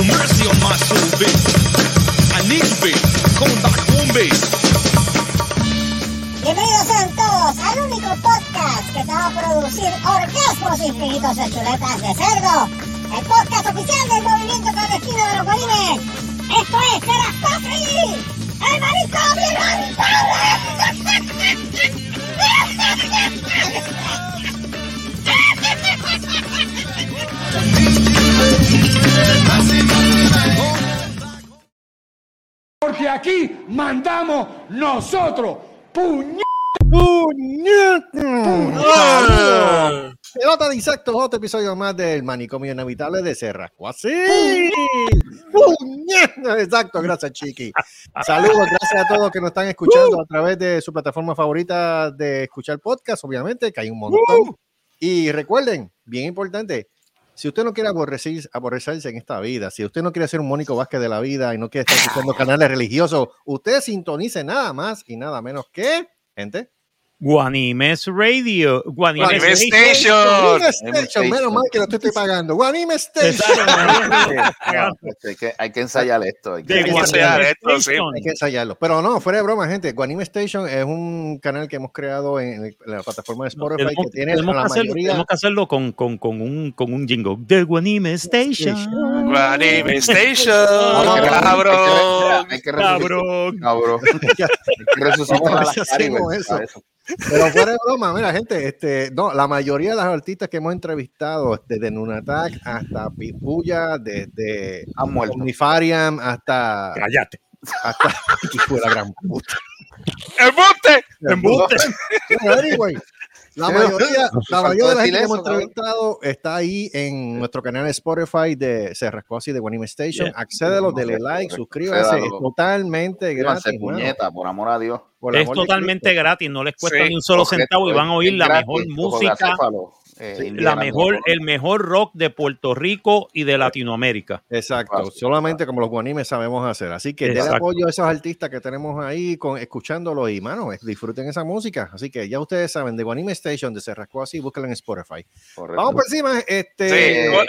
Have mercy on my soul. Bienvenidos sean todos al único podcast que te va a producir orgasmos infinitos de chuletas de cerdo. El podcast oficial del movimiento clandestino de los bolines. Esto es Serastofri, el marisco Porque aquí mandamos nosotros. ¡Puñet! ¡Puñeta! Pelota de insectos, otro episodio más del manicomio inevitable de Cerrasco. ¡Así! Exacto, gracias, Chiqui. Saludos, gracias a todos que nos están escuchando a través de su plataforma favorita de escuchar podcast, obviamente, que hay un montón. Y recuerden, bien importante, si usted no quiere aborrecer, aborrecerse en esta vida, si usted no quiere ser un Mónico Vázquez de la vida y no quiere estar escuchando canales religiosos, usted sintonice nada más y nada menos que, gente, Guanimes Radio. Guanimes, Guanimes Station. Station. Guanime Station, menos mal que lo estoy pagando. Guanime Station. hay, que, hay que ensayar esto. Hay que, Hay que ensayar esto, sí. Hay que ensayarlo. Pero no, fuera de broma, gente. Guanime Station es un canal que hemos creado en, el- en la plataforma de Spotify Tenemos, que tiene tenemos la que hacerlo, mayoría. tenemos que hacerlo con, con, con, un, con un jingle. The Guanime Station. Guanime Station. No, Cabrón. hay que resucitar. Cabrón. Cabrón. Hay que resucitar a a ver Pero fuera de broma, mira, gente, este, no, la mayoría de las artistas que hemos entrevistado, desde Nunatak hasta Pipuya, desde. Omnifariam hasta, Cállate. hasta de la gran puta. ¡Embuste! Embuste. Anyway, la mayoría, la mayoría de la gente que hemos entrevistado está ahí en nuestro canal de Spotify de Cerrasco así de Guanime Station. Yeah. Accédelo, dele like, suscríbase, es totalmente gratis. puñeta, por amor a Dios. Por Es totalmente gratis, no les cuesta Sí, ni un solo centavo y van a oír la gratis, mejor música, eh, la mejor, el mejor rock de Puerto Rico y de Latinoamérica. Exacto, solamente como los guanimes sabemos hacer. Así que Exacto. apoyo a esos artistas que tenemos ahí con, escuchándolo y, mano, disfruten esa música. Así que ya ustedes saben, de Guanime Station, de Cerrasco así, búsquenlo en Spotify. Correcto. Vamos por encima. Sí, Este, eh, señor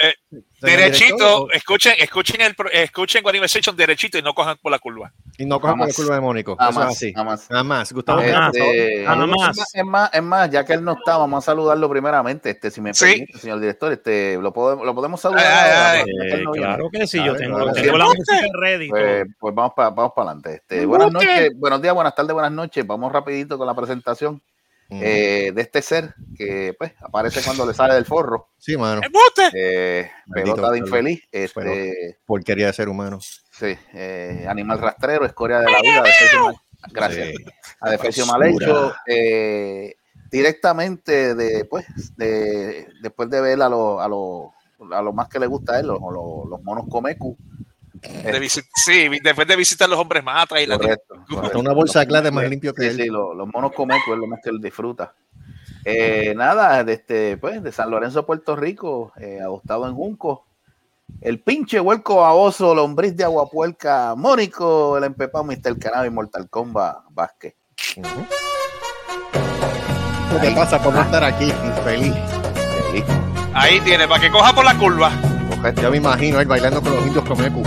derechito, director, escuchen, escuchen el pro- escuchen Guanime Station derechito y no cojan por la curva. Y no cojan por Jamás. curva de Mónico. Nada más, así. nada más. Nada más. Gustavo. Este, Nada es más. Es más, es más, ya que él no está, vamos a saludarlo primeramente. Este, si me Sí. permite, señor director, este, lo, podemos, lo podemos saludar. Ay, ay, claro que sí, yo tengo, claro. tengo la música ready. Pues, pues vamos para vamos para adelante. Este, buenas noches, buenos días, buenas tardes, buenas noches. Vamos rapidito con la presentación Mm. eh, de este ser que pues aparece cuando le sale del forro. Sí, mano. Eh, Maldito pelota de infeliz, este, Porquería de ser humano. sí, eh, animal rastrero, escoria de la vida. Mal- gracias. Sí. A Defecio mal hecho. eh, directamente de, pues, de, después de ver a los a los a lo más que le gusta a él, los, los, los monos comecu. De sí, después de visitar los hombres mata y la Correcto. Correcto. una bolsa de clase más limpio que Sí, él. sí, lo- los monos comecu es lo más que él disfruta. Eh, nada, de, este, pues, de San Lorenzo, Puerto Rico, eh, adoptado en Junco. El pinche huelco baboso, lombriz de aguapuerca, Mónico, el empepado Mr. Cannabis, Mortal Kombat, Vázquez. Ujú. ¿Qué te pasa por no estar aquí? Infeliz. Feliz. Ahí tiene, para que coja por la curva. Ya me imagino él bailando con los indios Comecu.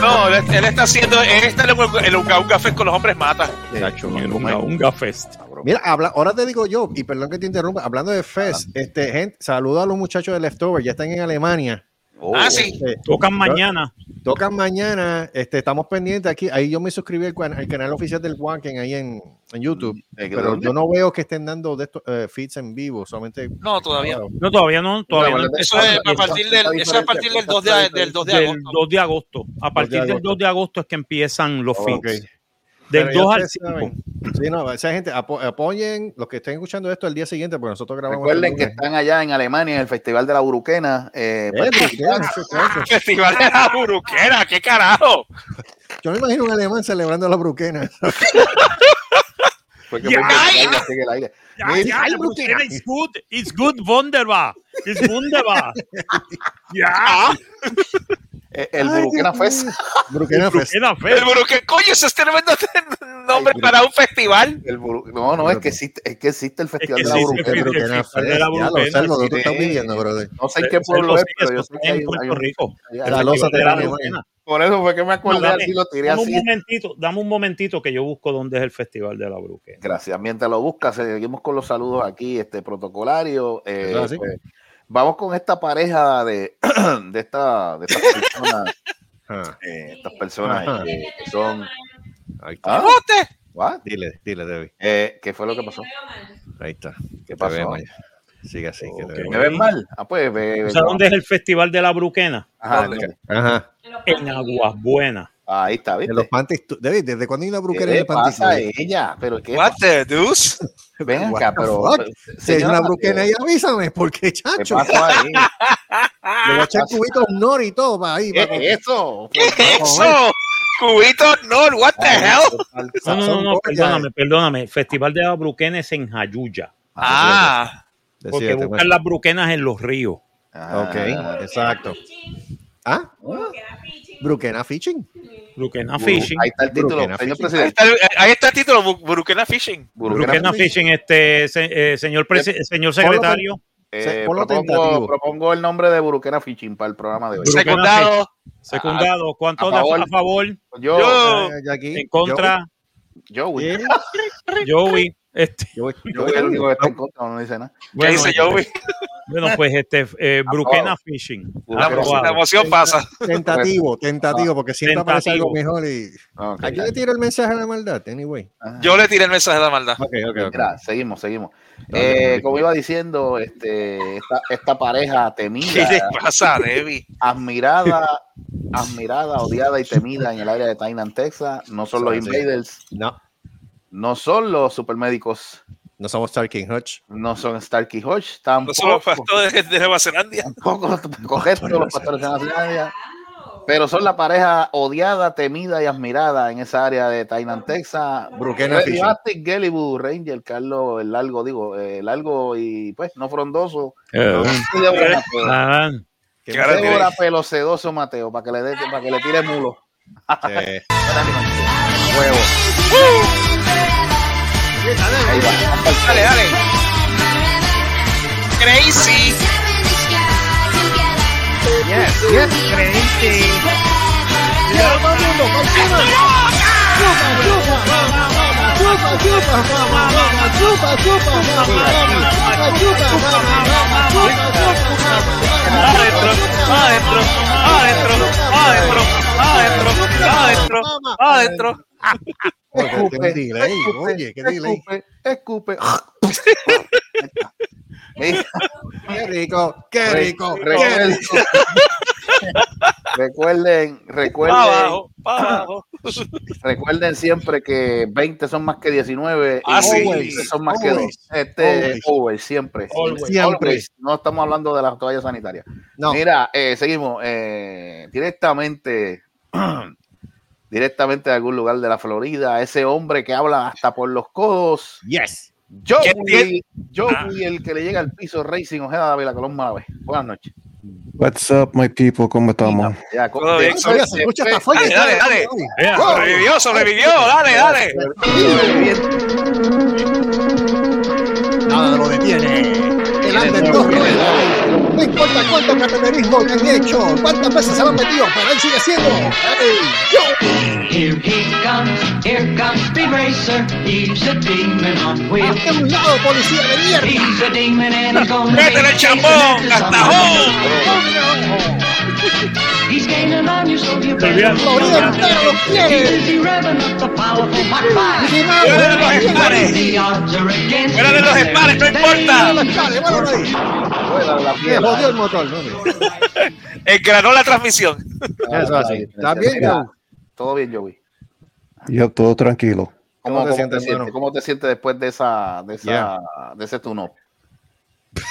No, él, él está haciendo, él está en el, el Unga Unga Fest con los hombres mata. Chacho, Un- Comecu. un Gafest. cabrón. Mira, habla, ahora te digo yo, y perdón que te interrumpa, hablando de Fest, este, gente, saluda a los muchachos de Leftover, ya están en Alemania. Oh, Ah, sí. Este, Tocan mañana. tocan mañana, este, estamos pendientes aquí. Ahí yo me suscribí al, can- al canal oficial del Wacken ahí en, en YouTube, ¿De qué- pero dónde? yo no veo que estén dando de estos eh, feeds en vivo, solamente. No, todavía. No, todavía no, todavía no. Bueno, Eso es a partir del, eso es a partir del 2 de, del 2 de Del agosto. 2 de agosto. A partir del agosto. 2 de agosto es que empiezan los Ok. feeds. Del Pero ya 2 al ustedes 5. saben. Sí, no, esa gente, apo- apoyen los que estén escuchando esto el día siguiente, porque nosotros grabamos. Recuerden el que están allá en Alemania en el Festival de la Buruquena. Eh, Eh, pues. Festival de la Buruquera, qué carajo. Yo me imagino un alemán celebrando la sigue el aire. Bruquera ist gut, ist gut, wunderbar, ist wunderbar. ja, Eh, El Burkina Fest. Burkina Fest. Burkina. El Buruque, coño, ese es tremendo nombre para un festival. El Buru- No, no, es que existe, es que existe el Festival Es de que la existe el Burkina. Burkina Festival de Fest. la Ya lo Burkina, ¿dónde tú estás viviendo, brother? No sé en qué pueblo es, pero yo sé que en hay, hay Puerto un- Rico. La losa de la te Burkina. Por eso fue que me acordé No, dame- así, lo tiré Dame un así. momentito, dame un momentito que yo busco dónde es el Festival de la Bruquena. Gracias. Mientras lo buscas, seguimos con los saludos aquí, este protocolario. eh, Vamos con esta pareja de, de, esta, de estas personas, eh, estas personas Ajá. eh, que son. ahí está. ¿Ah? Dile, dile, Debbie. Eh, ¿Qué fue lo que pasó? Ahí está. ¿Qué Te pasó? ve mal. Sigue así. que te Ok. ve ¿Me ven mal? Ah, pues ve. ve- ¿Sabes dónde es el Festival de la Bruquena? Ajá. Ajá. En Aguas Buenas. Ahí está, De ¿viste? los panties. David, ¿desde cuándo hay una ¿Qué bruquera en le el panty? pasa ella? ¿Pero qué What the deuce? Ven acá, pero. Si hay una ahí, avísame, porque ¿Qué chacho. pasó ahí? Le voy a echar cubitos nor y todo para ahí. para- ¿Qué es eso? ¿Qué es eso? Cubito no, what the hell? No, no, no, perdóname, perdóname. Festival de la Bruquena es en Jayuya. Ah, Porque Decídete, buscan las bruquenas en los ríos. Ah, Ok, exacto. ¿Ah? Bruquena Fishing. Bruquena Fishing. Ahí está el título, señor Fishing. ahí presidente. está, ahí está el título, Burkina Fishing. Bruquena Fishing. Este se- eh, señor, presi- señor secretario. Eh, propongo, el nombre de Burkina Fishing para el programa de hoy. Secundado. Secundado, ¿cuánto a de- favor. a favor? Yo, Yo. Eh, ya aquí. En contra, yo. Yo- Joey. Este, yo- yo- Yo soy el único que está en contra, no dice nada. ¿Qué bueno, dice Joey? bueno, pues este, eh, Bruquena. Fishing. La, emoción pasa. Tentativo, tentativo, porque siempre aparece algo mejor y. Ok. Aquí le tiro el mensaje a la maldad, anyway. Ajá. Yo le tiré el mensaje de la maldad. Ok, ok, ok. Mira, seguimos, seguimos. Eh, como iba diciendo, este, esta, esta pareja ¿Qué le temida, pasa, Debbie? admirada, admirada, odiada y temida en el área de Tainan, Texas, no son los. Invaders, No, no son los supermédicos, no somos Star King Hutch. no son Starkey Hodge, No son los tampoco, pastores de Nueva Zelanda. tampoco correcto los pastores de Nacionalidad, pero son la pareja odiada, temida y admirada en esa área de Tainan, Texas. Bruquena Gellibu, Ranger, Carlos, el largo, digo, eh, largo y pues no frondoso. Eh, ah, ¿Qué Qué cara más? tiene. Débora pelo sedoso Mateo, para que le dé, para que le tire mulo. Sí. Huevo. Dale, dale. Crazy. Adentro, adentro, adentro, adentro, adentro, adentro, adentro. Qué delay, Oye, qué delay. Escupe, escupe. Qué rico, qué rico. qué recuerden, rico. recuerden, Pa' recuerden, abajo, pa' abajo. recuerden siempre que 20 son más que 19 Ah, y sí. 15 son más que Always. 2. Este, Always. always, siempre. Always. Siempre. Always. No estamos hablando de las toallas sanitarias. No, Mira, eh, seguimos. eh, directamente, directamente de algún lugar de la Florida, ese hombre que habla hasta por los codos. yes. Yo ¿Qué fui, yo fui el que le llega al piso Racing Ojeda Dávila Colón Malavé. Buenas noches. What's up, my people? ¿Cómo estamos? Ya, Todo bien, de- se escucha hasta fuerte. Dale, dale, dale. Sobrevivió, sobrevivió, dale, dale. Nada lo detiene. El dos ruedas. No importa cuánto categorismo le han hecho, cuántas veces se lo han metido, pero él sigue siendo. ¡Ey! ¡Yo! Here he comes, here comes Speed Racer. He's a demon on wheels. ¡Hazte un lado, policía de mierda! He's a demon and he's gonna Métele el chambón, castajón. He's gaining on you, so you Florida better Florida entera lo quiere. He's revving up the powerful Mach 5. ¡Mi Fuera de los espares. No importa. Jodió el motor. Engranó la transmisión. Eso así. ¿Estás bien? Todo bien, Joey. Yo todo tranquilo. ¿Cómo, ¿Cómo te sientes, después de esa, de esa, de ese turno?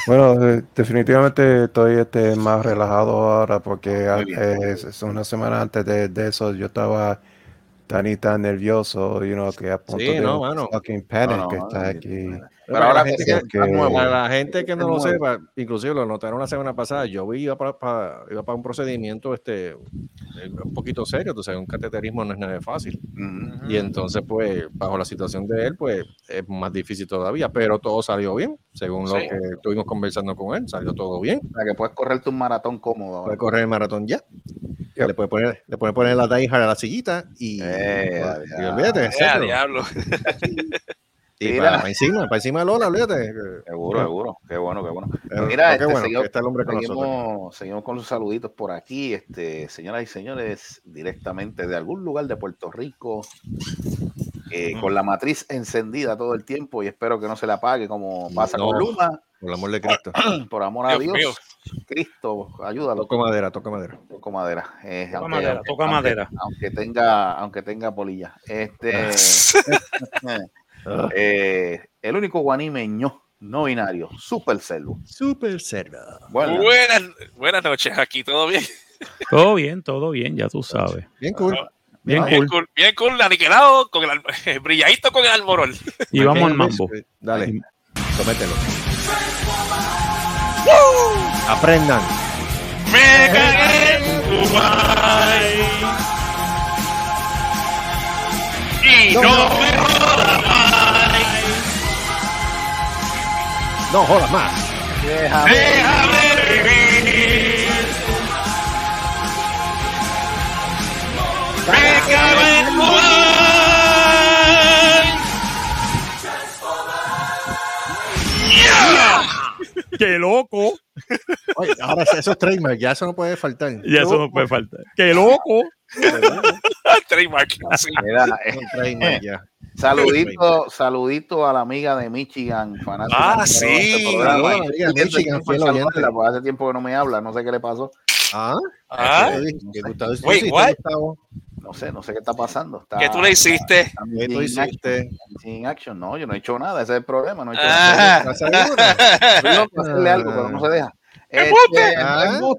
Bueno, definitivamente estoy este, más relajado ahora porque es- es una semana antes de, de eso yo estaba está ni tan nervioso, you know, que a punto Sí, de no, un mano. fucking panic No, no, que está aquí. Para ahora la gente que- que, que- nuevo. para la gente que no lo sepa, inclusive lo notaron la semana pasada, yo iba para, para- iba para un procedimiento este eh, un poquito serio, tú sabes, un cateterismo no es nada fácil. Y entonces, pues, bajo la situación de él, pues, es más difícil todavía, pero todo salió bien, según lo que estuvimos conversando con él, salió todo bien. O sea, que puedes correrte un maratón cómodo. Puede correr el maratón ya. Le puede poner, le puede poner la diehard a la sillita y, Eh, y olvídate, Eh, diablo. Y Mira. para, encima, para encima de Lola, olvídate. Seguro, seguro. Qué bueno, qué bueno. Pero- Mira, este, qué bueno seguimos, que está el hombre con nosotros. seguimos, seguimos con los saluditos por aquí. Este, señoras y señores, directamente de algún lugar de Puerto Rico, eh, con la matriz encendida todo el tiempo y espero que no se le apague como pasa con. Luma. Por el amor de Cristo. Por amor a Dios. Cristo, ayúdalo. Toco madera, toca madera. Toco madera. Eh, Toca aunque- madera, aunque- toca aunque- madera. Aunque tenga, aunque tenga polilla. Este, Ah. eh, el único guanimeño no binario, Super Celu. Super. Bueno, Buenas, buenas noches, aquí todo bien. Todo bien, todo bien, ya tú sabes. Bien cool. Bien Bien cool. cool, bien cool, aniquilado, con el al- brilladito con el almorol. Y vamos al mambo. Dale, comételo. Aprendan. Me cagué en madre. Y no, me jodas más. No jodas más. déjame. Déjame vivir. Me cago en. ¡Qué loco! Oye, ahora eso es trademark, ya eso no puede faltar. Ya eso no puede faltar. ¡Qué loco! Trademark. Mira, eh, Es un trademark ya. Saludito, saludito a la amiga de Michigan, fanática. Ah, sí. este la amiga de Michigan, saludarla, porque hace tiempo que no me habla, no sé qué le pasó. Ah, Ah, ¿qué Wait, what? Gustavo? No sé, no sé qué está pasando. Está, ¿Qué tú le hiciste? está ¿Qué tú sin hiciste? action, Sin action, no, yo no he hecho nada, ese es el problema, no he hecho Ah. nada. ¿Estás seguro? Estoy loco de hacerle algo, pero no se deja. Este, Ah.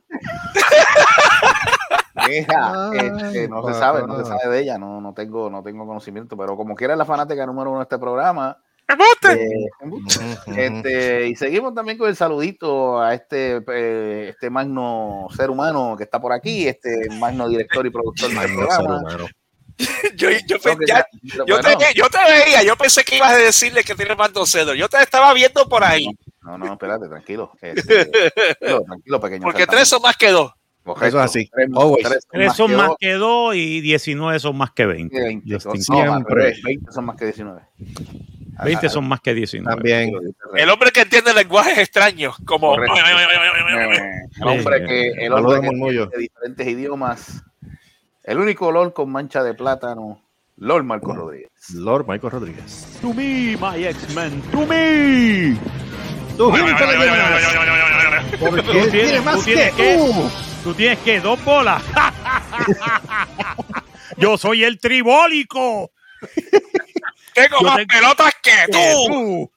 Deja, este, no se sabe, no se sabe de ella, no, no tengo, no tengo conocimiento, pero como quiera es la fanática número uno de este programa. eh. Este, y seguimos también con el saludito a este, eh, este magno ser humano que está por aquí, este magno director y productor del programa. Yo, yo, ya- yo, te, yo te veía, yo pensé que ibas a decirle que tienes más docedo. Yo te estaba viendo por ahí. No, no, espérate, tranquilo. Este, tranquilo, tranquilo, pequeño. Porque tres son más que dos. Correcto. Eso es así. Tres, Always. tres Tres son más dos, que 2 y 19 son más que 20. que 20. Justin No, siempre. al revés, 20 son más que 19. 20 Ah, son más que 19. También. El hombre que entiende lenguajes extraños, como. Correcto. Eh, El hombre que, el hombre que entiende diferentes idiomas. El único LOL con mancha de plátano. LOL Marco Rodríguez. Lord Michael Rodríguez. To me, my X-Men, to me. Leyendas, porque Tú él tienes- tiene tú más tienes que que- tú. Tú tienes que dos bolas. Yo soy el tribólico. Tengo Yo más pelotas que Que tú. tú.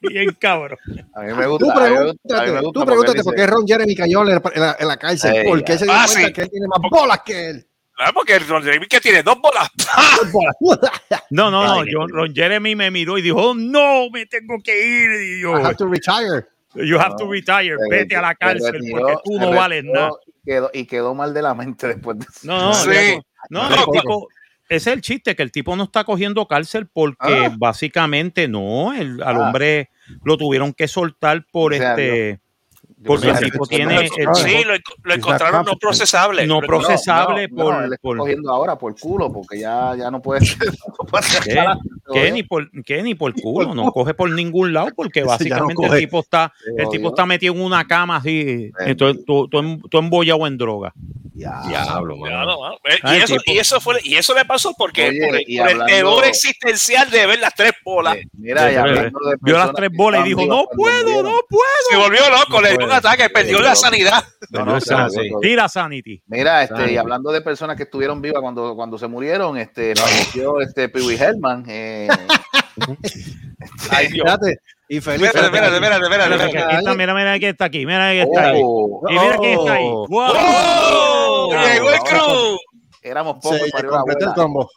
Bien cabrón. A mí me Tú gusta. pregúntate, gusta tú pregúntate por qué Ron Jeremy cayó en la, en la- en la cárcel. Ey, porque él se dio ah, cuenta sí. que él tiene más bolas que él. Ah, Porque Ron Jeremy que tiene dos bolas. No, no, no. Yo, Ron Jeremy me miró y dijo, "Oh, no, me tengo que ir. Y yo, I have to retire. You have to retire. Vete a la cárcel porque tú no vales nada. Y quedó, y quedó mal de la mente después de eso. No, no, Sí. no, No, el no, tipo- ese es el chiste, que el tipo no está cogiendo cárcel porque Ah. básicamente no, el, al Ah. hombre lo tuvieron que soltar por O sea, este, Yo porque el tipo tiene, el Sí, lo, lo encontraron no procesable. no procesable no, no, por, por- cogiendo ahora por culo porque ya, ya no puede ser. no puede ser ¿Qué? Ni por, ¿Qué? Ni por culo, no coge por ningún lado porque ya básicamente el tipo está, el tipo está metido en una cama así, entonces tú, tú, em- embollado en droga. Ya. Diablo, Ya, mano. mano. Eh, Ah, y, eso, y eso fue y eso le pasó porque Oye, por, el- y por el terror existencial de ver las tres bolas. Eh, Mira, y Sí, hablando de Vio las tres bolas y dijo, no puedo, no puedo. Se volvió loco, le dio. Ataque, perdió la sanidad. Volvió sanity. loco. Tira sanity. Mira, este, y Sanity. hablando de personas que estuvieron vivas cuando, cuando se murieron, este, falleció este Pee Herman. Eh, Ay, Dios. Espérate. Y feliz. Espérate, espérate, espérate, espérate, Mira, espérate. que aquí está, mira, mira quién está aquí, mira quién está ahí. oh, Y mira quién está ahí. Oh. ¡Wow! ¡Oh! ¡Llegó el crew! éramos pocos Se para ir a la completó el combo.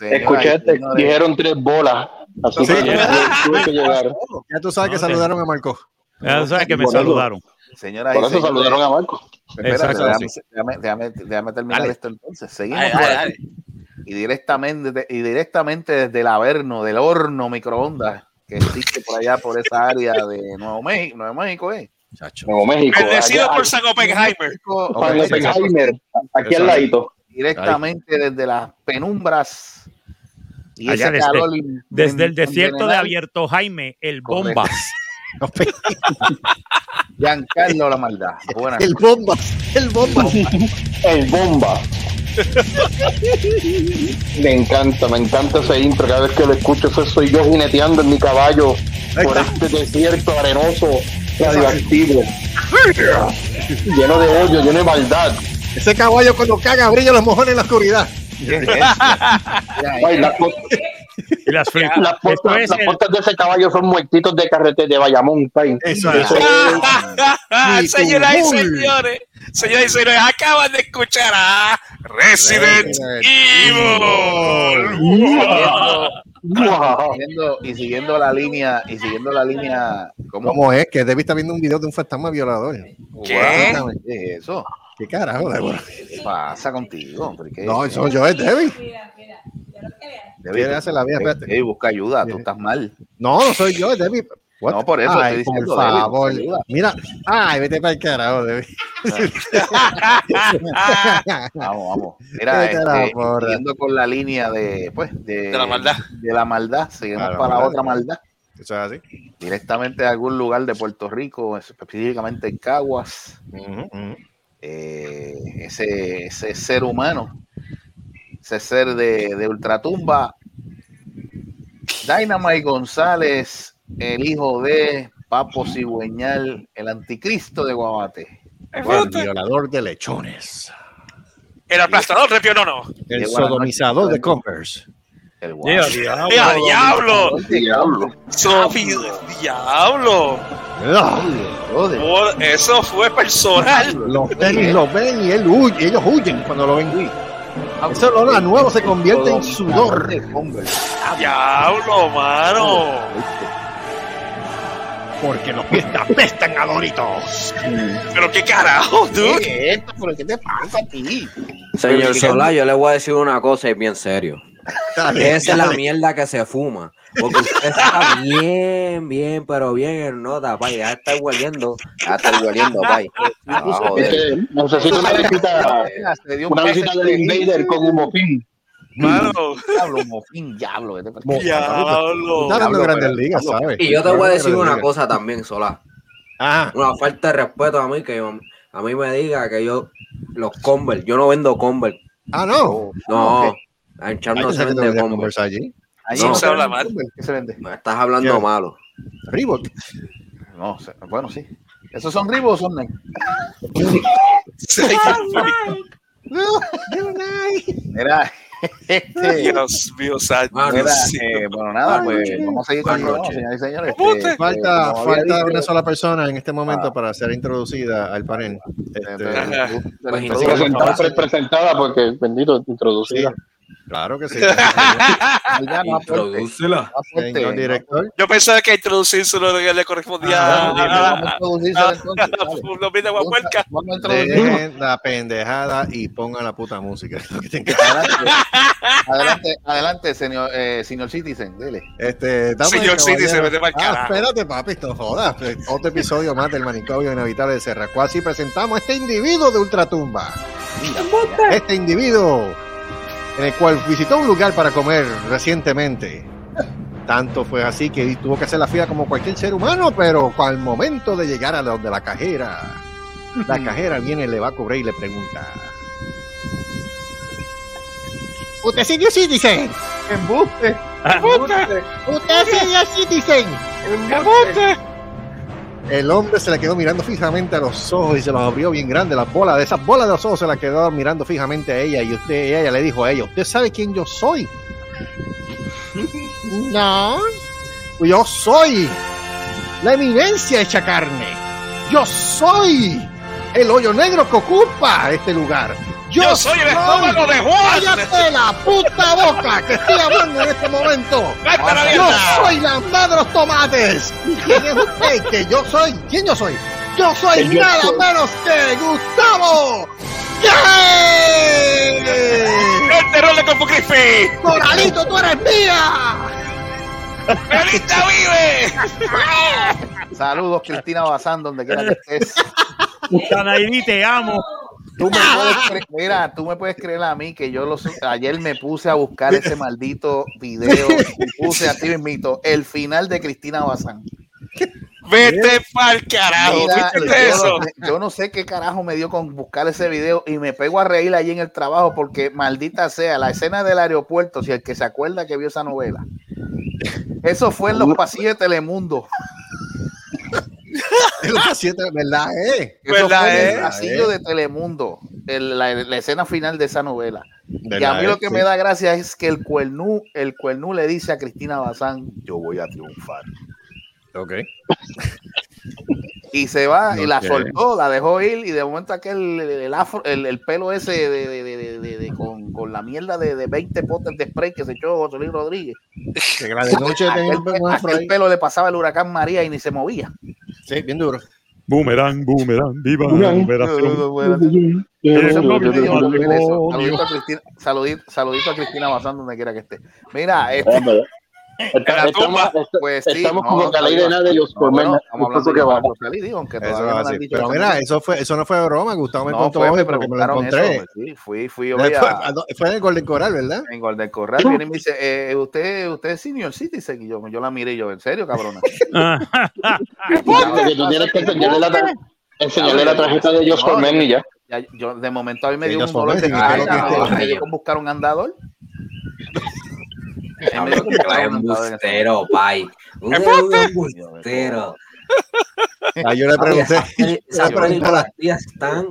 Y este, señores, dijeron tres bolas. Así Sí. que tuve, tuve que llegar. Ya tú sabes que saludaron a Marco. Ya tú sabes que me saludaron. Señoras Por y eso saludaron a Marco. Espérate, déjame, déjame- déjame- déjame terminar Dale. esto entonces. Seguimos Dale, dale. Y directamente, y directamente desde el Averno, del horno microondas que existe por allá, por esa área de Nuevo México, Nuevo México, ¿eh? Nuevo México. Bendecido allá- por San Oppenheimer. San Oppenheimer, aquí al ladito. Directamente desde las penumbras y Allá ese desde- calor Desde el desierto de. Abierto Jaime, el Correcto. Bombas. Giancarlo la maldad. Buenas El bomba, el bomba. El bomba. Me encanta, me encanta ese intro. Cada vez que lo escucho, eso soy yo jineteando en mi caballo por este desierto arenoso, radioactivo, lleno de odio, lleno de maldad. Ese caballo cuando caga brilla los mojones en la oscuridad. Y las fri- las Esto postas, es las el- postas de ese caballo son muertitos de carretera de Bayamón. pay. Eso Eso es. Señoras y señores, señoras y señores, acaban de escuchar a Resident Resident Evil. Wow. Siguiendo- y siguiendo la línea y siguiendo la línea ¿cómo, ¿Cómo es? Que Debbie está viendo un video de un fantasma violador. ¿Qué? ¿Qué es eso? ¿Qué carajo, Débora? ¿Qué pasa contigo? ¿Por qué? No, eso yo es Debbie. Debe, quiere hacer la vida, espérate. Buscar ayuda, tú estás mal. No, no soy yo, Debbie. What? No, por eso Ay, estoy por diciendo, Debbie, favor. busca. Mira, ay, vete para el carajo, Debbie. Vamos, vamos. Mira, Vete a la este, siguiendo con la línea de, pues, de, De la maldad. De la maldad, seguimos Claro, para maldad. otra maldad. Eso es así. Directamente de algún lugar de Puerto Rico, específicamente en Caguas. Eh, ese, ese ser humano, ese ser de, de ultratumba, Dynamite González, el hijo de Papo Cigüeñal, el anticristo de Guabate. El violador de lechones. El aplastador de pionono. El buena sodomizador de Converse. El guapo. ¡Ya, diablo! Diablo. Diablo. Por- Eso fue personal. Los ven y él huye, ellos huyen cuando lo ven. Ese olor a nuevo se convierte en sudor. Diablo, mano. Porque los pies te apestan a Doritos. Pero qué carajo, dude. ¿Qué es esto? ¿Pero qué te pasa a ti? Señor Solá, yo le voy a decir una cosa y bien serio. Dale, Esa es la mierda que se fuma. Porque usted está bien, bien, pero bien en nota, pay. Ya está hueliendo. Ya está hueliendo, pay. Ah, joder. Este, necesito una visita, una visita del de- Invader con un mofín. Mano. Diablo, mofín, diablo. Diablo. Y yo te voy a decir una cosa también, Solá. Ah, Una falta de respeto a mí que yo- a mí me diga que yo, los Converse, yo no vendo Converse. ah, no. No, ok. en Char Ay, no se vende allí. Ahí No. no se habla mal. ¿Qué se vende? Me estás hablando ¿Qué? malo. Reebok. No, bueno, sí. ¿Esos son Reebok o son Nike? Mira, este, Dios mío, santo. mira, Sí. eh, bueno, nada, pues vamos a seguir con noches. señores y señores. ¿Cómo este, te- Falta, había falta una sola persona en este momento Ah. para ser introducida al panel. Este, Pues. Presentada, pre- presentada, porque bendito, introducida. Claro que sí. No director. Yo pensaba que introducírselo le correspondía Ah, a, vamos a introducírselo entonces, dale. Lo mira Guapuerca. Vamos a introducirlo. Dejen la pendejada y pongan la puta música. Adelante, adelante, señor, eh, señor Citizen, dele. Este, Señor mete pa'l Ah, carajo. espérate, papi, no jodas. Otro episodio más del manicomio inevitable de Serracuá. Así presentamos a este individuo de Ultratumba. Este individuo en el cual visitó un lugar para comer recientemente. Tanto fue así que tuvo que hacer la fila como cualquier ser humano, pero al momento de llegar a donde la cajera, la cajera viene, le va a cobrar y le pregunta. ¿Usted senior citizen? Embuste. ¿Usted es senior citizen? El hombre se le quedó mirando fijamente a los ojos y se los abrió bien grande. Las bolas de esas bolas de los ojos se las quedó mirando fijamente a ella. Y usted, ella le dijo a ella: ¿Usted sabe quién yo soy? no. Yo soy la eminencia hecha carne. Yo soy el hoyo negro que ocupa este lugar. Yo soy el estómago de Juan. ¡Cállate la puta boca que estoy hablando en este momento! ¡Yo soy la madre de los tomates! ¿Y quién es usted? ¿Que yo soy? ¿Quién yo soy? ¡Yo soy yo nada soy. menos que Gustavo! ¡Yay! El terror de Crispy. ¡Coralito, tú eres mía! ¡Melita vive! Saludos, Cristina Bazán, donde quiera que estés. Tanaidi, te amo. Tú me puedes cre- mira, tú me puedes creer a mí que yo lo sé- ayer me puse a buscar ese maldito video y puse a ti mismito el final de Cristina Bazán. Vete pa'l carajo. Mira, ¿Viste yo, eso? no sé, yo no sé qué carajo me dio con buscar ese video y me pego a reír allí en el trabajo porque maldita sea la escena del aeropuerto, si el que se acuerda que vio esa novela. Eso fue en los pasillos de Telemundo. Es lo que siete, ¿verdad? Eh? ¿Verdad, eh? el pasillo de Telemundo, el- la, la escena final de esa novela. Y a ¿Verdad, mí lo eh? que Sí. me da gracia es que el cuernú, el cuernú le dice a Cristina Bazán, yo voy a triunfar. Ok. Y se va y la soltó, la dejó ir y de momento aquel el, afro- el, el pelo ese de, de- de- de- de- de- con, con la mierda de, de 20 potes de spray que se echó José Luis Rodríguez. Que la de noche tenía Aquel, pelo le pasaba el huracán María y ni se movía. Sí, bien duro. Boomerang, boomerang, viva Boomerang. liberación. Saludito a Cristina, saludito, saludito a Cristina Bazán donde quiera que esté. Mira, este, Estamos, pues sí, estamos no, como Calais de no, nada de los no, Cormena. bueno, estamos hablando que de vamos. Rosalí, digo, aunque Eso todavía es no me han así. dicho Pero mira, eso fue, eso no fue broma. Gustavo me No, contó fue, hoy me lo preguntaron encontré. eso, sí, fui, fui hoy a, fue en el Golden Coral, ¿verdad? en Golden Corral, viene y me dice, eh, usted, usted es senior citizen, y yo, yo la miré y yo, ¿en serio, cabrona? Porque tú tienes que enseñarle la, tar- enseñarle la tarjeta de ellos No, Cormen y ya. Ya, yo, de momento a mí me dio un dolor de veinte, ¿qué es lo cabeza, buscar un andador. Él me dio con que buscar es un andador en ese embustero, pai. Un ¡Embuste! embustero. Ah, yo le pregunté. Esas yo películas están.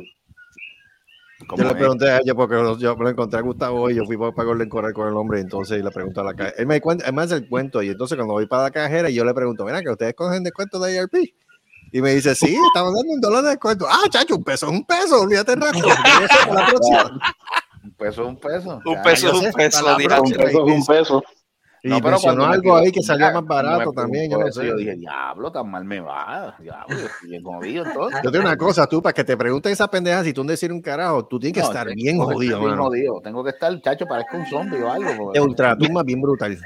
¿Cómo Yo le pregunté a ella porque lo- yo me lo encontré a Gustavo y yo fui para Golden Coral con el hombre y entonces le pregunto a la cajera. Él me, cuenta, él me hace el cuento y entonces cuando voy para la cajera yo le pregunto, mira, que ustedes cogen descuento de IRP. Y me dice, sí, estamos dando un dólar de descuento. Ah, chacho, un peso es un peso, olvídate el rato. Para. Un peso es un peso. Un peso yo es un peso, para. Un peso es un peso. Y No, pero mencionó algo ahí que salía más barato me también, yo no eso, sé. Yo dije, diablo, tan mal me va. Diablo, yo estoy bien jodido entonces. Yo tengo una cosa, tú, para que te pregunten esas pendejas, si tú no decir un carajo, tú tienes que No, estar tengo bien jodido, estar bien mano. jodido. Tengo que estar, chacho, parezco un zombie o algo. De ultratumba bien brutal.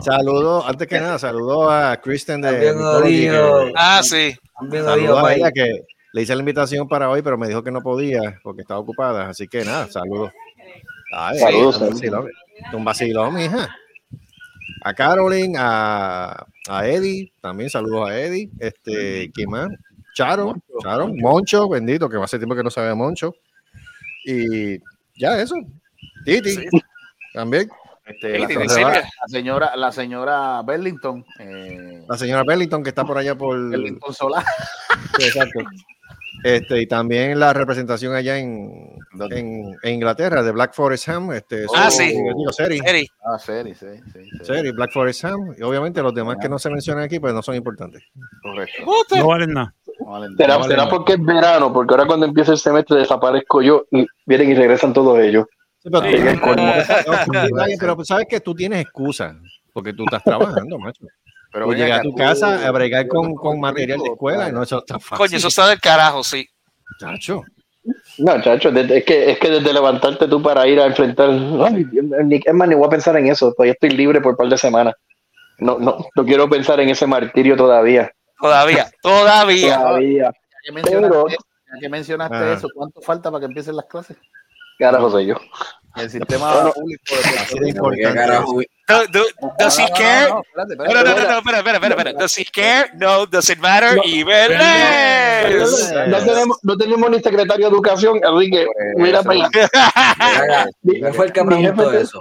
Saludos, antes que nada, saludos a Kristen de jodido. que- Ah, sí. Saludos a ella que le hice la invitación para hoy, pero me dijo que no podía porque estaba ocupada. Así que nada, saludos. Ay, Saludos, saludos. Un vacilón, mija. A Caroline, a, a Eddie, también saludos a Eddie. Este, ¿quién más? Charo, Charo, Moncho, bendito, que hace tiempo que no sabe de Moncho. Y ya eso. Titi, Sí. también. Este, la, Hey, señora, la señora, la señora Burlington, eh, La señora Bellington, que está por allá por. Burlington Solá. Sí, exacto. Este, y también la representación allá en, en, en Inglaterra de Black Forest Ham. Este, Ah, su- sí. digo, serie, Eri, Ah, serie, sí, sí, sí. serie, Black Forest Ham. Y obviamente los demás que no se mencionan aquí, pues no son importantes. Correcto. No valen nada. Será, porque es verano, porque ahora cuando empieza el semestre desaparezco yo y vienen y regresan todos ellos. Sí, pero, tú- Sí, no, pero sabes que tú tienes excusa, porque tú estás trabajando, macho. Pero Tú ven llegas a tu tú- casa a bregar con, con material de escuela y no eso está fácil. coño, eso está del carajo, sí. Chacho. No, chacho, desde- es que, es que desde levantarte tú para ir a enfrentar. Ay, ni- es más, ni voy a pensar en eso. Todavía estoy libre por un par de semanas. No, no, no quiero pensar en ese martirio todavía. Todavía, todavía. Todavía. Ya que mencionaste, Pero- ya que mencionaste Ah. eso, ¿cuánto falta para que empiecen las clases? Carajo soy yo. El sistema Bueno, público de de do- does he No, no, no, care? no, No, no, no, no, no, espera, espera, espera, espera. Does he care? No, does it matter? No. Even less. No tenemos, no tenemos ni secretario de educación, así que mira para allá. Mira, ¿Quién fue el que preguntó eso?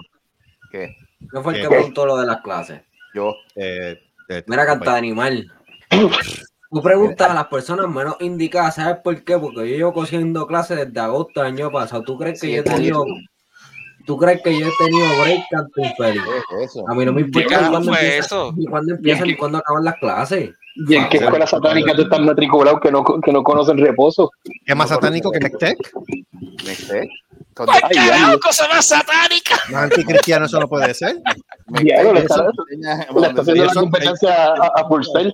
¿Qué? ¿Quién fue el que preguntó lo de las clases? Yo. Eh, eh, Mira, canta animal. Tú preguntas a las personas menos indicadas, ¿sabes por qué? Porque yo llevo cogiendo clases desde agosto del año pasado. ¿Tú crees que Sí, yo he tenido ¿Tú crees que yo he tenido break infeliz? Eso. A mí no me ¿Qué importa cuándo fue empieza, eso? cuándo empiezan ni cuándo acaban las clases. ¿Y en qué escuela satánica tú estás matriculado que no, que no conocen reposo? ¿Es más satánico que Nectec? Nectec. ¿Cuál Ay, carajo cosa más satánica? Más anticristiano eso no puede ser. Diablo, le está, haciendo la competencia a, Purcell.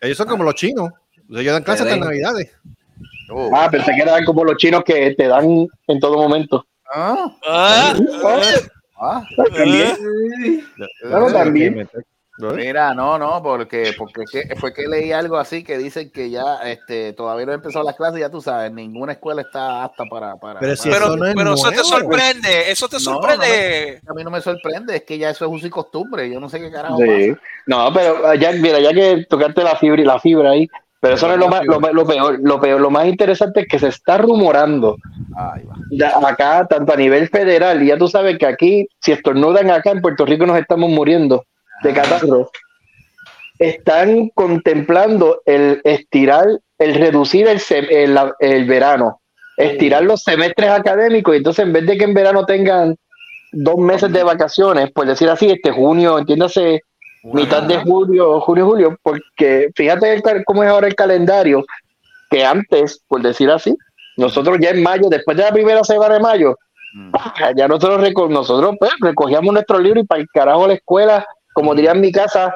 Ellos son como los chinos. Ellos dan clases hasta en navidades. Ah, pensé que eran como los chinos que te dan en todo momento. Ah, Ah, ah. También. Claro, también. Mira, no, no, porque, porque fue que leí algo así que dicen que ya este, todavía no empezado las clases, ya tú sabes, ninguna escuela está apta para... para Pero si para- pero eso no es pero eso te sorprende, eso te No, sorprende. a mí no me sorprende, es que ya eso es uso y costumbre, yo no sé qué carajo Sí. No, pero ah, ya, mira, ya que tocaste la fibra y la fibra ahí, pero eso no es lo, más, lo, lo peor. Lo peor, lo más interesante es que se está rumorando. Ay, acá, tanto a nivel federal, y ya tú sabes que aquí, si estornudan acá en Puerto Rico, nos estamos muriendo de catarro. Están contemplando el estirar, el reducir el, el, el verano, estirar los semestres académicos, y entonces en vez de que en verano tengan dos meses de vacaciones, por decir así, este junio, entiéndase, mitad de julio, junio, julio, porque fíjate cómo es ahora el calendario, que antes, por decir así, nosotros ya en mayo, después de la primera semana de mayo, Mm. ya nosotros, reco- nosotros pues, recogíamos nuestro libro y para el carajo la escuela, como diría en mi casa,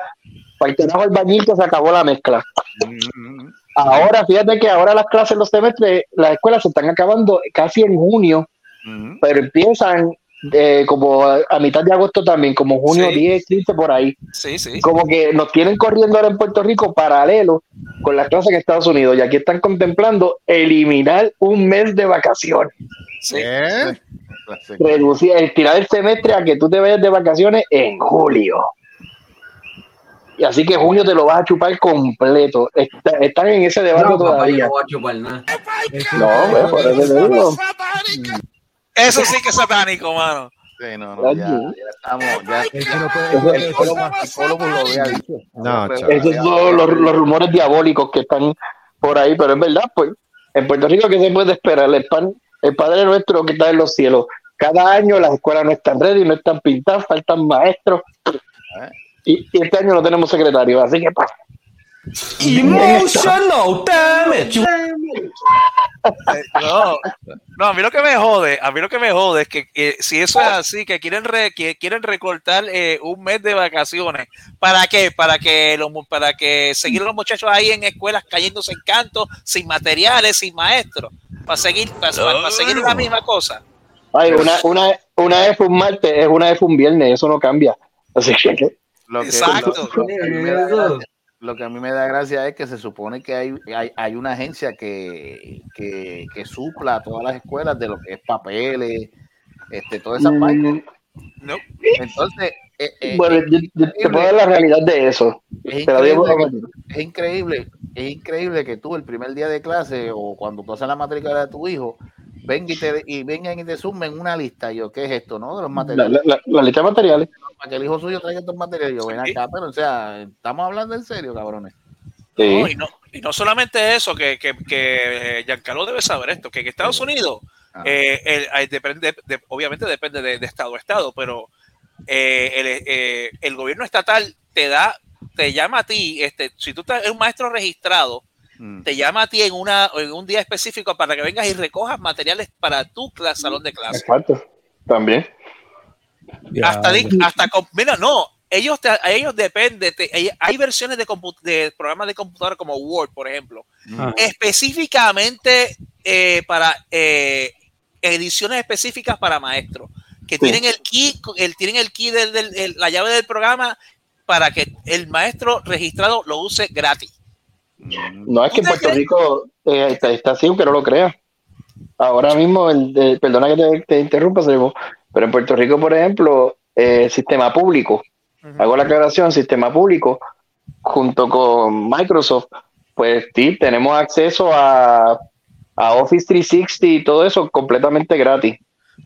para el carajo el bañil que se acabó la mezcla. Mm, Ahora, fíjate que ahora las clases, los semestres, las escuelas se están acabando casi en junio, mm, pero empiezan eh, como a, a mitad de agosto también, como junio Sí. 10, 15 por ahí. Sí, sí. Como que nos tienen corriendo ahora en Puerto Rico paralelo con las clases en Estados Unidos y aquí están contemplando eliminar un mes de vacaciones. sí. ¿Eh? reducir, estirar el semestre a que tú te vayas de vacaciones en julio. Y así que junio te lo vas a chupar completo. Está- están en ese debate No, papá, yo todavía. no voy a chupar nada. No, pues, por eso te digo. Eso sí que es satánico, mano. Sí, no, no, ya, ya estamos, ya, Eso no puede- el el lo había dicho. No. Esos son los, los rumores diabólicos que están por ahí, pero es verdad, pues, en Puerto Rico, ¿qué se puede esperar? El, pan, el Padre Nuestro que está en los cielos. Cada año las escuelas no están ready, no están pintadas, faltan maestros. Y, y este año no tenemos secretario, así que pues, Emotional damage. Eh, No, no, a mí lo que me jode, a mí lo que me jode es que eh, si eso es así, que quieren re- que quieren recortar eh, un mes de vacaciones, ¿para qué? Para que los para que seguir los muchachos ahí en escuelas cayéndose en canto, sin materiales, sin maestros, para seguir para, para- para seguir la misma cosa. ay, una, una, una vez fue un martes, es una vez fue un viernes, eso no cambia. Así que Lo que, Exacto. lo- que lo que a mí me da gracia es que se supone que hay, hay, hay una agencia que, que, que supla a todas las escuelas de lo que es papeles, este, todas esas vainas. No. Entonces, eh, eh, Bueno, yo, yo te puedo dar la realidad de eso. es, Te la digo increíble, es increíble, es increíble que tú el primer día de clase o cuando tú haces la matrícula de tu hijo, venga y, te, y vengan y te sumen una lista. Y yo, ¿qué es esto? ¿No? De los la, materiales. la, la- la lista de materiales. Para que el hijo suyo traiga estos materiales. Yo, ven acá, pero o sea, estamos hablando en serio, cabrones. Sí. No, y, no, y no solamente eso, que, que, que eh, Giancarlo debe saber esto, que en Estados Unidos, Ah. eh, el- depende, de- obviamente depende de, de estado a estado, pero eh, el, eh, el gobierno estatal te da, te llama a ti, este, si tú estás- eres un maestro registrado, Mm. te llama a ti en, una, en un día específico para que vengas y recojas materiales para tu cla- salón de clase. Exacto. También. Hasta, hasta con- mira, no, ellos, te- a ellos depende, te- hay, hay versiones de, compu- de programas de computadora como Word, por ejemplo, Ah. específicamente eh, para eh, ediciones específicas para maestros, que Sí. tienen el key, el, tienen el key del, del- el- la llave del programa para que el maestro registrado lo use gratis. No es que en ¿Tú te Puerto crees? Rico eh, está, está así, aunque no lo creas. Ahora mismo, el de- perdona que te, te interrumpa, Sergio, pero en Puerto Rico, por ejemplo, eh, sistema público, hago la aclaración, sistema público, junto con Microsoft, pues sí, tenemos acceso a, a Office 360 y todo eso completamente gratis.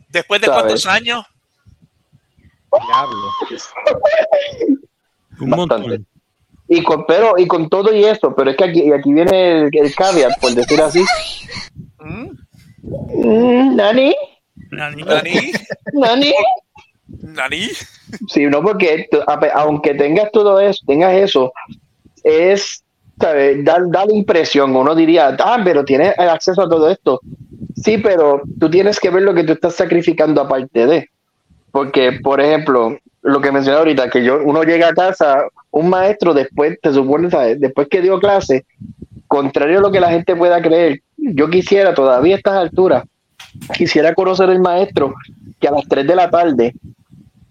Después de ¿Sabes? cuántos años, Un Bastante. montón. Y con, pero, y con todo y esto, pero es que aquí, y aquí viene el, el caveat, por decir así. Mm, Nani, Nani. Nani. Nani. Sí, no, porque aunque tengas todo eso, tengas eso, es ¿sabes? Da, da la impresión, uno diría, ah, pero tienes acceso a todo esto. Sí, pero tú tienes que ver lo que tú estás sacrificando aparte de. Porque, por ejemplo, lo que mencioné ahorita, que yo, uno llega a casa, un maestro después, te supone, ¿sabes? después que dio clase, contrario a lo que la gente pueda creer, yo quisiera todavía a estas alturas, quisiera conocer el maestro que a las 3 de la tarde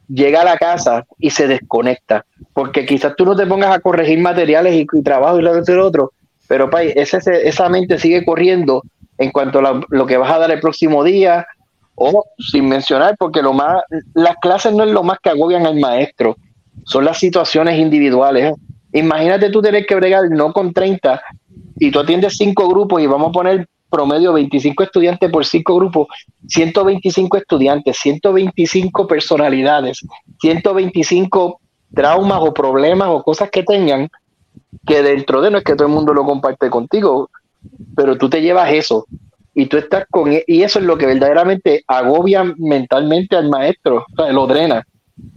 llega a la casa y se desconecta. Porque quizás tú no te pongas a corregir materiales y, trabajo y lo lo otro, pero pay, ese, esa mente sigue corriendo en cuanto a lo que vas a dar el próximo día, o sin mencionar, porque lo más, las clases no es lo más que agobian al maestro, son las situaciones individuales. Imagínate tú tener que bregar no con 30 y tú atiendes cinco grupos y vamos a poner promedio 25 estudiantes por cinco grupos, 125 estudiantes, 125 personalidades, 125 traumas o problemas o cosas que tengan, que dentro de no es que todo el mundo lo comparte contigo, pero tú te llevas eso y tú estás con e- y eso es lo que verdaderamente agobia mentalmente al maestro, o sea, lo drena.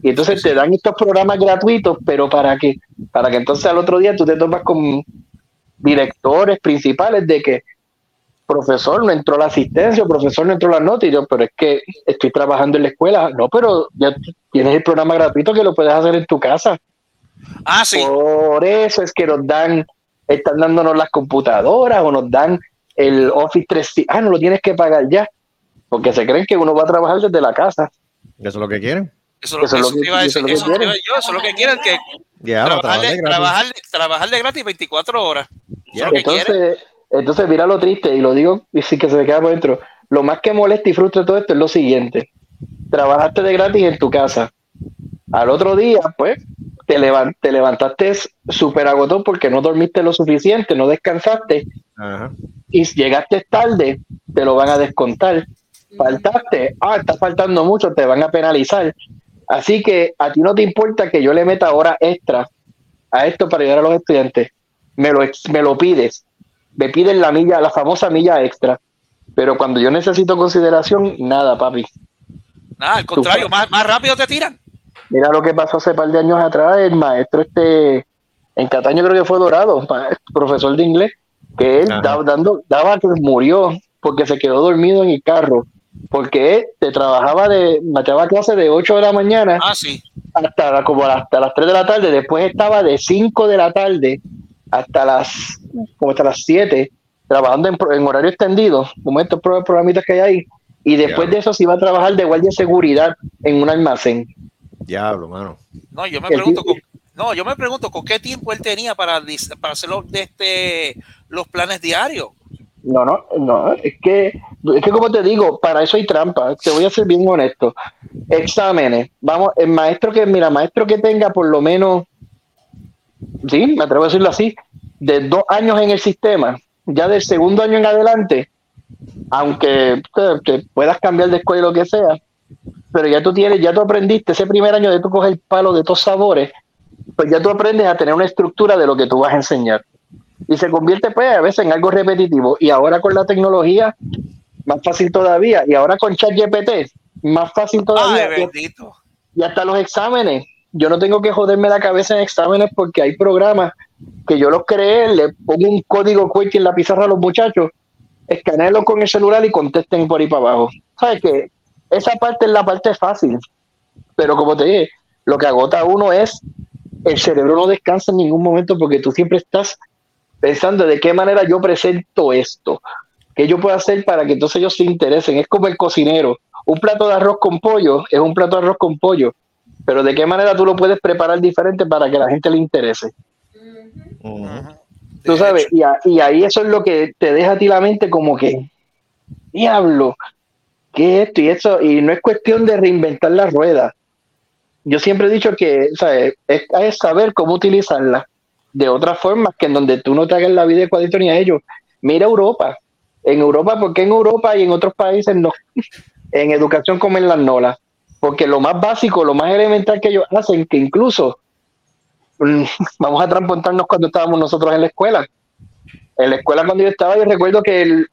Y entonces te dan estos programas gratuitos, pero para que para que entonces al otro día tú te topas con directores principales de que profesor no entró la asistencia, profesor no entró la nota y yo, pero es que estoy trabajando en la escuela. No, pero ya tienes el programa gratuito que lo puedes hacer en tu casa. Ah, sí. Por eso es que nos dan, están dándonos las computadoras o nos dan el Office 3. Ah, no lo tienes que pagar ya, porque se creen que uno va a trabajar desde la casa. Eso es lo que quieren. Eso, es Eso lo, es eso lo que- iba a eso es decir, lo que eso yo, eso es lo que quieren, que para trabajar, de, gratis. trabajar, trabajar de gratis 24 horas. Quieren. Entonces, entonces, mira lo triste, y lo digo y sí que se me queda por dentro. Lo más que molesta y frustra todo esto es lo siguiente: trabajaste de gratis en tu casa. Al otro día, pues, te, levan- te levantaste súper agotado porque no dormiste lo suficiente, no descansaste, Ajá. y si llegaste tarde, te lo van a descontar. Faltaste, ah, está faltando mucho, te van a penalizar. Así que a ti no te importa que yo le meta horas extra a esto para ayudar a los estudiantes. Me lo, ex- me lo pides. Me piden la milla, la famosa milla extra. Pero cuando yo necesito consideración, nada, papi. Nada, al contrario, más, más rápido te tiran. Mira lo que pasó hace par de años atrás, el maestro este, en Cataño creo que fue Dorado, profesor de inglés, que él Ajá. daba, dando, daba que murió porque se quedó dormido en el carro, porque él te trabajaba de, mateaba clase de 8 de la mañana Ah, sí. hasta, como hasta las 3 de la tarde, después estaba de 5 de la tarde hasta las, como hasta las 7, trabajando en, horario extendido, como estos pro- programitas que hay ahí, y después de eso se iba a trabajar de guardia de seguridad en un almacén. Diablo, mano. No, yo me El pregunto con, no, yo me pregunto con qué tiempo él tenía para, dis- para hacer los, de este, los planes diarios. No, no, no, es que, es que como te digo, para eso hay trampa, te voy a ser bien honesto. Exámenes, vamos, el maestro que, mira, maestro que tenga por lo menos, sí, me atrevo a decirlo así, de dos años en el sistema, ya del segundo año en adelante, aunque te, te puedas cambiar de escuela o lo que sea, pero ya tú tienes, ya tú aprendiste ese primer año de tú coger el palo de todos sabores, pues ya tú aprendes a tener una estructura de lo que tú vas a enseñar. Y se convierte pues a veces en algo repetitivo. Y ahora con la tecnología más fácil todavía. Y ahora con ChatGPT más fácil todavía. Ay, bendito. y hasta los exámenes yo no tengo que joderme la cabeza en exámenes porque hay programas que yo los creé le pongo un código QWERTY en la pizarra a los muchachos escanearlo con el celular y contesten por ahí para abajo sabes que esa parte es la parte fácil pero como te dije lo que agota a uno es el cerebro no descansa en ningún momento porque tú siempre estás pensando de qué manera yo presento esto, qué yo puedo hacer para que entonces ellos se interesen. Es como el cocinero. Un plato de arroz con pollo es un plato de arroz con pollo, pero de qué manera tú lo puedes preparar diferente para que la gente le interese. Tú sabes, y, a- y ahí eso es lo que te deja a ti la mente como que, diablo, ¿qué es esto? Y eso, y no es cuestión de reinventar la rueda. Yo siempre he dicho que ¿sabes? Es, es saber cómo utilizarla de otras formas que en donde tú no te hagas la vida de cuadrito ni a ellos. Mira Europa. En Europa, ¿por qué en Europa y en otros países no? En educación comen las nolas. Porque lo más básico, lo más elemental que ellos hacen, que incluso mm, vamos a transportarnos cuando estábamos nosotros en la escuela. En la escuela cuando yo estaba, yo recuerdo que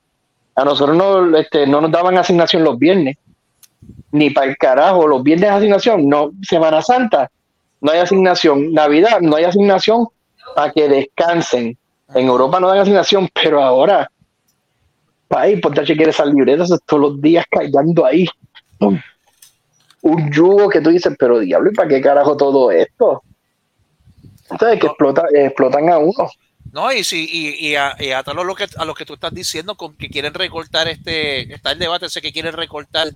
a nosotros no, este, no nos daban asignación los viernes. ni para el carajo. Los viernes asignación, no. Semana Santa, no hay asignación. Navidad, no hay asignación para que descansen. En Europa no hay asignación, pero ahora, país, a chequear esas libretas todos los días callando ahí. Un, un yugo que tú dices, pero diablo, ¿y para qué carajo todo esto? Entonces, que explota, explotan a uno. No, y si, y, y a, y a todo lo que a lo que tú estás diciendo, con que quieren recortar este, está el debate ese que quieren recortar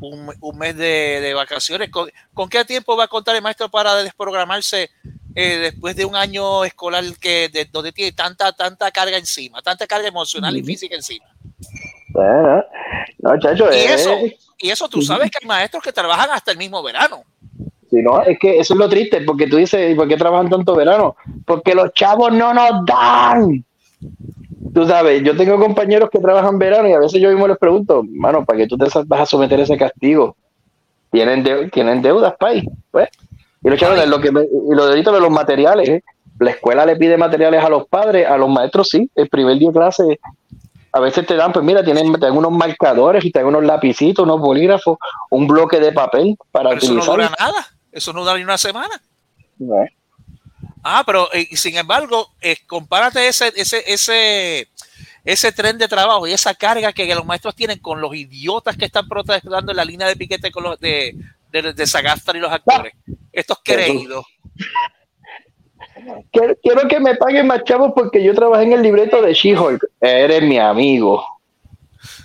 un, un mes de, de vacaciones. ¿Con, con qué tiempo va a contar el maestro para desprogramarse eh, después de un año escolar que de, donde tiene tanta, tanta carga encima, tanta carga emocional y física encima? Bueno, no, chacho, Y eh, eso, y eso tú sabes que hay maestros que trabajan hasta el mismo verano. Si no, es que eso es lo triste, porque tú dices, ¿y por qué trabajan tanto verano? Porque los chavos no nos dan. Tú sabes, yo tengo compañeros que trabajan verano y a veces yo mismo les pregunto, mano, ¿para qué tú te vas a someter a ese castigo? Tienen, de- tienen deudas, país. Pues. Y los chavos, lo que me- y lo delito de los materiales, ¿eh? la escuela le pide materiales a los padres, a los maestros sí, el primer día de clase a veces te dan, pues mira, tienen, te dan unos marcadores y te dan unos lapicitos, unos bolígrafos, un bloque de papel para Pero eso no utilizar. dura nada. Eso no dura ni una semana. No. Ah, pero eh, sin embargo, eh, compárate ese, ese, ese, ese tren de trabajo y esa carga que los maestros tienen con los idiotas que están protestando en la línea de piquete con los de, de, de Sagasta y los actores. Estos creídos. Quiero, quiero que me paguen más chavos porque yo trabajé en el libreto de She-Hulk. Eres mi amigo.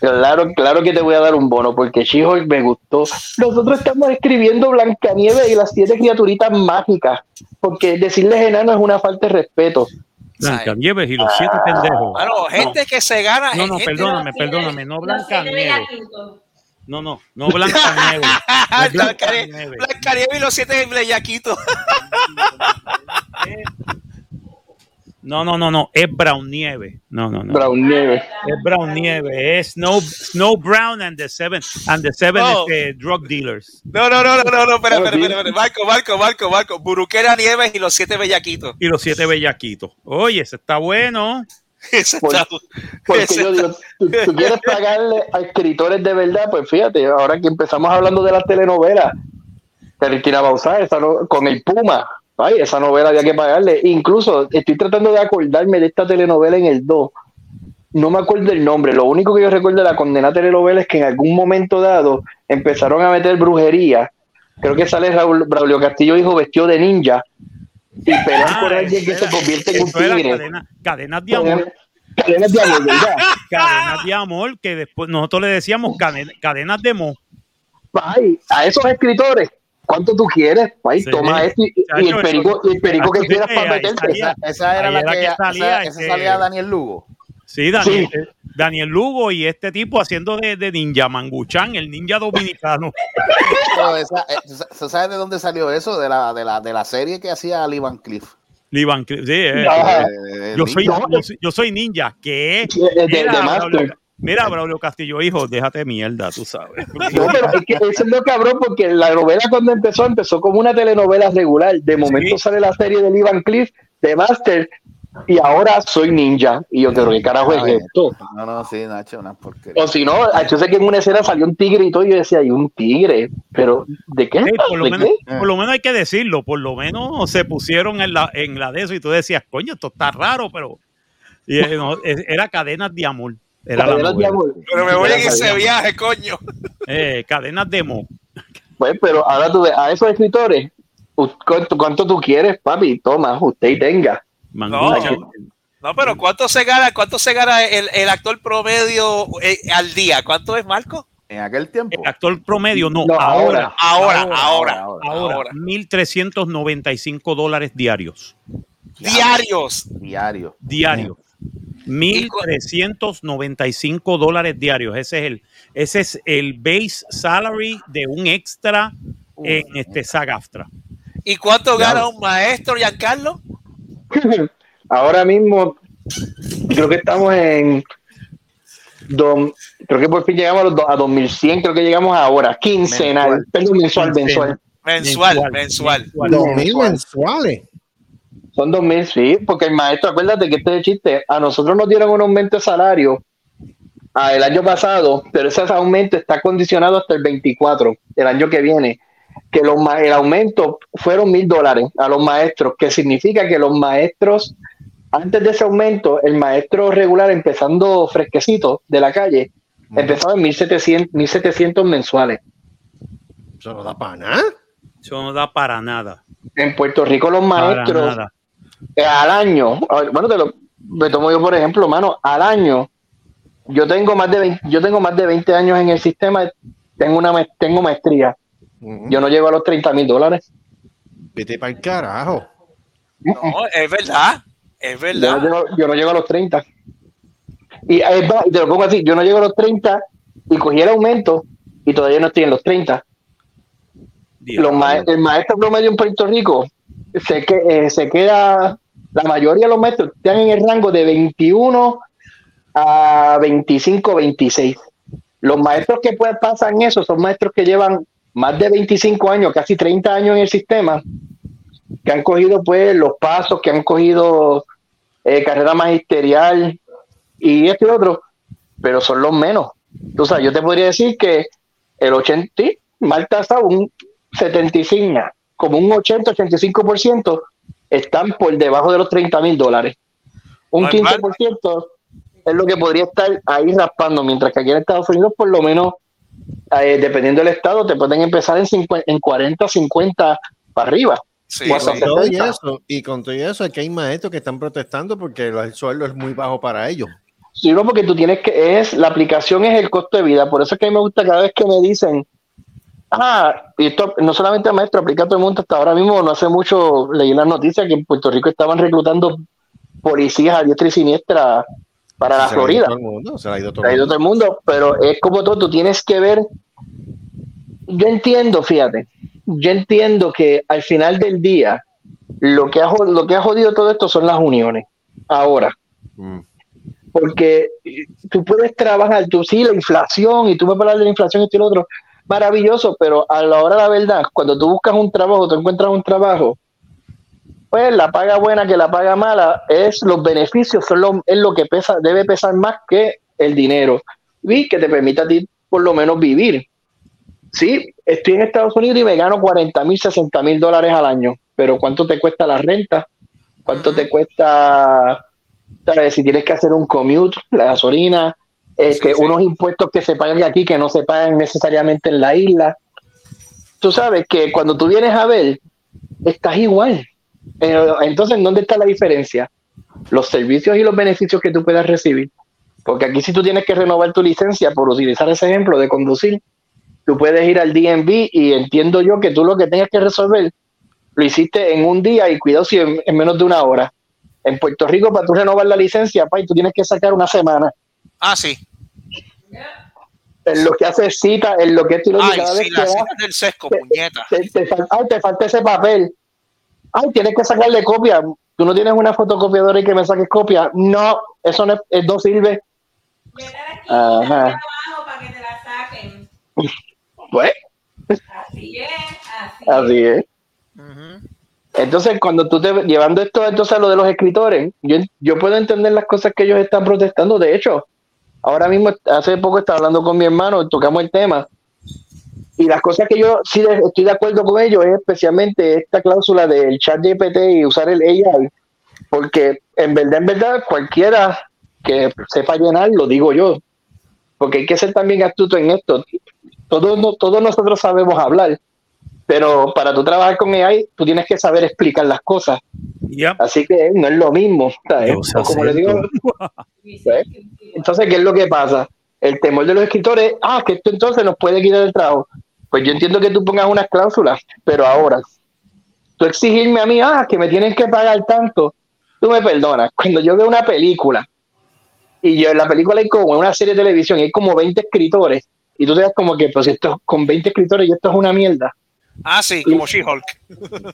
Claro, claro que te voy a dar un bono porque She-Hulk me gustó. Nosotros estamos escribiendo Blancanieves y las siete criaturitas mágicas porque decirles enano es una falta de respeto. Blancanieves y los siete pendejos. Bueno, gente que se gana. No, no, gente- perdóname, perdóname, no Blancanieves. No, no, no Blancanieves. Ah, Es Blancanieves Blancanieves y los siete bellaquitos. No, no, no, no, es Brown Nieve. No, no, no. Brown Nieve. Es Brown Nieve, es Snow, Snow Brown and the Seven, and the seven No. este, drug dealers. No, no, no, no, no, no, espera, espera, espera, espera. Marco, Marco, Marco, Marco. Buruquera Nieves y los siete bellaquitos. Y los siete bellaquitos. Oye, ese está bueno. Por- Porque yo digo, ¿tú, tú quieres pagarle a escritores de verdad, pues fíjate, ahora que empezamos hablando de las telenovelas, Cristina Bauzá, esa no- con el Puma, ay, esa novela había que pagarle. Incluso estoy tratando de acordarme de esta telenovela en el 2. No me acuerdo el nombre, lo único que yo recuerdo de la condenada telenovela es que en algún momento dado empezaron a meter brujería. Creo que sale Raúl, Braulio Castillo, hijo vestido de ninja, y pelean Ah, por alguien que se convierte en un tigre. cadena- cadenas de amor. Cadenas de amor, ¿verdad? Cadenas de amor, que después nosotros le decíamos cadena- cadenas de mo. Ay, a esos escritores, ¿cuánto tú quieres? Ay, Sí. toma esto y, el perico, y el perico que quieras para meterte. Esa, esa era la era que, salía, esa, esa este- salía Daniel Lugo. Sí, Daniel, Sí. Daniel Lugo y este tipo haciendo de, de ninja, Manguchán, el ninja dominicano. Esa- eh, ¿tú ¿Sabes de dónde salió eso? De la, de la, de la serie que hacía Lee Van Cliff. Lee Van Cleef, sí, eh, Ajá. Eh, yo, soy, ninja. yo, soy, yo soy ninja. ¿Qué? De- de Mira, Master. Braulio, mira, Braulio Castillo, hijo, déjate mierda, tú sabes. No, pero es que eso es lo cabrón, porque la novela cuando empezó, empezó como una telenovela regular. De momento Sí. sale la serie de Lee Van Cliff, de Master, y ahora soy ninja. Y yo creo, ¿qué carajo es esto? No, no, sí, Nacho, una porquería. O si no, yo sé que en una escena salió un tigre y todo, y yo decía, hay un tigre, pero ¿de qué? Por, lo ¿De menos, qué? por lo menos hay que decirlo, por lo menos se pusieron en la, en la de eso y tú decías, coño, esto está raro, pero y, no, era cadenas de amor. Era la Cadenas de amor. Pero me voy en ese amor. viaje, coño. Eh, cadenas de mo. Pues, pero ahora tú ves, a esos escritores, ¿cuánto, cuánto tú quieres, papi? Toma, usted y tenga. Mangucha. No. No, pero ¿cuánto se gana, cuánto se gana el, el actor promedio eh, al día? ¿Cuánto es, Marco? En aquel tiempo. El actor promedio, no, No, ahora, Ahora, ahora, ahora, ahora, ahora. 1.395 dólares diarios. Diarios. Diario. Diarios. 1.395 dólares diarios. Ese es el, ese es el base salary de un extra en este Sagaftra. ¿Y cuánto gana un maestro, Giancarlo? Ahora mismo, creo que estamos en. dos- creo que por fin llegamos a, los do- a 2100, creo que llegamos ahora, quincenal, Mensual. perdón, mensual, mensual. Mensual, mensual. Dos mil mensuales. Son 2000, sí, porque el maestro, acuérdate que este es el chiste, a nosotros nos dieron un aumento de salario a el año pasado, pero ese aumento está condicionado hasta el 24, el año que viene, que los, ma- el aumento fueron mil dólares a los maestros, que significa que los maestros, antes de ese aumento, el maestro regular empezando fresquecito de la calle, empezaba en 1700, 1700 mensuales. Eso no da para nada. Eso no da para nada. En Puerto Rico los maestros eh, al año, bueno, te lo me tomo yo por ejemplo, mano, al año yo tengo más de 20, yo tengo más de 20 años en el sistema, tengo una tengo maestría. Yo no llego a los 30 mil dólares. Vete para el carajo. No, es verdad. Es Yo verdad. no, llego, yo no llego a los 30. Y es te lo pongo así, yo no llego a los 30 y cogí el aumento y todavía no estoy en los 30. Los ma- el maestro promedio en Puerto Rico se, que, eh, se queda, la mayoría de los maestros están en el rango de 21 a 25, 26. Los maestros que pues, pasan eso son maestros que llevan más de 25 años, casi 30 años en el sistema, que han cogido pues los pasos, que han cogido eh, carrera magisterial y esto y otro, pero son los menos. Tú sabes, yo te podría decir que el 80, sí, mal tasado, un 75, como un 80-85% están por debajo de los 30 mil dólares. Un Mal, 15% es lo que podría estar ahí raspando, mientras que aquí en Estados Unidos, por lo menos, eh, dependiendo del estado, te pueden empezar en, 50 en 40, 50 para arriba. Sí, hasta Con todo y 70. eso, y con todo y eso, aquí hay maestros que están protestando porque el sueldo es muy bajo para ellos. Sí, no, porque tú tienes que, es, la aplicación es el costo de vida, por eso es que a mí me gusta cada vez que me dicen, ah, y esto no solamente a maestro, aplica a todo el mundo, hasta ahora mismo no hace mucho leí las noticias que en Puerto Rico estaban reclutando policías a diestra y siniestra para la Se Florida. el mundo, se ha ido todo Se ha el ido mundo. todo el mundo, pero es como todo, tú tienes que ver. Yo entiendo, fíjate, yo entiendo que al final del día, lo que ha, lo que ha jodido todo esto son las uniones. Ahora, Mm. porque eh, tú puedes trabajar, tú sí, la inflación, y tú me hablar de la inflación y esto y lo otro, maravilloso, pero a la hora de la verdad, cuando tú buscas un trabajo, tú encuentras un trabajo, pues la paga buena que la paga mala es los beneficios, son lo, es lo que pesa, debe pesar más que el dinero y que te permita a ti por lo menos vivir. Sí, estoy en Estados Unidos y me gano 40 mil, 60 mil dólares al año, pero ¿cuánto te cuesta la renta? ¿Cuánto te cuesta, sabes, si tienes que hacer un commute, la gasolina, este, unos impuestos que se pagan aquí que no se pagan necesariamente en la isla? Tú sabes que cuando tú vienes a ver, estás igual. Pero, entonces, ¿dónde está la diferencia? Los servicios y los beneficios que tú puedas recibir. Porque aquí si tú tienes que renovar tu licencia, por utilizar ese ejemplo de conducir, tú puedes ir al DMV y entiendo yo que tú lo que tengas que resolver lo hiciste en un día y cuidado si en, en menos de una hora. En Puerto Rico, para tú renovar la licencia, pay, tú tienes que sacar una semana. Ah, sí. En lo que hace cita, en lo que y lo Ay, cada vez sí, que vas, citas del sesco, puñeta. te, te falta ese papel. Ay, tienes que sacarle copia. Tú no tienes una fotocopiadora y que me saques copia. No, eso no, es- no sirve. Ajá. para que te la saquen. Pues, Así es, así, así es. Entonces, cuando tú te llevando esto entonces a lo de los escritores, yo, yo puedo entender las cosas que ellos están protestando. De hecho, ahora mismo, hace poco estaba hablando con mi hermano, tocamos el tema, y las cosas que yo sí de- estoy de acuerdo con ellos es especialmente esta cláusula del chat GPT y usar el AI, porque en verdad, en verdad, cualquiera que sepa llenar, lo digo yo, porque hay que ser también astuto en esto. Todos, no- todos nosotros sabemos hablar, pero para tú trabajar con AI, tú tienes que saber explicar las cosas. Así que no es lo mismo. entonces, ¿qué es lo que pasa? El temor de los escritores, ah, que esto entonces nos puede quitar el trabajo. Pues yo entiendo que tú pongas unas cláusulas, pero ahora, tú exigirme a mí, ah, que me tienen que pagar tanto, tú me perdonas. Cuando yo veo una película, y yo en la película hay como una serie de televisión, y hay como 20 escritores, y tú te das como que, pues esto con 20 escritores y esto es una mierda. Ah, sí, como She-Hulk.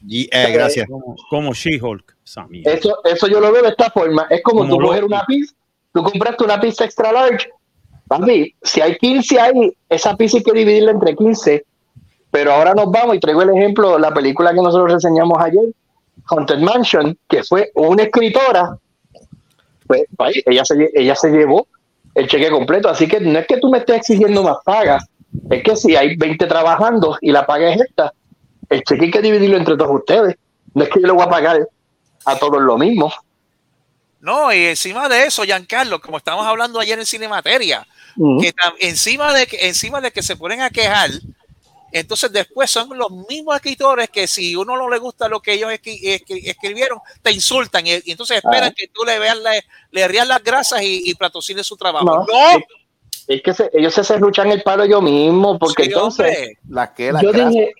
Y, eh, gracias. Como, como She-Hulk. esa mierda. Eso, eso yo lo veo de esta forma. Es como, Como tú coger una pizza, tú compraste una pizza extra large. Papi, si hay 15 ahí, esa pizza hay que dividirla entre 15. Pero ahora nos vamos y traigo el ejemplo, la película que nosotros reseñamos ayer, Haunted Mansion, que fue una escritora. Pues, vaya, ella, se, ella se llevó el cheque completo. Así que no es que tú me estés exigiendo más paga, es que si hay 20 trabajando y la paga es esta, el cheque hay que dividirlo entre todos ustedes. No es que yo le voy a pagar a todos lo mismo. No, y encima de eso, Giancarlo, como estamos hablando ayer en Cinemateria, Que encima de que encima de que se ponen a quejar, entonces después son los mismos escritores que si uno no le gusta lo que ellos escri- escri- escribieron, te insultan y, y entonces esperan Ah. que tú le veas la- le rías las grasas y, y patrocines su trabajo. No, No, es, que se- ellos se serruchan el palo yo mismo, porque Sí, entonces. La que, la yo grasa. dije,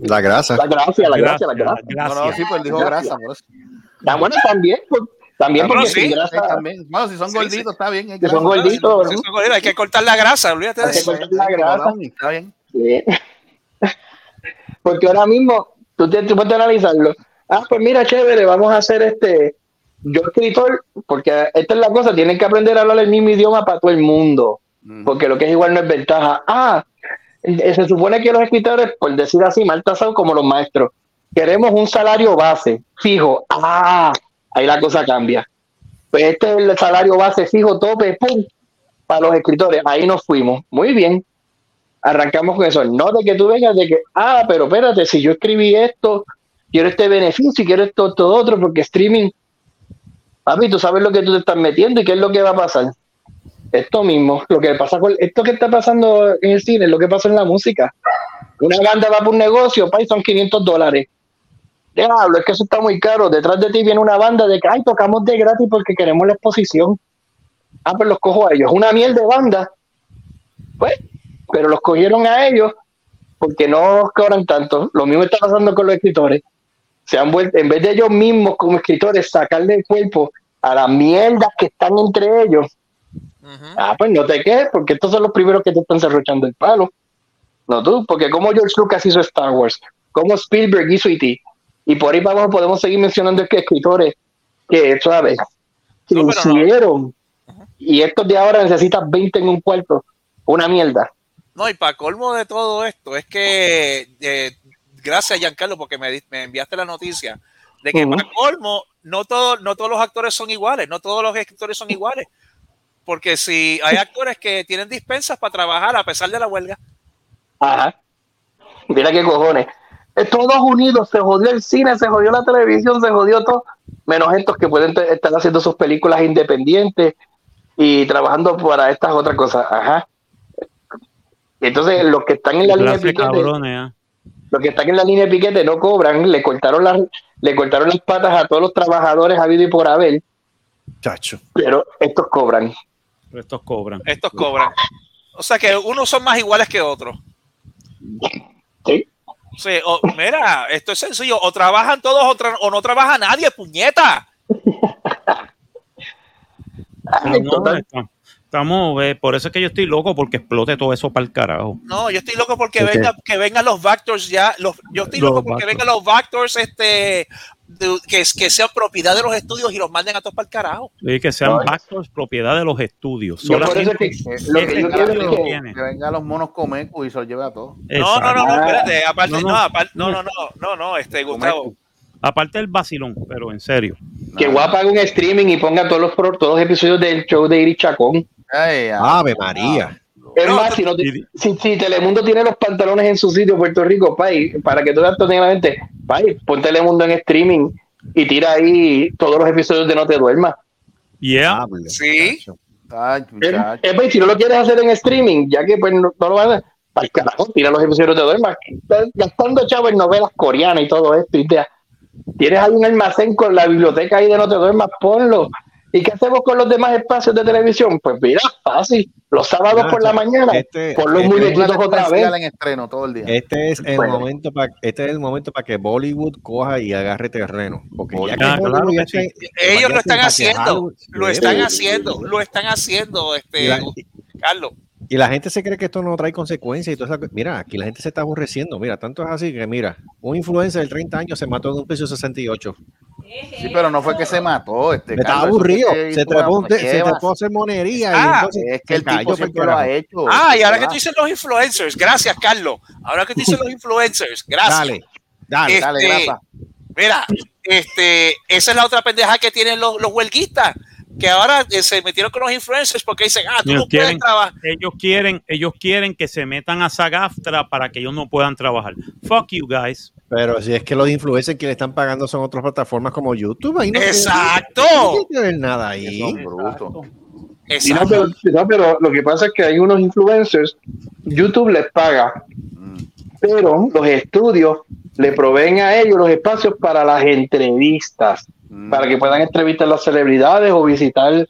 La grasa. la gracia, la gracia, la Gracias, gracia. No, no, sí, pues dijo grasa. Por eso. Ah, bueno, también, pues, también porque sí. sin Sí, grasa, también. Bueno, si son Sí, gorditos, está bien. es que son gorditos, hay que cortar la grasa, olvídate de Hay que cortar la grasa. Está bien. Porque ahora mismo, tú, te, tú puedes analizarlo. Ah, pues mira, chévere, vamos a hacer este. Yo, escritor, porque esta es la cosa, tienen que aprender a hablar el mismo idioma para todo el mundo. Porque lo que es igual no es ventaja. Ah, eh, se supone que los escritores, por decir así, mal tasados como los maestros, queremos un salario base fijo. Ah, ahí la cosa cambia. Pues este es el salario base fijo, tope, pum, para los escritores. Ahí nos fuimos. Muy bien arrancamos con eso. No de que tú vengas de que, ah, pero espérate, si yo escribí esto, quiero este beneficio y quiero esto, todo otro, porque streaming, papi, tú sabes lo que tú te estás metiendo y qué es lo que va a pasar. Esto mismo, lo que pasa con esto que está pasando en el cine, lo que pasa en la música. Una banda va por un negocio, pa, y son 500 dólares. Diablo, es que eso está muy caro. Detrás de ti viene una banda de que, ay, tocamos de gratis porque queremos la exposición. Ah, pues los cojo a ellos. Una miel de banda. Pues, pero los cogieron a ellos porque no cobran tanto. Lo mismo está pasando con los escritores. Se han vuelto, en vez de ellos mismos como escritores sacarle el cuerpo a las mierdas que están entre ellos, ah, pues no te quedes, porque estos son los primeros que te están cerrochando el palo. No tú, porque como George Lucas hizo Star Wars, como Spielberg hizo E.T., y por ahí para abajo podemos seguir mencionando que escritores que, ¿sabes? No, hicieron. Y estos de ahora necesitan 20 en un cuarto. Una mierda. No, y para colmo de todo esto, es que eh, gracias Giancarlo porque me, me enviaste la noticia de que Ujú. para colmo no, todo, no todos los actores son iguales, no todos los escritores son iguales. Porque si hay actores que tienen dispensas para trabajar a pesar de la huelga. Ajá. Mira qué cojones. Eh, Todos unidos, se jodió el cine, se jodió la televisión, se jodió todo, menos estos que pueden estar haciendo sus películas independientes y trabajando para estas otras cosas. Ajá. Entonces, los que están en la línea de piquete, cabrones, ah. los que están en la línea de piquete no cobran, le cortaron las, le cortaron las patas a todos los trabajadores habido y por haber, Chacho. pero estos cobran. Pero estos cobran. Estos cobran. O sea que unos son más iguales que otros. Sí. O- mira, esto es sencillo. O trabajan todos o, tra- o no trabaja nadie, puñeta. Ah, estamos, eh, por eso es que yo estoy loco porque explote todo eso para el carajo. No, yo estoy loco porque venga, que vengan los Vectors ya. Los, yo estoy Los loco porque vengan los Vectors este, de- que, que sean propiedad de los estudios y los manden a todos para el carajo. Y que sean No, backdoors propiedad de los estudios. Yo por eso Solamente es que- lo que yo quiero es que- vengan los monos Comecu y se los lleve a todos. No, no, no, no, espérate, aparte, No, no, no. aparte- no, no, no, no, no, este, Gustavo. Aparte del vacilón, pero en serio. Que voy a pagar un streaming y ponga todos los, pro- todos los episodios del show de Iris Chacón. Ave María. Es más, si, no te- si, si Telemundo tiene los pantalones en su sitio, Puerto Rico, pay, para que tú veas mente, pay, pon Telemundo en streaming y tira ahí todos los episodios de No Te Duermas. Yeah. Sí. Ay, Es, muchacho. es, pues, si no lo quieres hacer en streaming, ya que pues no, no lo vas a hacer, pa'l carajo, tira los episodios de No Te Duermas. Estás gastando chavo en novelas coreanas y todo esto. Y te, tienes ahí un almacén con la biblioteca ahí de No Te Duermas, ponlo. ¿Y qué hacemos con los demás espacios de televisión? Pues mira, fácil. Los sábados por la mañana, este- pon los este- muñequitos otra vez. En estreno todo el día. Este es el Bueno. momento para este es el momento para que Bollywood coja y agarre terreno, porque ya que Hollywood claro ya que está- Ellos lo están haciendo, lo están haciendo, lo están haciendo, este, la, Carlos. Y la gente se cree que esto no trae consecuencias y toda esa co- Mira, aquí la gente se está aborreciendo. Mira, tanto es así que, mira, un influencer de 30 años se mató en un precio 68. Sí, pero no fue que se mató. Este, Estaba Carlos, eso aburrido. que Se trepó, se prueba. trepó a hacer monería. y Ah, entonces Es que el tipo siempre lo ha hecho. Ah, y ahora que tú dices los influencers, gracias, Carlos. Ahora que tú dices los influencers, gracias. Dale, dale, dale, Este, grasa. Mira, este, esa es la otra pendeja que tienen los, los huelguistas. Que ahora eh, se metieron con los influencers porque dicen, ah, tú Ellos no puedes quieren, trabajar. ellos quieren, ellos quieren que se metan a Sagaftra para que ellos no puedan trabajar. Fuck you guys. Pero si es que los influencers que le están pagando son otras plataformas como YouTube, ahí no Exacto. No tiene que ver nada ahí. Y no, Exacto. pero, no, pero lo que pasa es que hay unos influencers, YouTube les paga, pero los estudios le proveen a ellos los espacios para las entrevistas, para que puedan entrevistar a las celebridades o visitar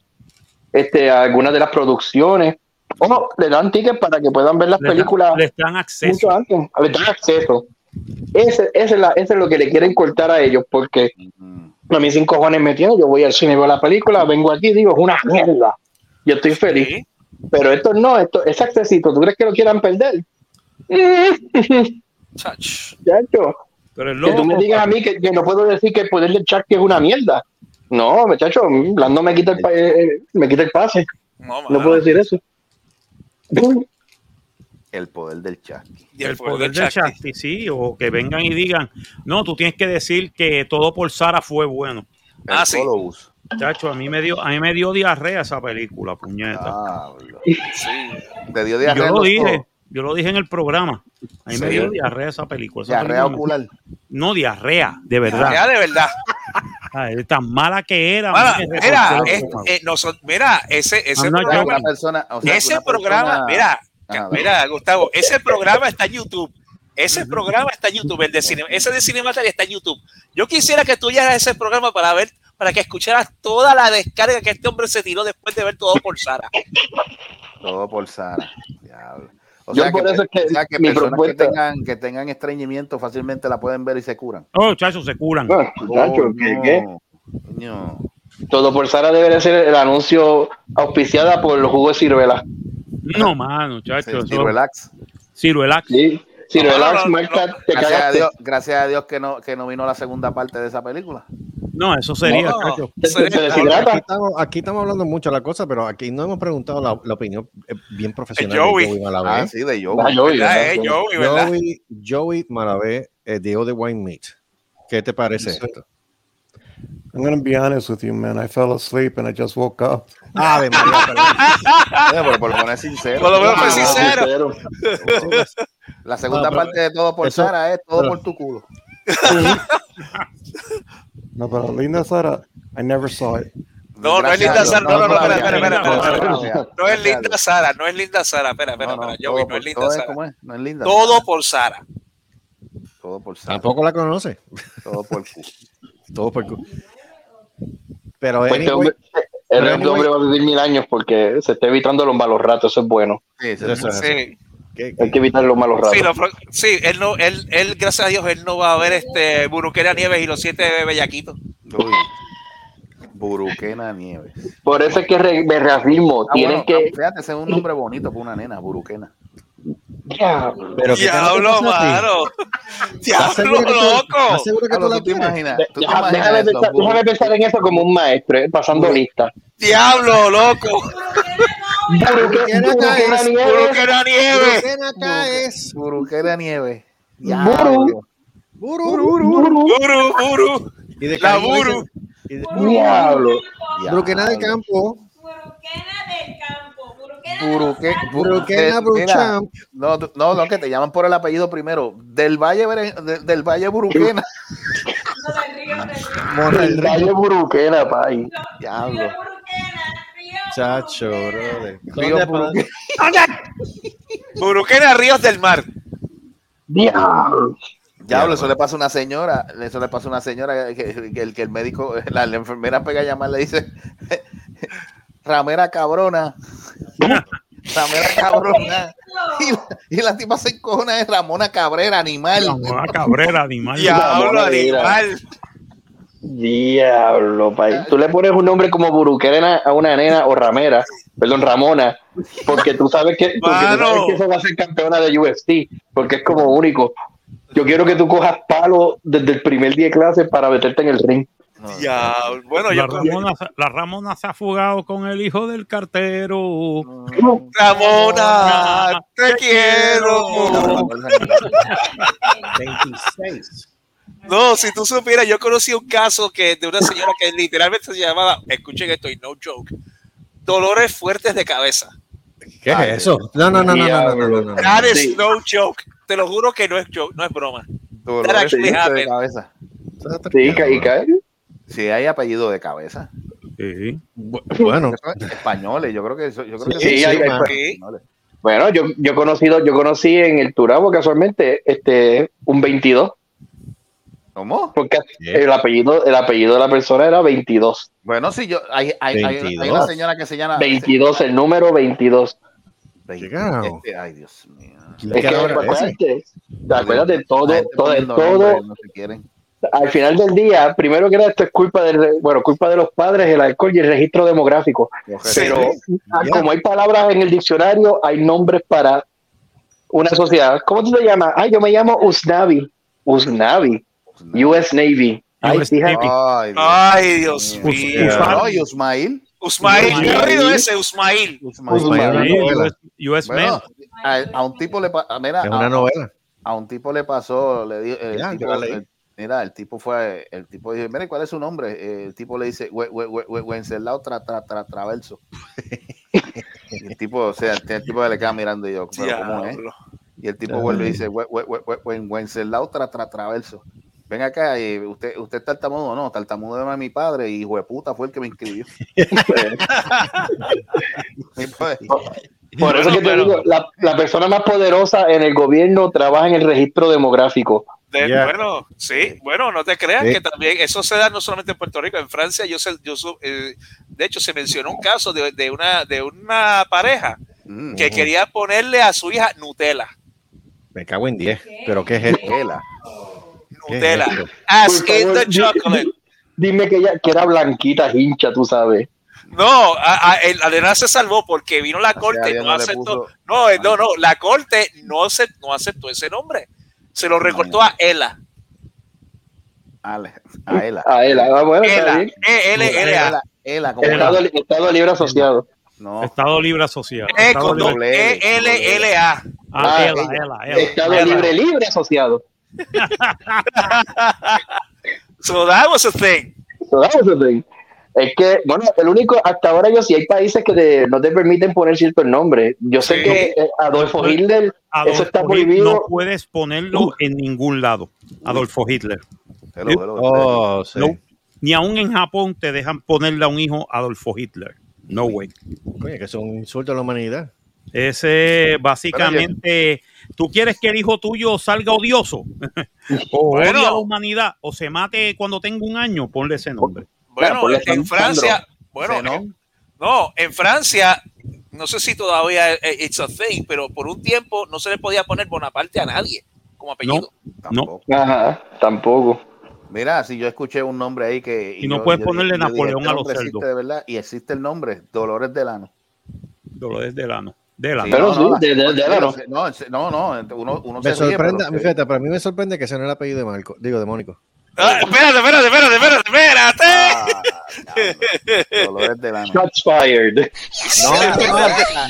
este, algunas de las producciones. O le dan tickets para que puedan ver las películas les dan acceso. mucho antes. Les dan acceso. Ese, ese es la- ese es lo que le quieren cortar a ellos, porque a mí sin cojones me tiene, yo voy al cine, veo la película, vengo aquí y digo, es una mierda. Yo estoy feliz. Pero esto no, esto, ese accesito, ¿tú crees que lo quieran perder? Chacho. Pero el Que tú me digas a mí que, que no puedo decir que el poder del chat que es una mierda. No, muchacho, Blando me quita el, pa- eh, eh, me quita el pase. No, No puedo decir eso. El poder del chat. el poder del Chasti, sí, o que vengan y digan, no, tú tienes que decir que todo por Sara fue bueno. Ah, sí. Chacho, a mí me dio, a mí me dio diarrea esa película, puñeta. Te dio yo diarrea en lo dije. Yo lo dije en el programa. A mí me dio diarrea esa película. esa Diarrea película me- ocular. No, diarrea, de verdad. Ya, de verdad. Ay, tan mala que era. Mira, me mira, el es- eh, noso- mira, ese, ese I'm not programa. Una persona, o sea, que ese una programa, persona- mira, mira, Gustavo, ese programa está en YouTube. Ese programa está en YouTube, el de cine, ese de Cinematary está en YouTube. Yo quisiera que tú llegaras a ese programa para ver, para que escucharas toda la descarga que este hombre se tiró después de ver todo por Sara. Todo por Sara. Diablo. O Yo sea, por que, eso es que o sea, que mi personas propuesta- que tengan, que tengan estreñimiento fácilmente la pueden ver y se curan. Oh, chacho, se curan. Ah, Oh, ¿qué, no. qué? Coño. Todo por Sara debería ser el anuncio auspiciada por los jugos de ciruela. No, mano, chacho. Sí, eso- Ciruelax. Ciruelax. Sí, ciruelax, no, no, marca, no. te Gracias a. Dios, gracias a Dios que no, que no vino la segunda parte de esa película. No, eso sería, No. chacho. Se, se- se Aquí estamos, aquí estamos hablando mucho de la cosa, pero aquí no hemos preguntado la, la opinión eh, bien profesional De Joey. de Joey Malavé. Ah, sí, de Joe. Ah, Joey, ¿Verdad, ¿verdad? eh, Joey, ¿verdad? Joey, Joey Malavé, eh, de The Wine Meat. ¿Qué te parece Sí. esto? I'm gonna be honest with you, man. I fell asleep and I just woke up. Ave María, pero- Oye, pero por poner sincero. Por lo menos fue Ah, sincero. La segunda Ah, parte de todo por eso- Sara es todo pero- por tu culo. No, but Linda Sara, I never saw it. No, no es Linda. Sara. No, no, no, espera, espera, espera, no, espera, no, espera. Gracias. No es Linda. Sara, no es Linda Sara. Espera, espera, espera. todo Joey, no por- es Linda Sara. No es linda. Todo por Sara. Todo por Sara. Tampoco la conoce. Todo por culo. Todo por cu- Pero Pues este anyway, hombre, el pero este hombre va a vivir mil años porque se está evitando los malos ratos, eso es bueno. Sí, sí, Eso es. Sí, ¿qué- Hay que evitar los malos ratos. sí, lo pro- sí, él no, él, él, gracias a Dios, él no va a ver este Buruquera Nieves y los siete bellaquitos. Uy. Buruquena Nieves. Por eso es que re- me reafirmo, Ah, tienen bueno, que... Fíjate, ese es un nombre bonito para una nena, Buruquena. Ya, pero ¿qué tal te Diablo, mano. ¿Estás Diablo, loco. ¿Estás seguro que tú Diablo, la ¿tú te tienes? imaginas? ¿Tú te deja- imaginas déjame, eso? pensar, déjame pensar en eso como un maestro, eh, pasando lista. Diablo, loco. Buruquera Nieves. Buruquena acá es. Buruquena Nieves. Buru. Diablo. Buru. Buru, buru. Y de La Buru. Diablo. Buruquena del campo. Buruquena del campo. Buruquena Buruque, del. Buruquena Mira, Bruchamp. No, no, no, que te llaman por el apellido primero. Del Valle, del Valle Buruquena. No, del río, del río. El gallo buruquena, pay. Diablo. Chacho, brother. Río ¿Dónde Buruquena. Buruquera Ríos del Mar. Diablo. Diablo, eso le pasa a una señora, eso le pasa a una señora que, que el, que el médico, la, la enfermera pega a llamar, le dice, ramera cabrona, ramera cabrona, y la, y la tipa se encojona de Ramona Cabrera, animal. Una cabrera animal. Diablo, animal. Diablo, pay. Tú le pones un nombre como buruquena a una nena o ramera, perdón, Ramona, porque tú sabes que, tú sabes que esa va a ser campeona de UFC, porque es como único. Yo quiero que tú cojas palo desde el primer día de clase para meterte en el ring. Diablo. Bueno, La yo Ramona, la Ramona se ha fugado con el hijo del cartero. Ramona, te quiero. 26. No, si tú supieras, yo conocí un caso que de una señora que literalmente se llamaba, escuchen esto y no joke, dolores fuertes de cabeza. ¿Qué es eso? No, no, no, no, no, no, no, no. That is no joke. Te lo juro que no es joke, no es broma. Dolores That actually de happened. cabeza. Sí, y cae. Sí, hay apellido de cabeza. Sí. Bueno, Españoles, yo creo que eso, yo creo que Sí, sí, hay- españoles. Bueno, yo, yo conocido, yo conocí en el Turabo casualmente este un 22, ¿Cómo? porque el apellido, el apellido de la persona era 22. Bueno, sí, yo hay, hay, hay, hay 22. una señora que se llama 22, el número 22. ¿Qué carajo? Este, ay, Dios mío. Es que acuérdate, acuérdate, todo, todo, todo, nombres, no se quieren. al final del día, primero que nada, esto es culpa del, re- bueno, culpa de los padres, el alcohol y el registro demográfico. Pero ah, como hay palabras en el diccionario, hay nombres para una sociedad. ¿Cómo tú te llamas? Ah, yo me llamo Usnavi. Usnavi. US Navy. Ay, US. Navy. Ay, Dios Ay, Dios mío. No, Usmail. Usmail, yo he Usmail. oído ese, Usmail. Usmail. US, US Bueno, a, a un tipo le a- mira, Es a, una novela. a un tipo le pasó, le dio, el Ya, tipo, el- mira, el tipo fue, el tipo dijo, mira, ¿cuál es su nombre? Eh, El tipo le dice, "We- we- we- we- Wenceslao tra, tra, tra, Traverso. y el tipo, o sea, el tipo le queda mirando y yo, pero ¿cómo es? Y el tipo vuelve y dice, "We- we- we- we- we- Wenceslao tra, tra, Traverso. Ven acá, y usted, usted es tartamudo, no, tartamudo era mi padre y hijo de puta fue el que me inscribió. Por eso Bueno, que te pero- digo, la, la persona más poderosa en el gobierno trabaja en el registro demográfico. De- Ya. Bueno, sí, bueno, no te creas Sí. que también eso se da no solamente en Puerto Rico, en Francia, yo sé, yo su- eh, de hecho se mencionó un caso de, de una de una pareja mm, que quería ponerle a su hija Nutella, Me cago en 10. ¿Pero qué es esto? Tela. ¿Qué es Nutella, as in the chocolate. di- Dime que ella que era blanquita, hincha, tú sabes. No, a, a- el- se salvó porque vino la a corte no no aceptó. puso- No, eh, no, no, la corte no, acep- no aceptó ese nombre. Se lo recortó a Ela. Ale, a Ela. A él, ah, bueno, está Ela, bien. E-L-L-A. Ela, Ela, como Estado, Estado Libre Asociado. No, Estado Libre Asociado. E Estado con Libre- doble L. Ah, Ah, Ela. Ela, Ela. Estado Ela. Libre Libre Asociado. So that was a thing. So that was the thing. Es que, bueno, el único, hasta ahora yo sí hay países que te- no te permiten poner ciertos nombres. Yo sé Sí. que eh, Adolfo Hitler, Adolfo eso está prohibido. No puedes ponerlo en ningún lado. Adolfo Hitler. hello, hello, Oh, sí. No. Ni aún en Japón te dejan ponerle a un hijo Adolfo Hitler. No way. Coño, que es un insulto a la humanidad. Ese básicamente, tú quieres que el hijo tuyo salga odioso o Bueno. odie a la humanidad o se mate cuando tenga un año, ponle ese nombre. Bueno, en Francia, bueno, ¿no? en- no, en Francia, no sé si todavía eh, it's a thing, pero por un tiempo no se le podía poner Bonaparte a nadie como apellido. Tampoco. Ajá, tampoco. Mira, si yo escuché un nombre ahí que. Y no yo- puedes yo ponerle dije- yo dije, Napoleón este a los cerdos. existe de verdad y existe el nombre, Dolores Delano. Dolores del ano. Sí, Pero sí, la- de- de- de Delano. No, no, no, uno, uno Me se ríe, sorprende, pero- fíjate, para mí me sorprende que ese no es el apellido de Marco, digo, de Mónico. Ah, espérate, espérate, espérate, espérate, espérate. Ah, Dolores Delano. Shots fired. No,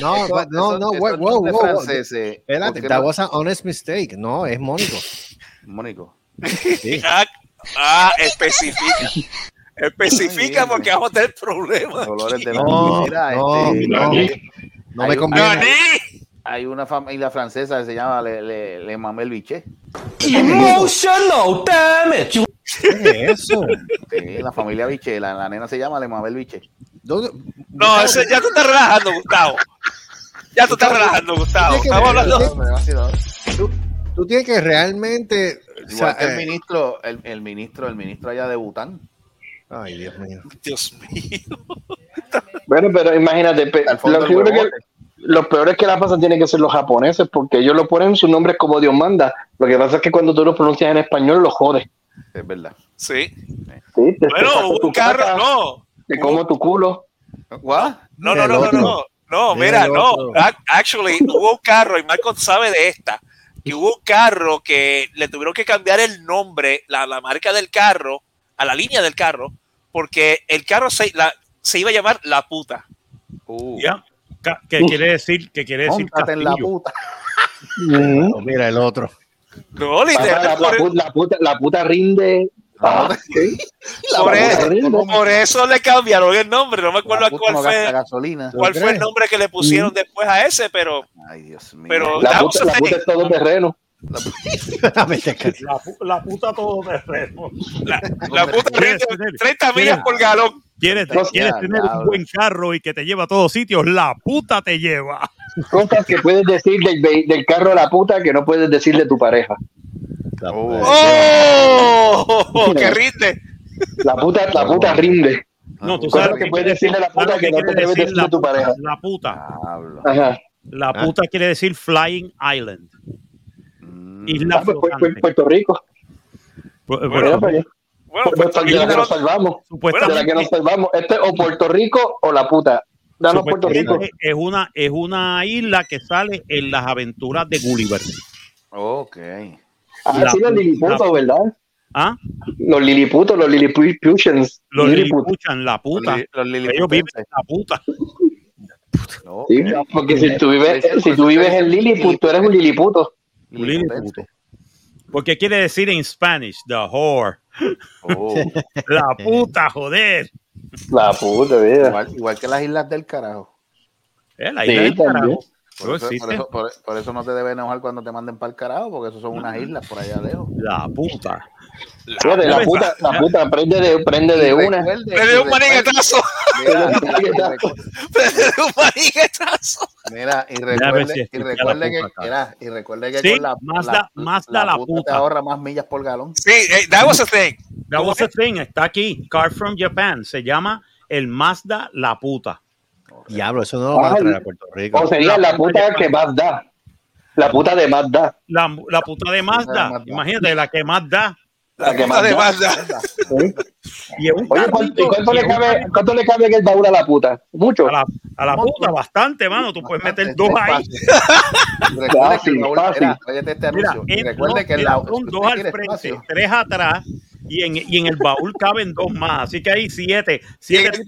no, no, eso- no, eso wow, no wow, de franceses. Espérate, ¿Por qué that no? was an honest mistake. No, es Mónico. Mónico. Sí. Ah, ah, especifica. Especifica porque vamos a tener problemas. Dolores aquí. Delano. No, Mira, no, este, no. hay- me hay- conviene. Hay una familia francesa que se llama Le, Le, Le Mamel Biché. Emotional damage. ¿Qué es eso? Sí, la familia Biché. La, la nena se llama Le Mamel Biché. ¿Dónde- No, ese, ya tú estás relajando, Gustavo. Ya tú estás relajando, Gustavo. Estamos hablando. Tú, tú tienes que realmente. o sea, Igual que el eh, ministro, el, el ministro, el ministro allá de Bután. Ay, Dios mío. Dios mío. Bueno, pero imagínate, lo, que- creo que los peores que la pasan tienen que ser los japoneses, porque ellos lo ponen sus nombres como Dios manda. Lo que pasa es que cuando tú lo pronuncias en español, lo jodes. Es verdad. Sí. Sí, te- Bueno, un carro, caca, no. Te como tu culo. ¿What? No, Mira no, no, no, no. No, Mira no. Actually, hubo un carro, y Marco sabe de esta, que hubo un carro que le tuvieron que cambiar el nombre, la, la marca del carro, a la línea del carro, porque el carro se, la- se iba a llamar La Puta. Uh, ¿Qué quiere decir? ¿Qué quiere decir en la puta. Mira el otro. No, literal. la, la por, pu- la puta, la puta rinde. Ah, sí. por eso, por eso le cambiaron el nombre. No me acuerdo cuál no fue, gasolina. cuál fue el nombre que le pusieron después a ese, pero, Ay, Dios mío. pero La puta, la puta es todo terreno. La, pu- la puta todo terreno. La, la puta ¿Quieres rinde tener- 30 millas por galón. ¿Quieres, No, quieres ya, tener ya, un buen carro y que te lleva a todos sitios? La puta te lleva. Cosas que puedes decir del, del carro a la puta que no puedes decir de tu pareja. ¡Oh! ¡Que rinde! La puta, la puta rinde. No, tú sabes que puedes decirle a la puta ¿sabes que no te debes decir la de tu pareja. La puta. Ajá. La puta quiere decir Flying Island. Isla Ah, pues. Puerto Rico. Bueno. Bueno, Pues, Puerto pues, de la que no- nos salvamos. De la que supuestamente, nos salvamos. Este o Puerto Rico o la puta. Danos Puerto Rico. es una, es una isla que sale en las aventuras de Gulliver. Ok. Ah, La- sí, los liliputos, la- ¿verdad? ¿Ah? Los liliputos, los liliputians. Los Lilliput. Lilipuchan, la puta. Los, li- los Ellos viven la puta. Ok. Sí, porque si tú vives, si tú vives en Lilliput, tú eres un liliputo. Un liliputo. Porque quiere decir en Spanish, the whore. Oh. La puta, joder. La puta, mira. Igual, igual que las islas del carajo. Eh, la Sí, del también. carajo. Por eso, por, eso, por- por eso no te debes enojar cuando te manden para el carajo, porque eso son unas islas por allá lejos. La puta. Fíjate, la puta, la puta prende de, prende de una. Dio un Le dio un maniguetazo. Mira, y a recuerde, y recuerde la que, mira, y recuerde que Sí, con la, Mazda- Mazda la te puta. ahorra más millas por galón. Sí, eh, that was a thing. That was the thing. Está aquí. Car from Japan. Se llama el Mazda La Puta. Diablo, eso no lo van a traer a Puerto Rico. O sería la puta que más da. La puta de más da. La, la puta de Mazda. Mazda. Imagínate, la que más da. La que un Oye, ¿cuánto, y cuánto le cabe, cuánto le cabe en el baúl a la puta? Mucho. A la, a la puta, bastante, mano. Tú puedes meter dos ahí. Fácil, que mira, óyete este Mira, recuerde no, que son si dos usted al quiere frente, espacio, tres atrás. Y en, y en el baúl caben dos más. Así que hay siete.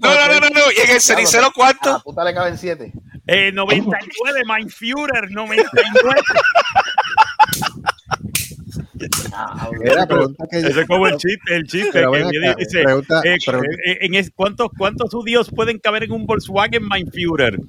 No, no, no, no, no. ¿Y en el cenicero a la cuánto? puta le caben siete. Eh, 99, Mein Führer, 99. Era pregunta que Ese es como el chiste, el chiste Pero que ven viene acá, y dice, pregunta- eh, pregunta- eh, en es- ¿cuántos, ¿cuántos judíos pueden caber en un Volkswagen Mein Führer?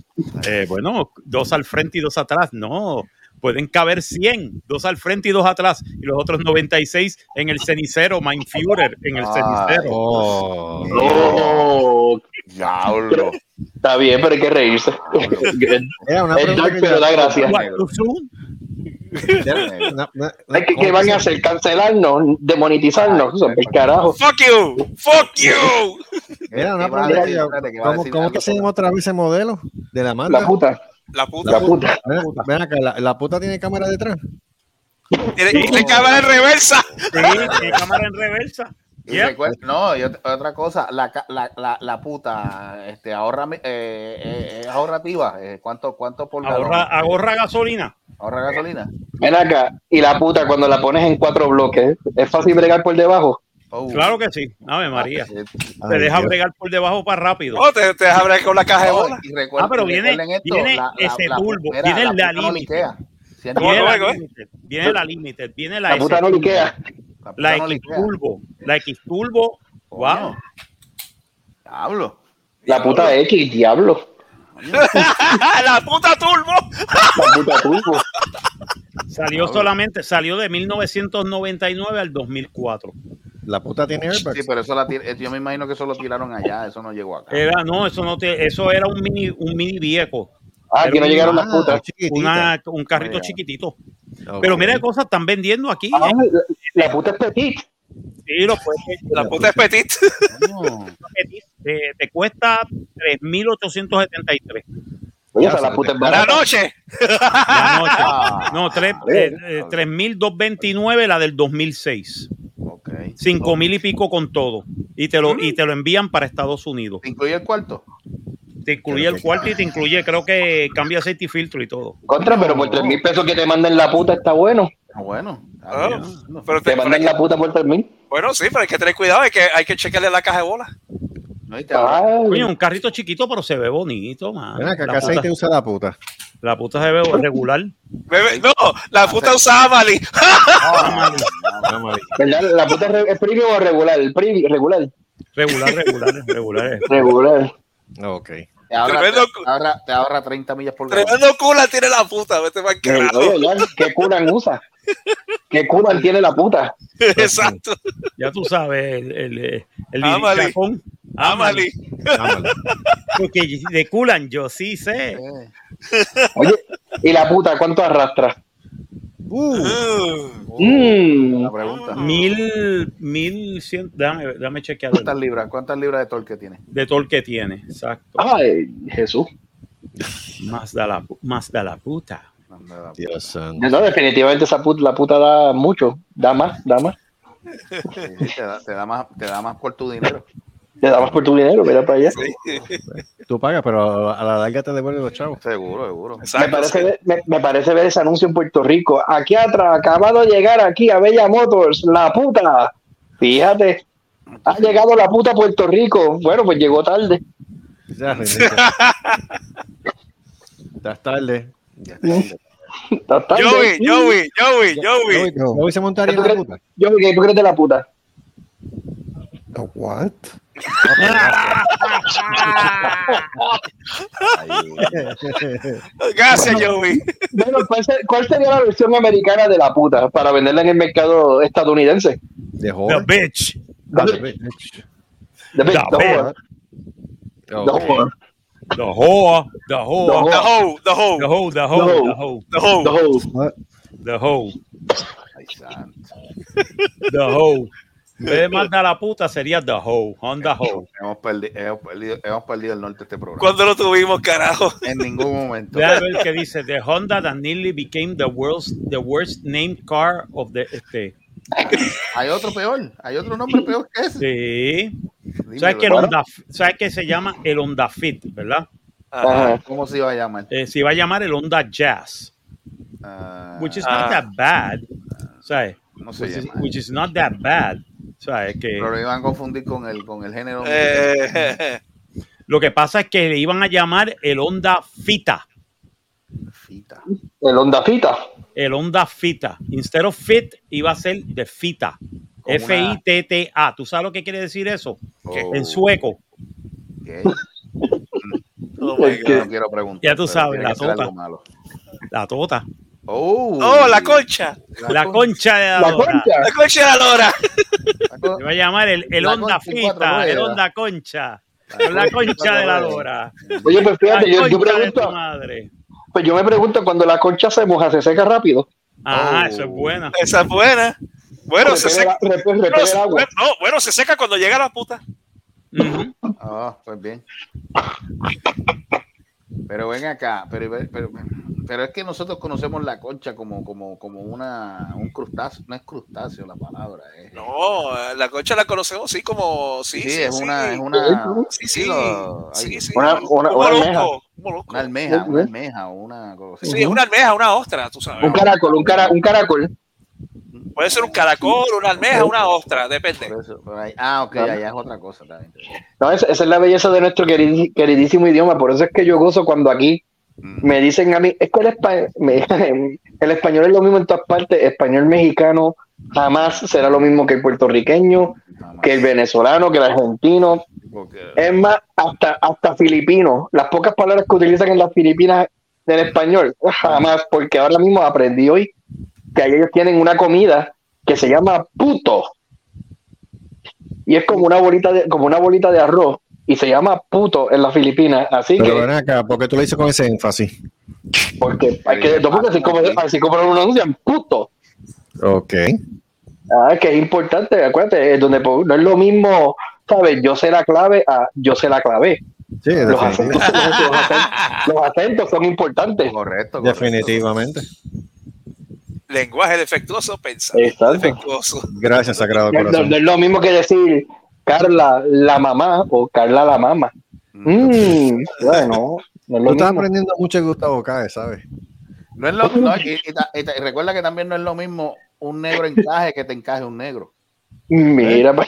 Eh, bueno, dos al frente y dos atrás. No, pueden caber 100, dos al frente y dos atrás. Y los otros 96 en el cenicero Mein Führer, en el Ay. cenicero. Oh. Oh, Diablo. está bien, pero hay que reírse. Era una Es dark, pero da gracia. Una- Hay que, ¿cómo ¿Qué van a hacer? ¿Cancelarnos? ¿Demonetizarnos? El carajo. Fuck you. Fuck you. Era una que que ¿Cómo, cómo que se llama otra vez ese modelo de la Mazda? La puta. La puta. La puta. Ven, ven acá, la, la puta tiene cámara detrás. Tiene, tiene cámara en reversa. Sí, tiene cámara en reversa. Yep. no, y ot- otra cosa, la, la, la, la puta este, ahorra, eh, eh, es ahorrativa. Eh, ¿cuánto, ¿Cuánto por? Ahorra, ahorra gasolina. ¿Ahorra gasolina? Ven acá. Y la puta, cuando la pones en cuatro bloques, ¿es fácil bregar por debajo? Oh. Claro que sí. Ave María. Eh, Te deja bregar por debajo para rápido. Oh, te, te abre con la caja de no, bola. recuerden- Ah, pero viene- esto, viene ese la- turbo, viene la no límite. liquea. Siendo- ¿Cómo, Viene cómo, la? Limited, viene la Limited, viene la, La puta no liquea. La X. Turbo, la X Turbo. Wow. Diablo. La puta X, diablo. la puta turbo. La puta turbo. Salió solamente, salió de 1999 al 2004. La puta tiene airbags. Sí, pero eso la eh, yo me imagino que eso lo tiraron allá, eso no llegó acá. Era, no, eso no te, eso era un mini, un mini viejo. Ah, no un- llegaron las Ah, putas. chiquitita. Una, un carrito Oiga. chiquitito. Pero mira qué cosas están vendiendo aquí. Ah, la, la puta es petit. Sí, lo puedes La puta es petit. No. te, te cuesta 3.873 Oye, esa la puta es La barata. noche. la noche. Ah, No, tres- vale. eh, eh, 3.229 la del 2006. ok. 5.000 y pico con todo. Y te, lo, y te lo envían para Estados Unidos. ¿Te incluye el cuarto? Te incluye el cuarto y te incluye, creo que cambia aceite y filtro y todo. Contra, pero por tres mil pesos que te manden la puta está bueno. Ah, bueno. Ah, bien. pero Te te- mandan la puta por mil. bueno, sí, pero hay que tener cuidado. Hay que, hay que chequearle la caja de bola. Coño, un carrito chiquito, pero se ve bonito, man. Ven acá, La ¿qué puta- aceite usa la puta? La puta se ve regular. Bebe- No, la puta usaba Mali. ¿Verdad? La puta es re- es premium o regular. Regular. Regular, regular, regular. Regular. Ok. Te ahorra, Tremendo te ahorra- te ahorra 30 millas por galón. Tremendo culo tiene la puta. Vete para Eh, Oye, ya, ¿qué culan usa? ¿Qué culan tiene la puta? Exacto. Ya tú sabes, el, el, el Ámale. liricacón. Ámale. Porque de culan yo sí sé. Oye, ¿y la puta cuánto arrastra? Mm. La pregunta. Mil, mil cien, dame, dame chequear. ¿Cuántas libras, ¿Cuántas libras de torque tiene? De todo el que tiene, exacto. Ay, Jesús. Más da la, más da la puta. Dios santo. No, definitivamente esa puta, la puta da mucho. Da más, da más. Sí, te, da, te da más, te da más por tu dinero. Te da más por tu dinero, mira para allá. Tú pagas, pero a la larga te devuelven los chavos. Seguro, seguro. Me parece, ver, me, me parece ver ese anuncio en Puerto Rico. Aquí atrás, acabado de llegar aquí a Bella Motors, la puta. Fíjate, ha llegado la puta a Puerto Rico. Bueno, pues llegó tarde. Ya. Estás tarde. Está tarde. Joey, Joey, Joey, Joey. Joey se montaría en la puta. Joey, ¿qué tú crees de la puta? What? Gracias, Joey. Bueno, ¿cuál, se- cuál sería la versión americana de la puta para venderla en el mercado estadounidense? De The joven. bitch. The The bitch, bitch. the bitch, The the whore. The whore. The whore. The whore. The The hoe, the hoe, The hoe, the The hoe, hoe. the hoe, the hoe. The whore. the hoe, the hoe. En vez de la puta sería the hoe, on the hoe. Hemos, perdi- hemos perdido, hemos perdido el norte de este programa. ¿Cuándo lo tuvimos, carajo? En ningún momento. Deja ver qué dice. The Honda that nearly became the world's the worst named car of the este. Hay otro peor. Hay otro nombre peor que ese. Sí. Dímelo. ¿Sabes que el Honda, sabes que se llama el Honda Fit, verdad? Ajá. ¿Cómo se iba a llamar? Eh, se iba a llamar el Honda Jazz, Ah, which is Ah. not that bad. ¿Sabes? no Which is, which is not that bad. ¿Sabes? Que Pero lo iban a confundir con el, con el género. Eh, lo que pasa es que le iban a llamar el Honda Fita. Fita. El Honda Fita. El Honda Fita. Instead of Fit, iba a ser de Fita. F-I-T-T-A. ¿Tú sabes lo que quiere decir eso? Oh, En sueco. oh Es que- God. No quiero preguntar. Ya tú sabes, tiene la tota. La tota. Oh, Oh, la concha. La concha de la, La lora. concha. La concha de la lora. Se va a llamar el, el Honda Fita, el. Honda Concha. Con la concha de la lora. Oye, pues fíjate, yo, yo pregunto, madre. pues yo me pregunto cuando la concha se moja, se seca rápido. Ah, Oh. eso es buena. Esa es buena. Bueno, se Repele seca. la- repele- repele se- agua. no, bueno, se seca cuando llega la puta. Ah, pues bien. Pero ven acá, pero, pero, pero es que nosotros conocemos la concha como, como, como una, un crustáceo, no es crustáceo la palabra, es, No, la concha la conocemos, sí, como. Sí, sí, sí, es sí. una, es una, Sí, sí. lo- Sí, ay, sí. Una- una- Un una molusco, almeja. un molusco. una almeja, una almeja, una cosa. Sí, es una almeja, una ostra, tú sabes. Un caracol, un, cara, un caracol. Puede ser un caracol, una almeja, una ostra, depende. Por eso, por ahí- ah, ok, allá es otra cosa también. No, esa, esa es la belleza de nuestro queridísimo idioma. Por eso es que yo gozo cuando aquí Mm. me dicen a mí, es que el, espa- me- el español es lo mismo en todas partes. Español mexicano jamás será lo mismo que el puertorriqueño, Jamás. que el venezolano, que el argentino. Es más, hasta, hasta filipino. Las pocas palabras que utilizan en las Filipinas del español, jamás, porque ahora mismo aprendí hoy que ellos tienen una comida que se llama puto. Y es como una bolita de, como una bolita de arroz. Y se llama puto en las Filipinas. Así Pero que, ven acá, ¿por qué tú lo dices con ese énfasis? porque hay que, no, porque así como, así como lo pronuncian, puto. Ok. Ah, que es importante, acuérdate, es donde po- no es lo mismo, ¿sabes? Yo sé la clave a yo sé la clave. Sí, Los acentos, los acentos- los acentos son importantes. Correcto, correcto. definitivamente. Lenguaje defectuoso, pensamiento defectuoso. Gracias, Sagrado Corazón. no es lo mismo que decir Carla la mamá o Carla la mamá. Mm, bueno, no es Tú estás mismo. aprendiendo mucho de Gustavo Cáez, ¿sabes? No es lo, no, y, y y recuerda que también no es lo mismo un negro encaje que te encaje un negro. Mira, ve.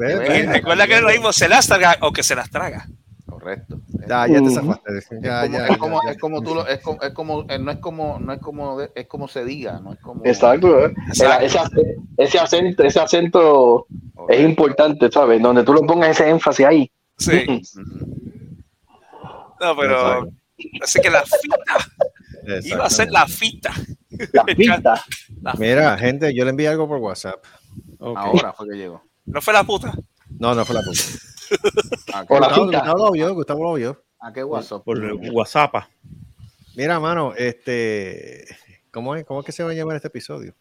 Eh, Recuerda que es lo mismo, se las traga o que se las traga. Correcto. Ya, ya te Ujú. zafaste. Es Ya, como, ya, es como, ya. es como tú lo, es como, es como, no es como, no es como, es como se diga, no es como. Exacto, ¿eh? Exacto. Ese, ese acento, ese acento es importante, ¿sabes? Donde tú lo pongas ese énfasis ahí. Sí. No, pero. Así que la fita. Iba a ser la fita. La. La- Mira, gente, yo le envié algo por WhatsApp. Ahora fue que llegó. No fue la puta. No, no fue la puta. ¿A qué, O la Gustavo, lo vio, Gustavo lo vio. a qué WhatsApp? Por WhatsApp. Mira, mano, este. ¿Cómo es, ¿Cómo es que se va a llamar este episodio?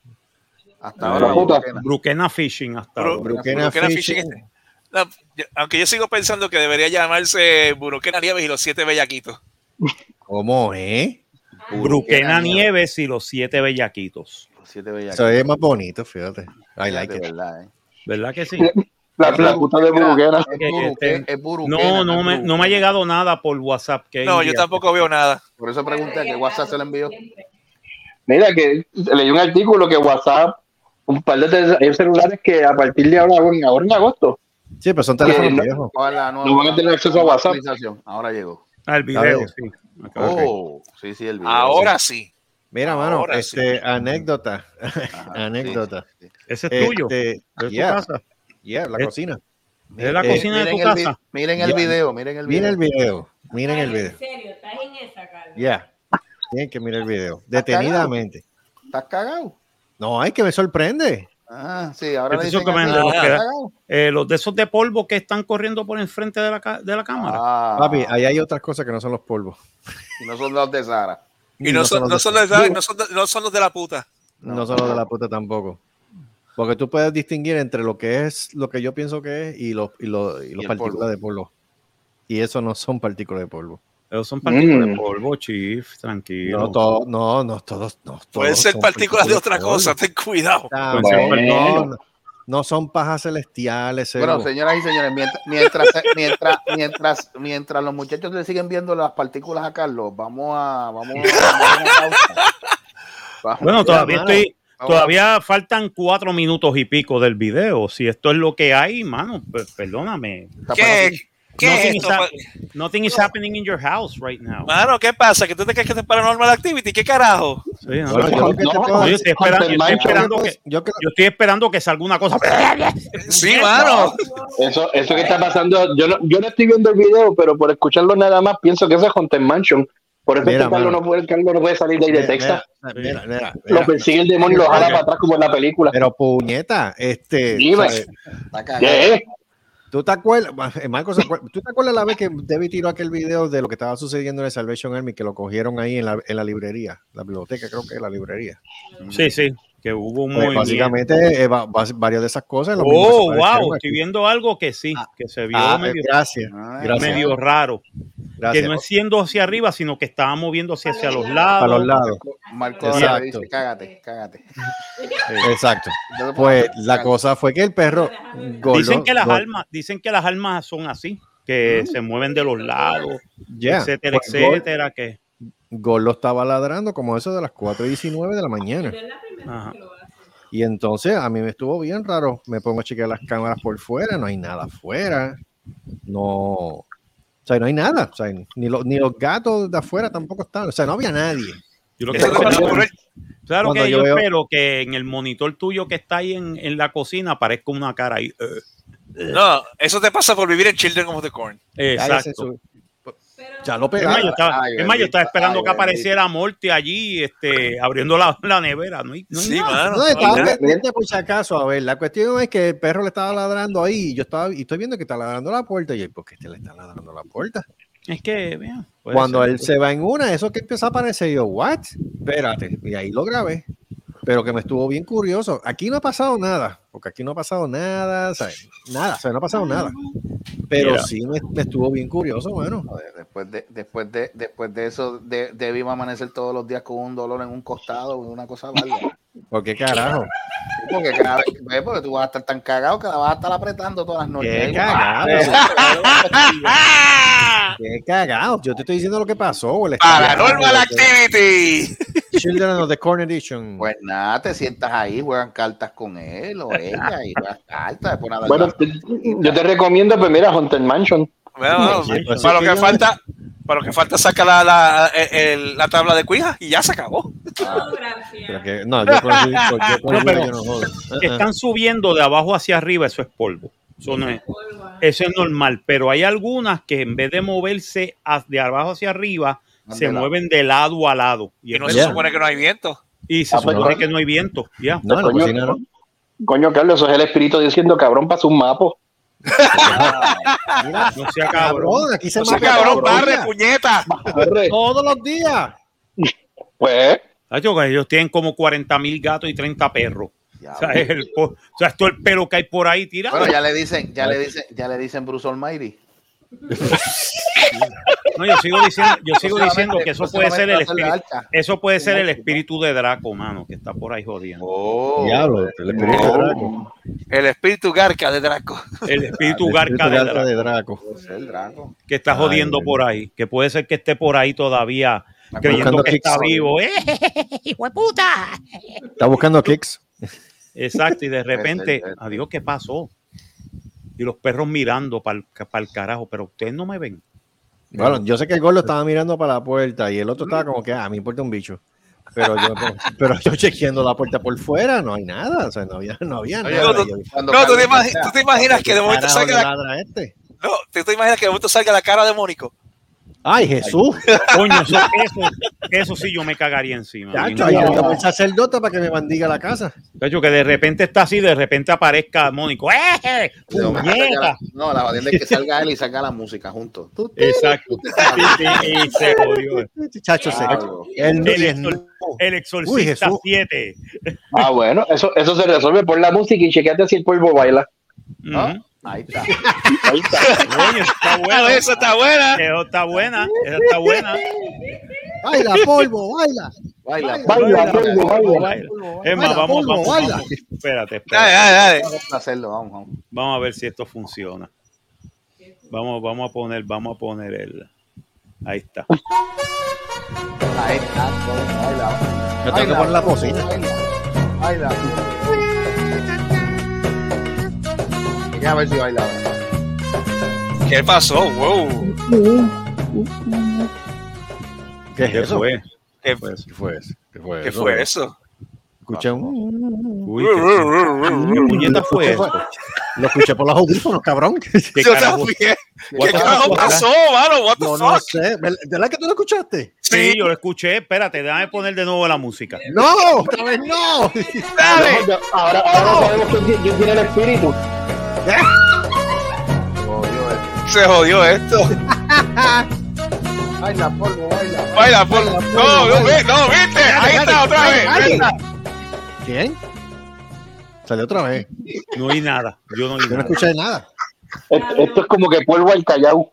Hasta ahora. puta. Buquena. Bruquena Fishing hasta Bru- ahora. Bruquena Buruquena Fishing. Fishing. No, yo- aunque yo sigo pensando que debería llamarse Buruquena Nieves y los siete bellaquitos. ¿Cómo es? Bruquena Nieves y los siete bellaquitos. Siete bellas. Eso es más bonito, fíjate. I like it. verdad, eh. ¿Verdad que sí? La, la puta de Buruguera. Es Que- buruque- este- es No, no me, no me ha llegado nada por WhatsApp. que No, yo tampoco veo nada. Por eso pregunté a qué WhatsApp se le envió. Mira que leí un artículo que WhatsApp, un par de tel- hay celulares que a partir de ahora, en- ahora en agosto, Sí, pero son teléfonos no- viejos. ¿Cuál es la nueva- No van a tener acceso a WhatsApp. Ahora llegó. Ah, el video, sí. Oh, sí, sí, el video. Ahora sí. Mira, mano, Ahora este, anécdota. Ajá, anécdota. sí, sí. Ese es tuyo. Este, ¿Es tu yeah, casa? Yeah, la Es- cocina. ¿Es la Eh, cocina de Miren tu el casa? Miren el video, miren el video. Miren el video. Miren el video. En serio, estás en esa, Carlos. Ya. Tienen que mirar el video. Detenidamente. ¿Estás cagado? No, hay que me sorprende. Ah, sí, ahora le dicen es así, de los ¿estás que- cagado? Eh, los de esos de polvo que están corriendo por enfrente de la, de la cámara. Ah, Papi, ahí hay otras cosas que no son los polvos. y no son los de Sara. Y no, son, los no, de- son los de, no, son de, no son los de la puta. no son los de la puta tampoco. Porque tú puedes distinguir entre lo que es lo que yo pienso que es y los y los, y los partículas polvo. de polvo. Y eso no son partículas de polvo. Esos son partículas Mm. de polvo, chief, tranquilo. No, todo, no, no, todos, no, Pueden todos ser son partículas de otra cosa, ten cuidado. Ah, Pueden ser no, no, no son pajas celestiales. Bueno, señoras y señores, mientras, mientras, mientras, mientras, mientras los muchachos le siguen viendo las partículas a Carlos, vamos a, vamos a, vamos a una pausa. Vamos. Bueno, todavía estoy. Todavía faltan cuatro minutos y pico del video. Si esto es lo que hay, mano, pues, perdóname. ¿Qué, ¿qué es Nothing is, esto? hap- nothing is happening in your house right now. Mano, ¿qué pasa? ¿Que tú te crees que es Paranormal Activity? ¿Qué carajo? Sí, no, Bueno, yo estoy esperando, yo estoy esperando que, yo estoy esperando que salga una cosa. Sí, mano. Eso, eso que está pasando, yo no, yo no estoy viendo el video, pero por escucharlo nada más pienso que eso es Haunted Mansion. Por eso Mira, es que Carlos mano. no, puede, Carlos no puede salir de ahí de Texas. Mira, mira, Lo mira. persigue el demonio y lo jala para atrás como en la película. Pero puñeta, este. ¿Tú te acuerdas? eh, Marco, se acuer- ¿tú te acuerdas la vez que Debbie tiró aquel video de lo que estaba sucediendo en el Salvation Army que lo cogieron ahí en la, en la librería, la biblioteca, creo que es la librería? Sí, sí, que hubo un Pues básicamente, eh, va- va- varias de esas cosas. lo Oh, wow, aquí. estoy viendo algo que sí, que se vio Ah, medio, gracias, Ah, gracias. medio raro. gracias. Que no es siendo hacia arriba, sino que estaba moviéndose hacia los lados. Para los lados. Marco Exacto. dice, cágate, cágate. Exacto. Pues pues, la cosa fue que el perro. gordo- Dicen que las almas, dicen que las almas son así, que se mueven de los lados, Ya, etcétera, pues, Gol- etcétera, que Gordo estaba ladrando como eso de las 4 y 19 de la mañana. Ajá. lo. Y entonces a mí me estuvo bien raro. Me pongo a chequear las cámaras por fuera, no hay nada afuera. No. O sea, no hay nada. O sea, ni, los, ni los gatos de afuera tampoco están. O sea, no había nadie. yo lo que claro cuando que yo yo veo- espero que en el monitor tuyo que está ahí en, en la cocina aparezca una cara ahí. eh, No, eso te pasa por vivir en Children of the Corn. Exacto. Ya lo Es más, pegaron. yo estaba, Ay, es más, yo estaba esperando ay, que apareciera Morty allí, este, abriendo la, la nevera. No hay, no hay Sí, nada. mano. No, estaba Mira, pendiente por si acaso. A ver, la cuestión es que el perro le estaba ladrando ahí. Y yo estaba, y estoy viendo que está ladrando la puerta. Y yo, ¿por qué este le está ladrando la puerta? Es que, puede Cuando ser. él se va en una, eso que empieza a aparecer, yo, ¿what? Espérate. Y ahí lo grabé. Pero que me estuvo bien curioso. Aquí no ha pasado nada. Porque aquí no ha pasado nada. ¿sabes? Nada, o sea, no ha pasado nada. Pero Mira. sí me, me estuvo bien curioso, bueno. Joder, después de, después de, después de eso, de, debimos amanecer todos los días con un dolor en un costado, una cosa bárbara. ¿Por qué carajo? Porque cada vez, ve, porque tú vas a estar tan cagado que la vas a estar apretando todas las noches. Qué cagado. Qué cagado. Yo te estoy diciendo lo que pasó. Paranormal Activity. Children of the Corn Edition. Pues nada, te sientas ahí, juegan cartas con él o ella y juegas cartas. después nada, Bueno, yo te recomiendo, pues mira, Haunted Mansion. Bueno, pues, para lo que falta, para lo que falta saca la, la, el- la tabla de cuija y ya se acabó. Pero que- no, yo con el- yo con el- No, pero yo no jodo. que Uh-uh. están subiendo de abajo hacia arriba, eso es polvo. Eso no es, eso es normal, pero hay algunas que en vez de moverse de abajo hacia arriba, se lado. mueven de lado a lado. Y, Y no se supone que no hay viento. y se Ah, pues, supone no. que no hay viento. Ya. No, Coño, no. Coño, Carlos, eso es el espíritu diciendo, cabrón, pasa un mapo. Mira, No sea cabrón. cabrón, aquí se O sea, cabrón, todos los barre, días. puñeta. Todos los días. Pues, ellos tienen como 40 mil gatos y 30 perros. O sea, es el, o sea, es todo el pelo que hay por ahí tirado. Bueno, ya le dicen, ya le dicen, ya le dicen Bruce Almighty. No, yo sigo diciendo, yo sigo No diciendo que eso no puede ser el espíritu. Eso puede ser el espíritu de Draco, mano, que está por ahí jodiendo. Oh. Diablo, el espíritu de Draco. El espíritu garca de Draco. El espíritu El garca espíritu de garca Draco, de Draco. Que está jodiendo por ahí. Que puede ser que esté por ahí todavía creyendo buscando que está vivo. ¡Eh! ¡Hijo de puta! Está buscando kicks. Exacto, y de repente, adiós, ¿qué pasó? Y los perros mirando para el carajo, pero ustedes no me ven. Bueno, yo sé que el gordo estaba mirando para la puerta y el otro estaba como que, ah, me importa un bicho. Pero yo, pero yo chequeando la puerta por fuera, no hay nada. O sea, no había, no había Oye, nada. no, Yo, Cuando No, tú te, tú imaginas que de momento salga la, este? no, tú te imaginas que de momento salga la cara de Mónico. Ay, Jesús. Coño, eso, eso, eso sí yo me cagaría encima. Chacho, ahí al sacerdote para que me bendiga la casa. Cacho, que de repente está así, de repente aparezca Mónico. ¡Eh! ¡Puñeta! la- No, la jodienda es que salga él y salga la música juntos. Exacto. Sí, sí, y se jodió. Chacho, se, El, el Uy, exorcista Jesús. 7. ah, bueno, eso, eso se resuelve por la música y chequeate si el polvo baila. Ujú. Ahí está. Ahí está. Oye, está bueno. Bueno, eso está buena. Eso está buena. Esa está buena. Baila, polvo, baila. Baila. Baila, polvo, baila. Baila. Es más, Baila, vamos, polvo, vamos, baila. vamos. Espérate, Dale, espérate. dale, dale. Vamos a hacerlo, vamos, vamos. Vamos a ver si esto funciona. Vamos, vamos a poner, vamos a poner el. Ahí está. Ahí está. Baila. Yo tengo que poner la cocina. Baila. Déjame ver si baila. ¿Qué pasó? Wow. ¿Qué es ¿Qué eso? fue? ¿Qué, Fue eso. ¿Qué fue eso? ¿Qué fue qué eso? fue eso? Escuché un... Uy, ¿qué, qué puñeta fue eso? Lo escuché por los audífonos, cabrón. ¿Qué Yo carajo? ¿Qué the carajo fuck? pasó, mano? What the No, no fuck? sé. ¿Verdad que tú lo escuchaste? Sí, yo lo escuché. Espérate, déjame poner de nuevo la música. ¡No! ¡Otra vez no! Dale. Ahora, ahora sabemos quién tiene el espíritu. Se jodió esto. Baila, polvo, baila. Baila, por... No, no, ve- no, viste. Ahí está otra vez. ¿Quién? Salió otra vez. No oí nada. Yo no oí Yo no escuché nada. Esto, esto es como que polvo al callao.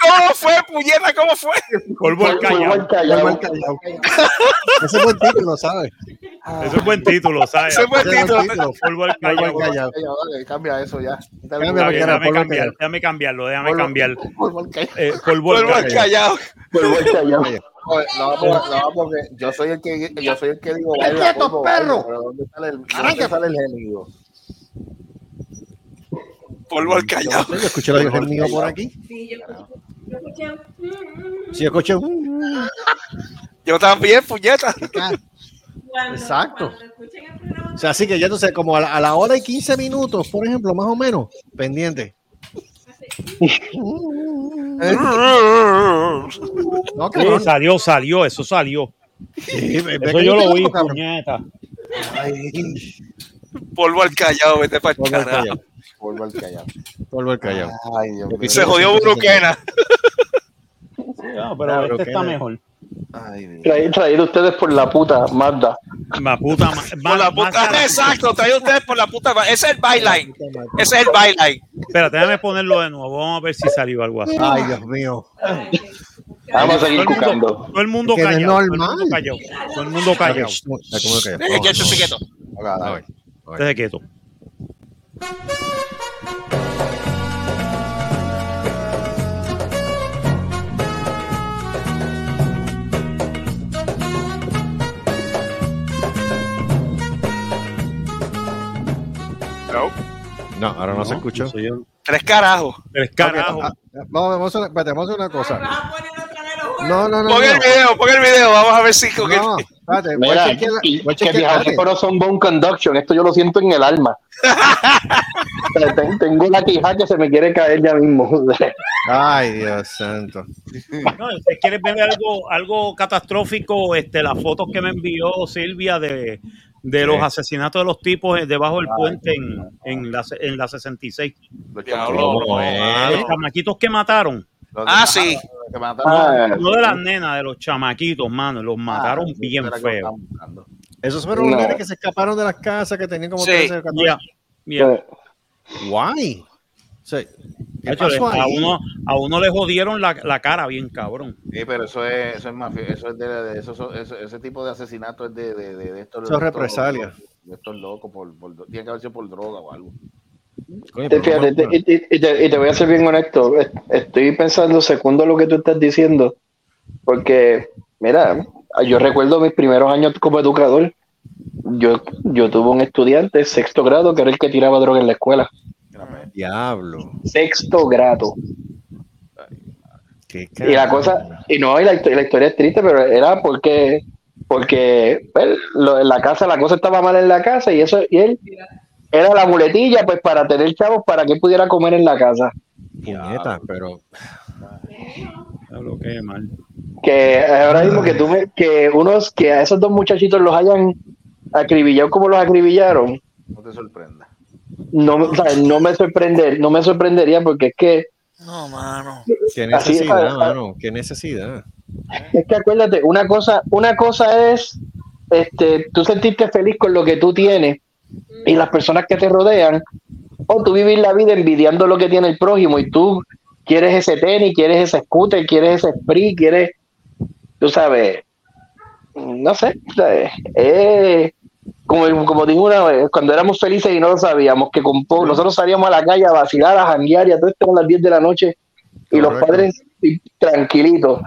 ¿Cómo fue, puñeta? ¿Cómo fue? Polvo al callao. al callao. Polvo al callao. Ese es buen título, ¿sabes? Eso es buen título, ¿sabes? Ese es buen Ese título. buen título. Polvo al callao. Cambia eso ya. Déjame polvo al cambiar, callao. déjame cambiarlo, déjame Polvo- cambiar. polvo al callao. Eh, polvo al callao. No, no, porque yo soy el que yo soy el que digo baila, ¡Quieto, polvo, perro! ¿dónde sale el, Arranca. ¿dónde sale el? Polvo al callao. Yo escuché los hijos míos por aquí. Sí, yo escuché- yo escuché Sí, yo escuché. Yo también, puñeta. Cuando- Exacto. cuando O sea, así que ya sabes, como a la, a la hora y 15 minutos, por ejemplo, más o menos, pendiente. No, salió, salió, eso salió. Sí, Eso yo lo cabrón. puñeta. Polvo al callao, vete para el Polvo al carajo. callao. Polvo al callao. Polvo al callao. Ay, Dios mío. Se jodió Buruquena. No, pero este está mejor. Ay, Dios. Traído, traído ustedes por la puta Mazda. Ma puta, ma- Por la puta. Exacto, trae ustedes por la puta. Ese es el byline. Ese es el byline. Espérate, déjame ponerlo de nuevo. Vamos a ver si salió algo así. Ay, Dios mío. Vamos a Todo seguir el mundo, buscando. todo el mundo callado. Todo el mundo callado. Todo el mundo callado. ¿cómo que callao? Quieto. No. Ahora no, se escuchó. Soy yo. Tres carajos. Tres carajos. Vamos, a una- una cosa. No, no, no. Pon el video, pon el video, vamos a ver si No, espérate, voy a Mira, la- que fíjate, espérate. pero son bone conduction. Esto yo lo siento en el alma. Tengo una quija que se me quiere caer ya mismo. Ay, Dios santo. No, si quieres ver algo, algo catastrófico, este, las fotos que me envió Silvia de, de los asesinatos de los tipos eh, debajo del puente en, en, la, en la 66. Los ¿Cómo es? Los chamaquitos que mataron. Ah, sí. que mataron. No de las nenas, de los chamaquitos, mano. Los mataron bien feo. Esos fueron los No. nenes que se escaparon de las casas que tenían como Sí. 13 o 14. Ya, ya. Guay. O sea, ¿Qué Hacho, pasó a, uno, a uno le jodieron la, la cara bien cabrón. Sí, pero eso es, eso es mafia, eso es de, de- eso, eso- eso- ese tipo de asesinato es de, de, de, de estos. Eso es de estos- represalia. De estos locos, por, por, tiene que haber sido por droga o algo. Te- fíjate, ¿cómo- te- y, y te, y te voy a ser bien honesto. est- Estoy pensando segundo lo que tú estás diciendo. Porque, mira, yo recuerdo mis primeros años como educador. Yo, yo tuve un estudiante, sexto grado, que era el que tiraba droga en la escuela. Diablo. Sexto grado. Qué Y la cosa, y no, y la, histo- y la historia es triste, pero era porque, porque pues, lo- en la casa, la cosa estaba mal en la casa y eso, y él era la muletilla, pues para tener chavos para que pudiera comer en la casa. Puñeta, pero Lo que es mal. Que ahora mismo que tú me, que unos, que a esos dos muchachitos los hayan acribillado como los acribillaron, No te sorprenda. no, o sea, no me sorprender, no me sorprendería porque es que No, mano. qué es, necesidad, ah, mano. Qué necesidad. Es que acuérdate, una cosa, una cosa es este, tú sentirte feliz con lo que tú tienes y las personas que te rodean, o tú vivir la vida envidiando lo que tiene el prójimo y tú quieres ese tenis, quieres ese scooter, quieres ese spree, quieres, tú sabes, no sé, eh, como, como digo una vez, cuando éramos felices y no lo sabíamos, que con po- nosotros salíamos a la calle a vacilar, a janguear y a todo esto a las 10 de la noche y los padres tranquilitos.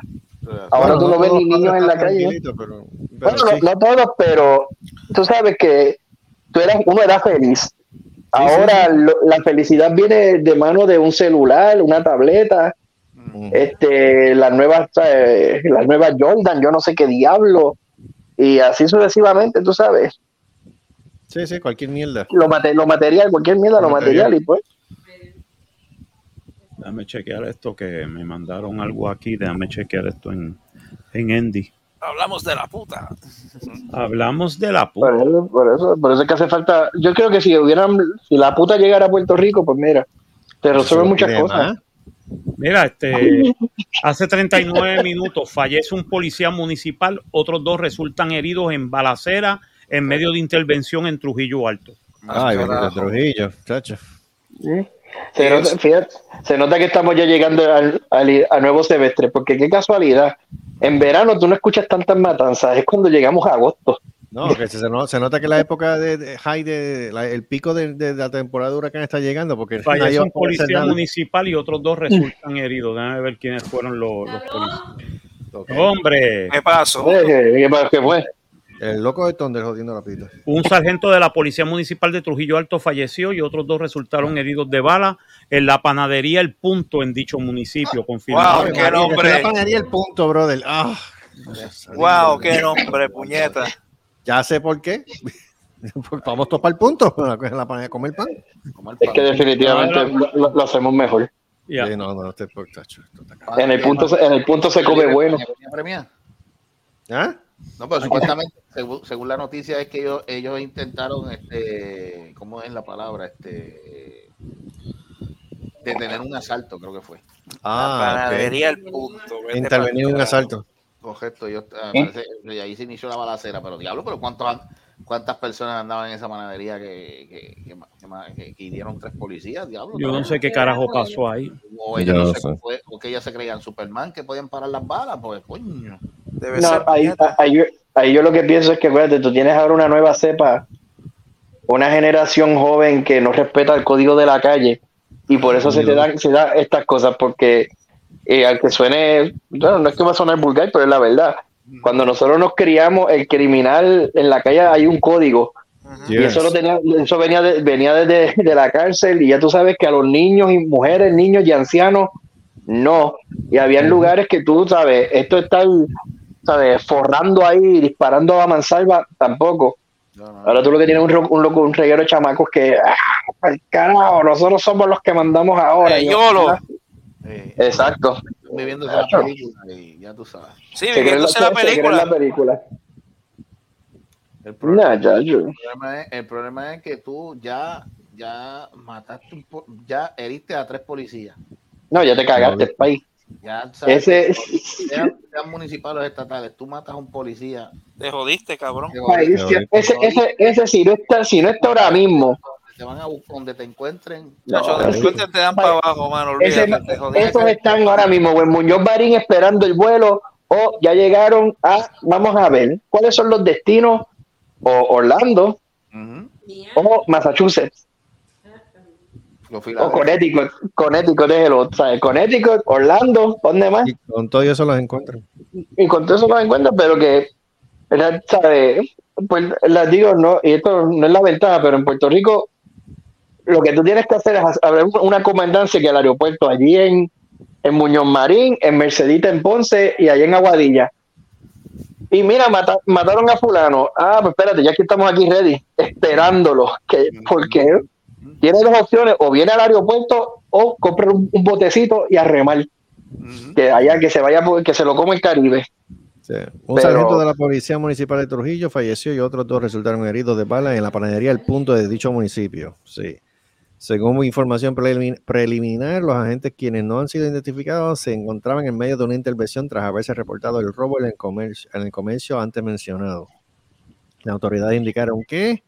Ahora Bueno, tú no ves ni niños en la calle. tranquilitos, Pero, pero Bueno, sí. no, no todos, pero tú sabes que tú eras, uno era feliz. Ahora lo- la felicidad viene de mano de un celular, una tableta, Mm. este, las nuevas, eh, las nuevas Jordan, yo no sé qué diablo, y así sucesivamente, tú sabes, Sí, sí, cualquier mierda. lo, mate- lo material, cualquier mierda, lo Material. material, y pues, Déjame chequear esto que me mandaron algo aquí. Déjame chequear esto en, en Endy. Hablamos de la puta. Hablamos de la puta. por eso, por eso, por eso es que hace falta, yo creo que si hubieran, si la puta llegara a Puerto Rico, pues mira, te resuelve muchas cosas. más. Mira, este, hace 39 minutos fallece un policía municipal, otros dos resultan heridos en balacera en medio de intervención en Trujillo Alto. Ay, bendito Trujillo, chacho. Se nota, fíjate, se nota que estamos ya llegando al, al- a nuevo semestre, porque qué casualidad. En verano tú no escuchas tantas matanzas, es cuando llegamos a agosto. No, que se, se nota que la época de, de high de, la- el pico de, de la temporada de huracán está llegando porque Fallece un policía municipal y otros dos resultan heridos. Déjame ver quiénes fueron los, los policías. Hombre, ¿Qué pasó? ¿Qué, qué- qué fue? El loco de Thunder jodiendo la pita. un sargento de la Policía Municipal de Trujillo Alto falleció y otros dos resultaron heridos de bala en la panadería El Punto en dicho municipio. Confirmado. Wow, qué nombre. la panadería el punto, brother. Ah, Wow, qué nombre, puñeta. ya sé por qué. Porque Vamos todos para el punto. La panadería comer pan. Es que definitivamente lo, hacemos mejor. Sí, no, no, este por tacho, esto está cabrón. En el punto, se- en el punto se come bueno. ¿Ah? No, pero supuestamente, según, según la noticia, es que ellos, ellos intentaron, este, ¿cómo es la palabra? Este, detener un asalto, creo que fue. Ah, ok. Panadería el punto. Intervenir un asalto. Correcto, ellos, ah, ¿Eh? parece- y ahí se inició la balacera, pero diablo, pero ¿cuántos, han- ¿cuántas personas andaban en esa panadería que, que, que, que ma- que- que hirieron tres policías? Diablo, Yo no sé qué carajo pasó ahí. O ellos no no sé, sé. fue- o que ellos se creían Superman que podían parar las balas, pues coño. Debe No, ser ahí, puñeta. ahí yo, ahí yo lo que pienso es que, acuérdate, tú tienes ahora una nueva cepa, una generación joven que no respeta el código de la calle y por eso se te dan se da estas cosas, porque eh, al que suene, bueno, no es que va a sonar vulgar, pero es la verdad. Cuando nosotros nos criamos, el criminal en la calle hay un código Y eso, lo tenía, eso venía, de- venía desde de la cárcel y ya tú sabes que a los niños y mujeres, niños y ancianos, no. Y había lugares que tú sabes, esto está, sabes, forrando ahí, disparando a mansalva, tampoco. Ahora tú lo que tienes es un, un, loco- un reguero de chamacos que, ah, carajo, nosotros somos los que mandamos ahora. Eh, yo, YOLO. Exacto. Viviendo esa película y ya tú sabes. Sí, la, viviéndose la en película. la película. El problema, Nah, chacho. el problema es, el problema es que tú ya, ya mataste, un po- ya heriste a tres policías. No, ya te cagaste, país. Ya sabes, Ese- sean, sean municipales o estatales, tú matas a un policía. Te jodiste, cabrón. te País, jodiste. ese, ese, ese, si no está, si no está ahora mismo, Te van a buscar donde te encuentren. No, te, te dan para abajo, mano. ese- Olvídate, te jodiste. esos están ahora mismo, o en Muñoz Barín esperando el vuelo, o ya llegaron a, vamos a ver, cuáles son los destinos, o Orlando, o Massachusetts, o. Connecticut, Connecticut es el otro, ¿sabes? Connecticut, Orlando, ¿dónde más? Y con todo eso los encuentran. y con todo eso los encuentro, pero que, ¿verdad? ¿sabe? Pues les digo, no, y esto no es la ventaja, pero en Puerto Rico lo que tú tienes que hacer es hacer- abrir una comandancia que el aeropuerto allí en, en Muñoz Marín, en Mercedita en Ponce y allí en Aguadilla. Y mira, mata- mataron a fulano. Ah, pues espérate, ya que estamos aquí ready, esperándolo. Que, porque tiene dos opciones, o viene al aeropuerto o compra un, un botecito y a remar. Que allá que se vaya, que se lo come el Caribe. Sí. Un Pero- sargento de la Policía Municipal de Trujillo falleció y otros dos resultaron heridos de bala en la panadería El Punto de dicho municipio. Sí. Según información prelimin- preliminar, los agentes quienes no han sido identificados se encontraban en medio de una intervención tras haberse reportado el robo en el comercio, en el comercio antes mencionado. Las autoridades indicaron que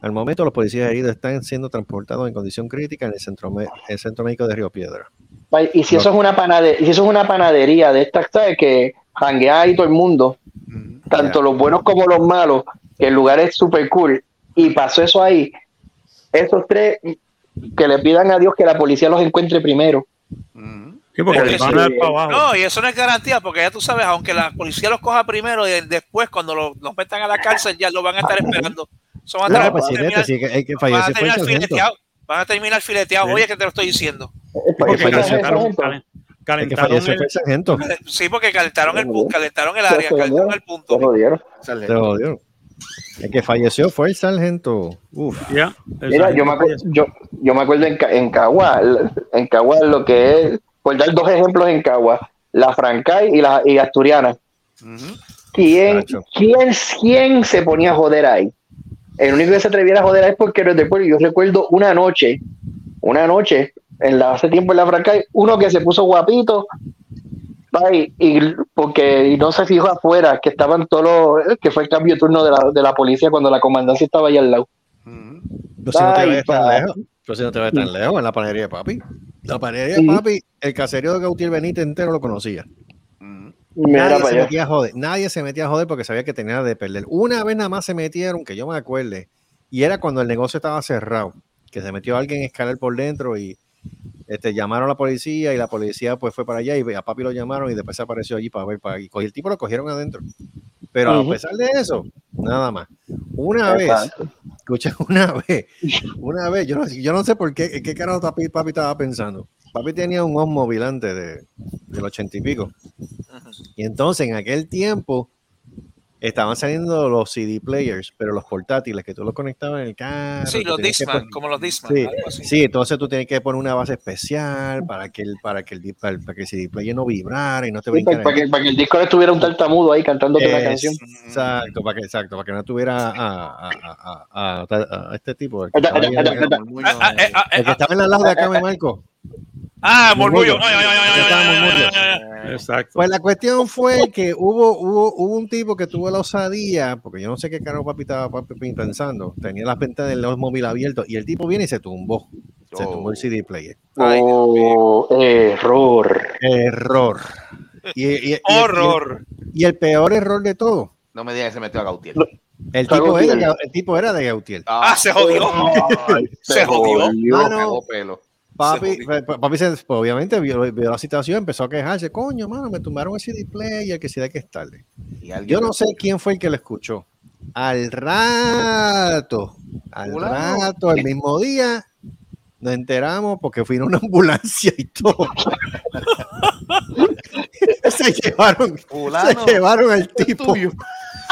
al momento los policías heridos están siendo transportados en condición crítica en el centro, el centro médico de Río Piedra. Y si No. eso es una panadería, si eso es una panadería de estas, ¿sabes? Que janguea ahí todo el mundo, tanto los buenos como los malos, que el lugar es súper cool, y pasó eso ahí, esos tres, que le pidan a Dios que la policía los encuentre primero. Sí, porque Porque van a dar para abajo. No, y eso no es garantía, porque ya tú sabes, aunque la policía los coja primero y después, cuando lo- los metan a la cárcel, ya lo van a estar esperando. Eso van a No, pues, sí, terminar- sí, que- el que van a terminar fileteados. Van a terminar fileteados. Sí. Oye, que te lo estoy diciendo. Porque calentaron, calentaron el- el. Sí, porque calentaron el, calentaron el Se área, calentaron jodieron, el se punto. jodieron. Se jodió. El que falleció fue el sargento. Uf. El Mira, yo me, acu- falleció. yo, yo me acuerdo en, en Cagua, en Cagua lo que es, por dar dos ejemplos en Cagua, la Francay y la y Asturiana. ¿Quién, quién, quién se ponía a joder ahí? El único que se atreviera a joder ahí es porque era de pueblo. Yo recuerdo una noche, una noche, en la, hace tiempo en la Francay, uno que se puso guapito, y porque y no se fijó afuera, que estaban todos los, que fue el cambio de turno de la, de la policía cuando la comandancia estaba ahí al lado. Pero si no te vayas tan lejos. Pero si no te vayas tan lejos, en la panadería de papi. La panadería de papi, el caserío de Gautier Benítez entero lo conocía. Nadie se allá. metía a joder. Nadie se metía a joder porque sabía que tenía de perder. Una vez nada más se metieron, que yo me acuerde, y era cuando el negocio estaba cerrado, que se metió alguien a escalar por dentro y este, llamaron a la policía y la policía pues fue para allá y a papi lo llamaron y después se apareció allí para ver, para, y el tipo lo cogieron adentro. Pero Ujú. a pesar de eso, nada más. Una Exacto. vez, escucha, una vez, una vez, yo no, yo no sé por qué, qué carajo papi, papi estaba pensando. Papi tenía un Oldsmobile antes de, del ochenta y pico. Y entonces en aquel tiempo estaban saliendo los CD players, pero los portátiles que tú los conectabas en el carro. Sí, los pon- como los Disman. Sí, algo así. sí, entonces tú tienes que poner una base especial para que el, para que el, para, para que el CD player no vibrara y no te Sí, para, brincara. para que, para que el disco no estuviera un tartamudo ahí cantándote una Es- canción. Exacto, para que, exacto, para que no tuviera a, a, a, a- a- a este tipo. El que, estaba el que estaba en la lado de acá, me marco. Ah, murmullo. Exacto. Pues la cuestión fue que hubo, hubo, hubo un tipo que tuvo la osadía, porque yo no sé qué carajo papi estaba papi pensando, tenía las ventanas del móvil abierto y el tipo viene y se tumbó. Se tumbó el CD player. Ay. Oh, error. Error. Y, y- y- y- Horror. Y, el peor error de todo, No me digas que se metió a Gautier. el tipo, era, Gautier. el tipo era de Gautier. Ah, se jodió. Ay, Se jodió. Ah, no. Papi, Se papi se- pues, obviamente vio, vio la situación, empezó a quejarse, coño, mano, me tumbaron el CD player, que si da que es tarde. Y Yo no sé quién fue el que lo escuchó. Al rato, Al rato, el mismo día, nos enteramos porque fue una ambulancia y todo. se llevaron, Fulano, se llevaron al tipo.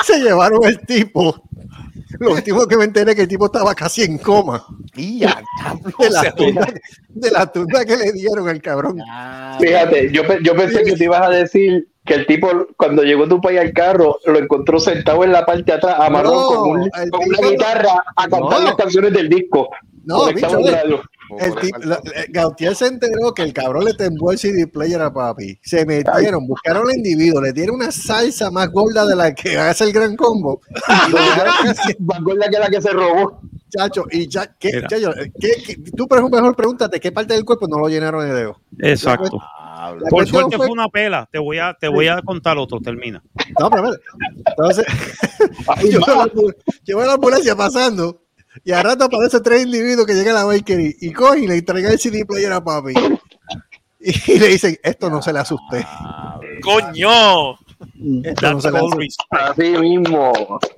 Se llevaron al tipo. Lo último que me enteré es que el tipo estaba casi en coma. Y ya, De la, tunda, de la tunda que le dieron al cabrón. Fíjate, yo, yo pensé que te ibas a decir que el tipo, cuando llegó tu país al carro, lo encontró sentado en la parte de atrás, amarrado No, con, un- el con una guitarra a cantar No. las canciones del disco. No, bicho. El la- Gautier se enteró que el cabrón le tembló el CD player a papi. Se metieron, buscaron al individuo, le dieron una salsa más gorda de la que hace el gran combo. Y Más gorda que la que se robó. chacho. Y ya, ¿qué, chacho, ¿qué- qué- tú, por ejemplo, mejor pregúntate qué parte del cuerpo no lo llenaron de dedo. Exacto. La Por suerte fue- fue una pela. Te voy a, te voy a contar otro. Termina. No, pero espérate. Entonces, yo veo la, ambu- yo veo la ambulancia pasando y a rato aparecen tres individuos que llegan a la bakery y cogen y le entregan el CD player a papi. Y le dicen, esto no se le asuste. ¡Coño! Esto no se le. Así mismo.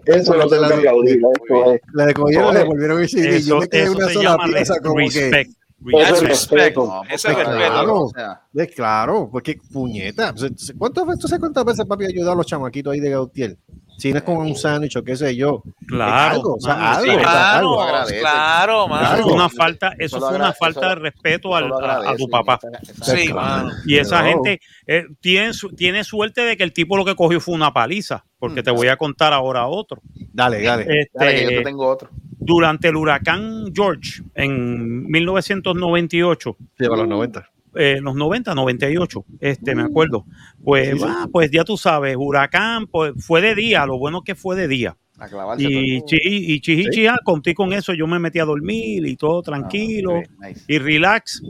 Eso no se lo aplaudir. Eso es. Le cogieron, le devolvieron el CD. Eso, yo me quedé una sola pieza como respect. que... Eso es respeto. Eso es Pues respeto. claro, pues claro, porque puñeta. ¿Cuántas veces, cuántas veces papi ayudó a los chamaquitos ahí de Gautier? Si no es con un sándwich o qué sé yo. Claro, Algo, o sea, algo, sí, o sea, Claro, algo. claro, mano. Eso fue una falta, eso fue una falta eso- de respeto al- a, a tu papá. Sí, mano. Y esa No. gente eh, tiene, tiene suerte de que el tipo lo que cogió fue una paliza, porque te voy a contar ahora otro. Dale, dale. Dale, que yo Este, te tengo otro. durante el huracán George en 1998, Sí, para los 90. Eh, los 90, 98, este, me acuerdo. Pues, Sí, sí. ah, pues ya tú sabes, huracán, pues fue de día, lo bueno que fue de día. A Y, chi, y chi, Sí. chi, ah, conté con eso, yo me metí a dormir y todo tranquilo Ah, nice. y relax.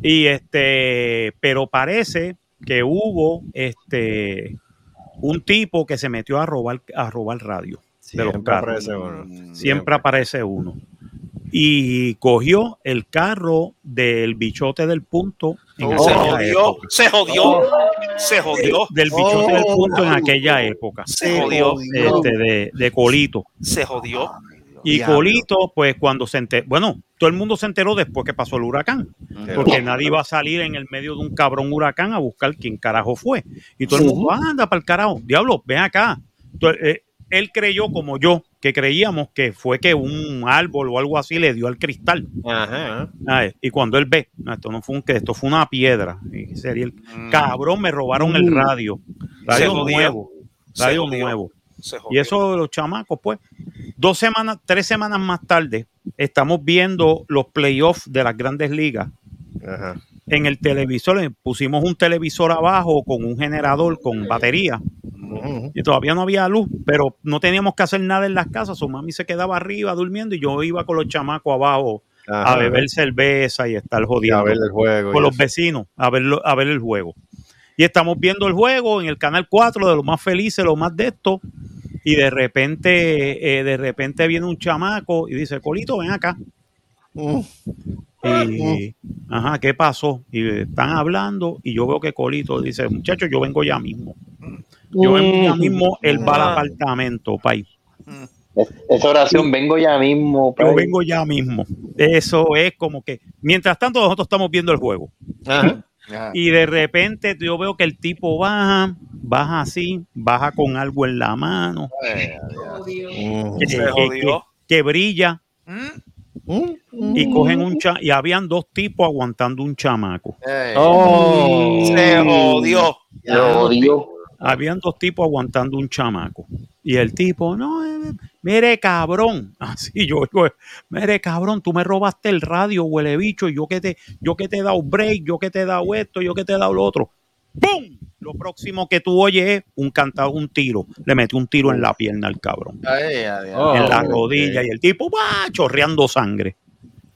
Y este, pero parece que hubo este un tipo que se metió a robar, a robar radio de los carros. aparece uno. Mm, Siempre aparece uno. Y cogió el carro del bichote del punto en Se aquella jodió, época. se jodió, se jodió, Del bichote del punto en Oh. aquella época. se jodió, Este, de, de Colito. se jodió. Y. Colito, pues cuando se enteró, bueno, todo el mundo se enteró después que pasó el huracán, porque nadie iba a salir en el medio de un cabrón huracán a buscar quién carajo fue. Y todo el mundo, anda para el carajo, diablo, ven acá. Entonces, eh, él creyó como yo, que creíamos que fue que un árbol o algo así le dio al cristal. Ajá. Ay, y cuando él ve, no, esto no fue un que esto fue una piedra. Y sería el Mm. cabrón, me robaron el radio. Radio jodió. nuevo. Radio nuevo. Y eso de los chamacos, pues. Dos semanas, tres semanas más tarde, estamos viendo los playoffs de las grandes ligas. Ajá. En el televisor pusimos un televisor abajo con un generador con batería. Y todavía no había luz, pero no teníamos que hacer nada en las casas. Su mami se quedaba arriba durmiendo y yo iba con los chamacos abajo Ajá. a beber cerveza y estar Y a jodiendo ver el juego. con los eso. vecinos a, verlo, a ver el juego. Y estamos viendo el juego en el canal 4 de lo más felices, lo más de esto. Y de repente, eh, de repente viene un chamaco y dice, Colito, ven acá. Y, ajá, ¿qué pasó? Y están hablando y yo veo que Colito dice, muchachos, yo vengo ya mismo. Yo vengo ya mismo, él va al Ah. apartamento, pay. Esa oración, vengo ya mismo. Yo vengo ya mismo. Eso es como que, mientras tanto, nosotros estamos viendo el juego. Ajá. Ajá. Y de repente yo veo que el tipo baja, baja así, baja con algo en la mano, Eh. Mm. que brilla Mm. Mm. y cogen un cha y habían dos tipos aguantando un chamaco. Oh. Se jodió. Lo odio. Habían dos tipos aguantando un chamaco. Y el tipo, no, eh, mire cabrón. Así yo, yo, mire cabrón, tú me robaste el radio, huele bicho, y yo que te, yo que te he dado break, yo que te he dado esto, yo que te he dado lo otro. ¡Pum! Lo próximo que tú oyes es un cantado, un tiro. Le metió un tiro en la pierna al cabrón. ay, adiós. Oh. en la rodilla. Y el tipo va chorreando sangre.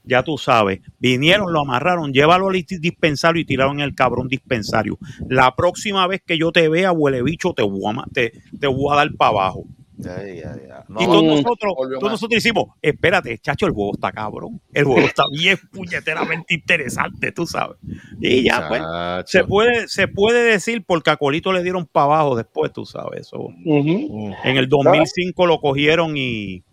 Ya tú sabes. Vinieron, lo amarraron, llévalo al dispensario y tiraron el cabrón dispensario. La próxima vez que yo te vea, huele bicho, te voy a, te, te voy a dar para abajo. Ay, y No, todos nosotros, todos nosotros decimos, espérate, chacho, el juego está cabrón. El juego está bien puñeteramente interesante, tú sabes. Y ya, pues, se puede, se puede decir porque a Colito le dieron para abajo después, tú sabes. Eso. En el 2005 lo cogieron y,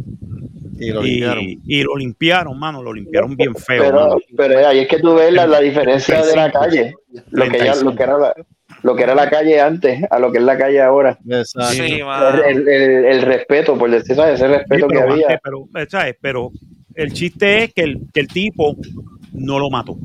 Y lo y, limpiaron. y lo limpiaron, mano, lo limpiaron bien feo. Pero, mano. pero ahí es que tú ves la, la diferencia de la calle, lo que, ya- lo, que era la, lo que era la calle antes a lo que es la calle ahora. Exacto. Sí. El, el- el- el respeto, por decir, ¿sabes? Ese Sí, respeto que había. pero, eh, ¿sabes? pero el chiste es que el, que el tipo no lo mató.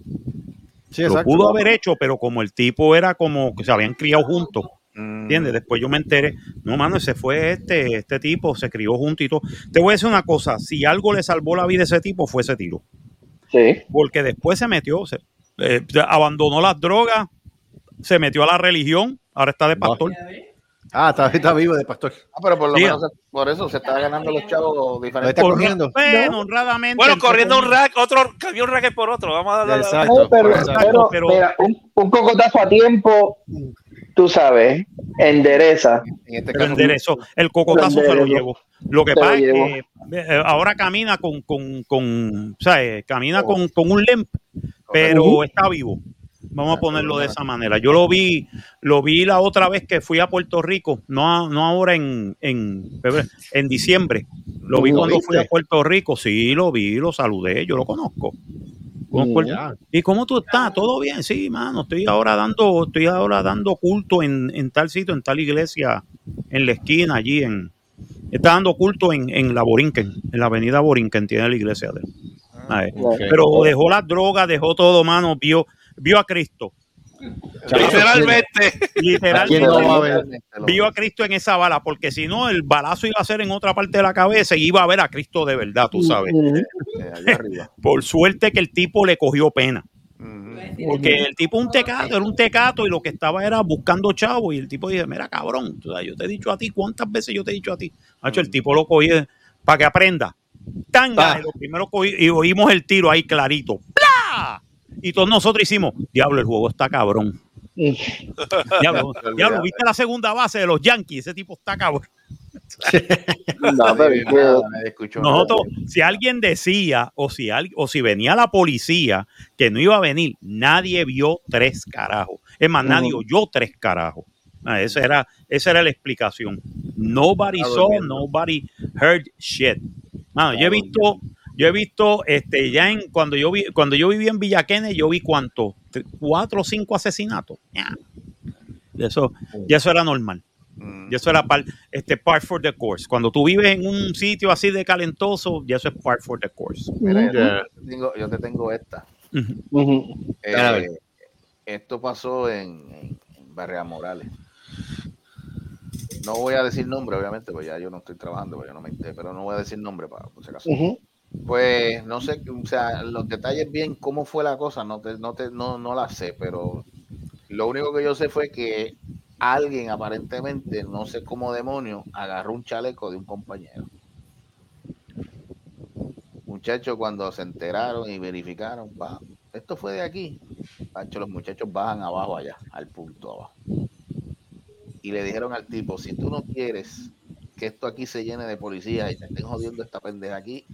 Sí, Lo pudo haber hecho, pero como el tipo era como que se habían criado juntos. ¿Entiendes? Después yo me enteré, no, mano, ese fue este, este tipo, se crió junto y todo. Te voy a decir una cosa, si algo le salvó la vida a ese tipo fue ese tiro. Sí. Porque después se metió, se, eh, abandonó las drogas, se metió a la religión, ahora está de pastor. Ah, está, está vivo de pastor. Ah, pero por lo Sí. menos por eso se está ganando los chavos diferentes. está corriendo. Bueno, honradamente. Bueno, corriendo un rack, otro cambió un racket por otro. Vamos a darle. Exacto. No, pero, Exacto, pero, pero- mira, un, un cocotazo a tiempo, tú sabes, endereza. En este caso, enderezó. El cocotazo Lo se lo llevó. Lo que Se lo pasa es que eh, ahora camina con, con, con ¿sabes? Camina con, con un limp, pero está vivo. Vamos a ponerlo de esa manera. Yo lo vi, lo vi la otra vez que fui a Puerto Rico, no, a- no ahora en, en, febrero, en diciembre. Lo vi ¿Lo cuando viste? fui a Puerto Rico. Sí, lo vi, lo saludé, yo lo conozco. ¿Y cómo tú estás? ¿Todo bien? Sí, mano, estoy ahora dando, estoy ahora dando culto en, en tal sitio, en tal iglesia, en la esquina, allí en. Está dando culto en, en la Borinquen, en la avenida Borinquen, tiene la iglesia de él. Ok. Pero dejó las drogas, dejó todo, mano, vio, vio a Cristo. Literalmente. ¿Quién no va a ver? Literalmente. Vio a Cristo en esa bala, porque si no, el balazo iba a ser en otra parte de la cabeza y iba a ver a Cristo de verdad, tú sabes. Por suerte que el tipo le cogió pena. Ujú. Porque el tipo un tecato, era un tecato y lo que estaba era buscando chavo y el tipo dice, mira cabrón, yo te he dicho a ti, ¿cuántas veces yo te he dicho a ti? Hacho, el tipo lo cogí para que aprenda. Tanga, Ah. y lo primero cogí y oímos el tiro ahí clarito. ¡Pla! Y todos nosotros hicimos, diablo, el juego está cabrón. Diablo, diablo, ¿viste la segunda base de los Yankees? Ese tipo está cabrón. No, pero. Nosotros, si alguien decía o si, al- o si venía la policía que no iba a venir, nadie vio tres carajos. Es más, nadie oyó tres carajos. Ah, esa, era, esa era la explicación. Nobody saw, nobody heard shit. Mano, yo he visto, yo he visto, este, ya en, cuando yo vi, cuando yo viví en Villaquene, yo vi cuánto, cuatro o cinco asesinatos. Ya. Y Eso, ya eso era normal. Mm. Y eso era par, este, part for the course. Cuando tú vives en un sitio así de calentoso, ya eso es part for the course. Mira, yo, te tengo, yo te tengo esta. Eh, esto pasó en, en, en Barrea Morales. No voy a decir nombre, obviamente, pues ya yo no estoy trabajando, pues yo no me enteré, pero no voy a decir nombre para por si acaso. Pues no sé, o sea, los detalles bien, cómo fue la cosa, no, te, no, te, no, no la sé, pero lo único que yo sé fue que alguien aparentemente, no sé cómo demonio, agarró un chaleco de un compañero. Muchachos, cuando se enteraron y verificaron, va, esto fue de aquí. Los muchachos bajan abajo allá, al punto abajo. Y le dijeron al tipo, si tú no quieres que esto aquí se llene de policías y te estén jodiendo esta pendeja aquí,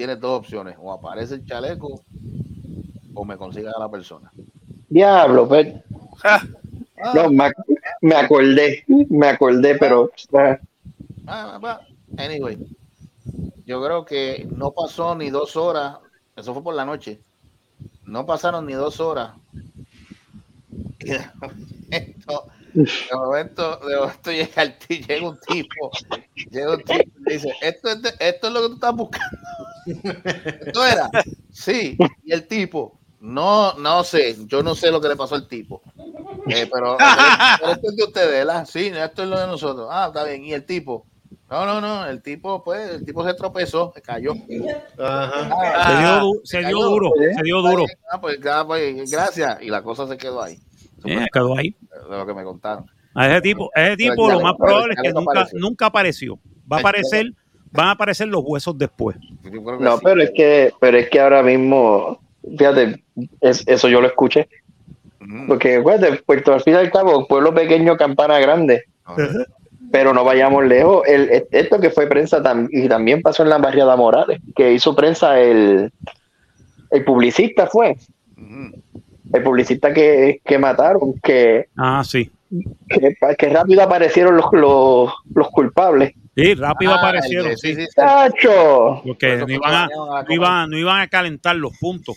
tienes dos opciones, o aparece el chaleco o me consigas a la persona. Diablo, pues. No, me, ac- me acordé, me acordé, pero ah, Ah, va. Anyway, yo creo que no pasó ni dos horas, eso fue por la noche, no pasaron ni dos horas. Y de momento, de momento, llega, el ti- llega un tipo, llega un tipo y dice, esto es, de- esto es lo que tú estás buscando. ¿Esto era? Sí, y el tipo, no, no sé, yo no sé lo que le pasó al tipo. Eh, pero, pero esto es de ustedes, ¿verdad? Sí, esto es lo de nosotros. Ah, está bien. Y el tipo, no, no, no, el tipo, pues, el tipo se tropezó, se cayó. Ajá. Se dio, du- se dio duro, se dio duro. Ah, pues, ah, pues, gracias. Y la cosa se quedó ahí. Eh, quedó ahí. De lo que me contaron. A ese tipo, a ese tipo ya- lo más probable es que no nunca, apareció. nunca apareció. Va a aparecer, van a aparecer los huesos después. No, pero es que, pero es que ahora mismo, fíjate, es- eso yo lo escuché. Ujú. Porque, fíjate, Puerto al fin y al cabo, pueblo pequeño, campana grande. Ajá. Pero no vayamos lejos. El, esto que fue prensa tam- y también pasó en la barriada Morales, que hizo prensa el, el publicista fue, Ujú. El publicista que, que mataron, que, Ah, sí. que, que rápido aparecieron los, los, los culpables. Sí, rápido Ah, aparecieron, sí. sí. Porque no iban, a, no, iban, no iban a calentar los puntos.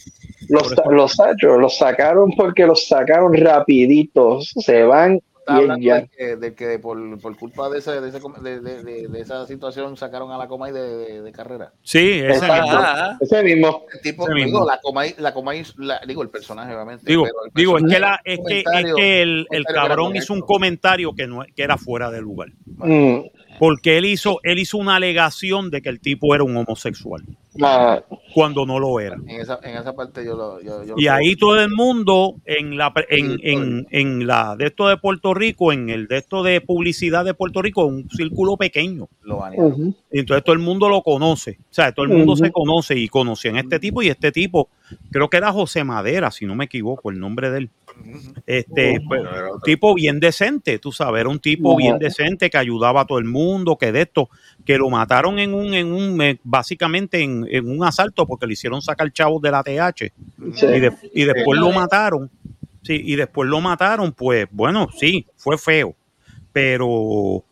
Los, los Tacho, los sacaron porque los sacaron rapiditos. Se van Está hablando ya. de que, de que por, por culpa de, ese, de, ese com- de, de- de- de esa situación sacaron a la Comay de, de- de carrera. Sí, ese. Ah, Ese mismo. El tipo, Ese digo, mismo. la Comay, la Comay, la- digo, el personaje, obviamente. Digo, pero el digo es que, la, es que, es que el, el cabrón hizo un comentario que, no, que era fuera de lugar. Mm. Porque él hizo, él hizo una alegación de que el tipo era un homosexual, Ah, cuando no lo era. En esa, en esa parte yo lo. Yo, yo lo Y ahí todo el mundo en la pre- en, en, en la de esto de Puerto Rico, en el de esto de publicidad de Puerto Rico, un círculo pequeño. lo ujú. Y entonces todo el mundo lo conoce. O sea, todo el mundo se conoce y conocían a este tipo. Y este tipo, creo que era José Madera, si no me equivoco, el nombre de él. Este, pues, un tipo bien decente, tú sabes, era un tipo Ajá. bien decente que ayudaba a todo el mundo, que de esto, que lo mataron en un, en un, eh, básicamente en, en un asalto porque le hicieron sacar chavos de la TH Sí. y, de- y después lo mataron. Sí, y después lo mataron, pues bueno, sí, fue feo, pero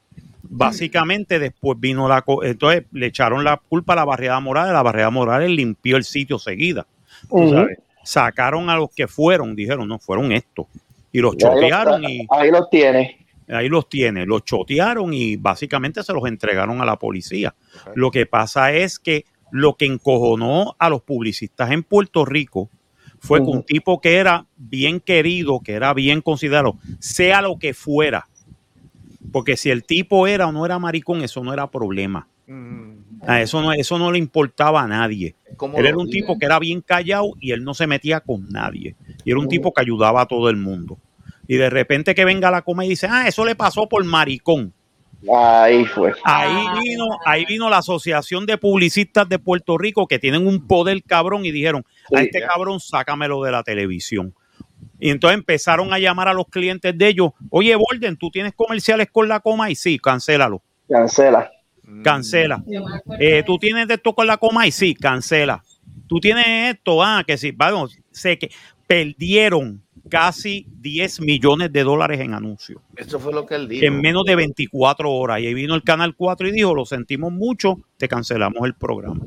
básicamente después vino la... Entonces le echaron la culpa a la barriada Morales, la barriada Morales limpió el sitio seguida. sabes. Sacaron a los que fueron, dijeron, no, fueron estos. Y los Ahí los- chotearon y Ahí los tiene. ahí los tiene, los chotearon y básicamente se los entregaron a la policía. Lo que pasa es que lo que encojonó a los publicistas en Puerto Rico fue que un tipo que era bien querido, que era bien considerado, sea lo que fuera, porque si el tipo era o no era maricón, eso no era problema. A eso no, eso no le importaba a nadie. ¿Cómo Él era un viven? tipo que era bien callado y él no se metía con nadie. Y era un tipo que ayudaba a todo el mundo. Y de repente que venga la coma y dice, ah, eso le pasó por maricón. Ahí fue. Ahí vino, ahí vino la Asociación de Publicistas de Puerto Rico que tienen un poder cabrón y dijeron, a este ya. cabrón sácamelo de la televisión. Y entonces empezaron a llamar a los clientes de ellos, oye, Borden, ¿tú tienes comerciales con la coma? Y sí, cancélalo, Cancela. cancela. Eh, ¿Tú tienes de esto con la coma? Y sí, cancela. ¿Tú tienes esto? Ah, que sí. Vamos, sé que perdieron casi 10 millones de dólares en anuncios Eso fue lo que él dijo. en menos de 24 horas. Y ahí vino el Canal 4 y dijo, lo sentimos mucho, te cancelamos el programa.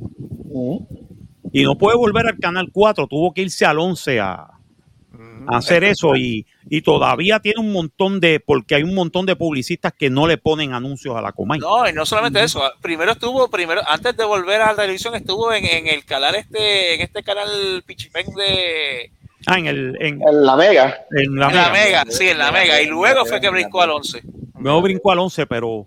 Y no puede volver al Canal 4, tuvo que irse al 11 a, a hacer eso y, y todavía tiene un montón de, porque hay un montón de publicistas que no le ponen anuncios a la Comay. No, y no solamente eso. Primero estuvo, primero, antes de volver a la televisión, estuvo en, en el canal este, en este canal Pichipén de Ah, en el, en, En la Mega. en la en la Mega. Sí, en la Mega. Y luego fue que brincó al 11. No brincó al 11, pero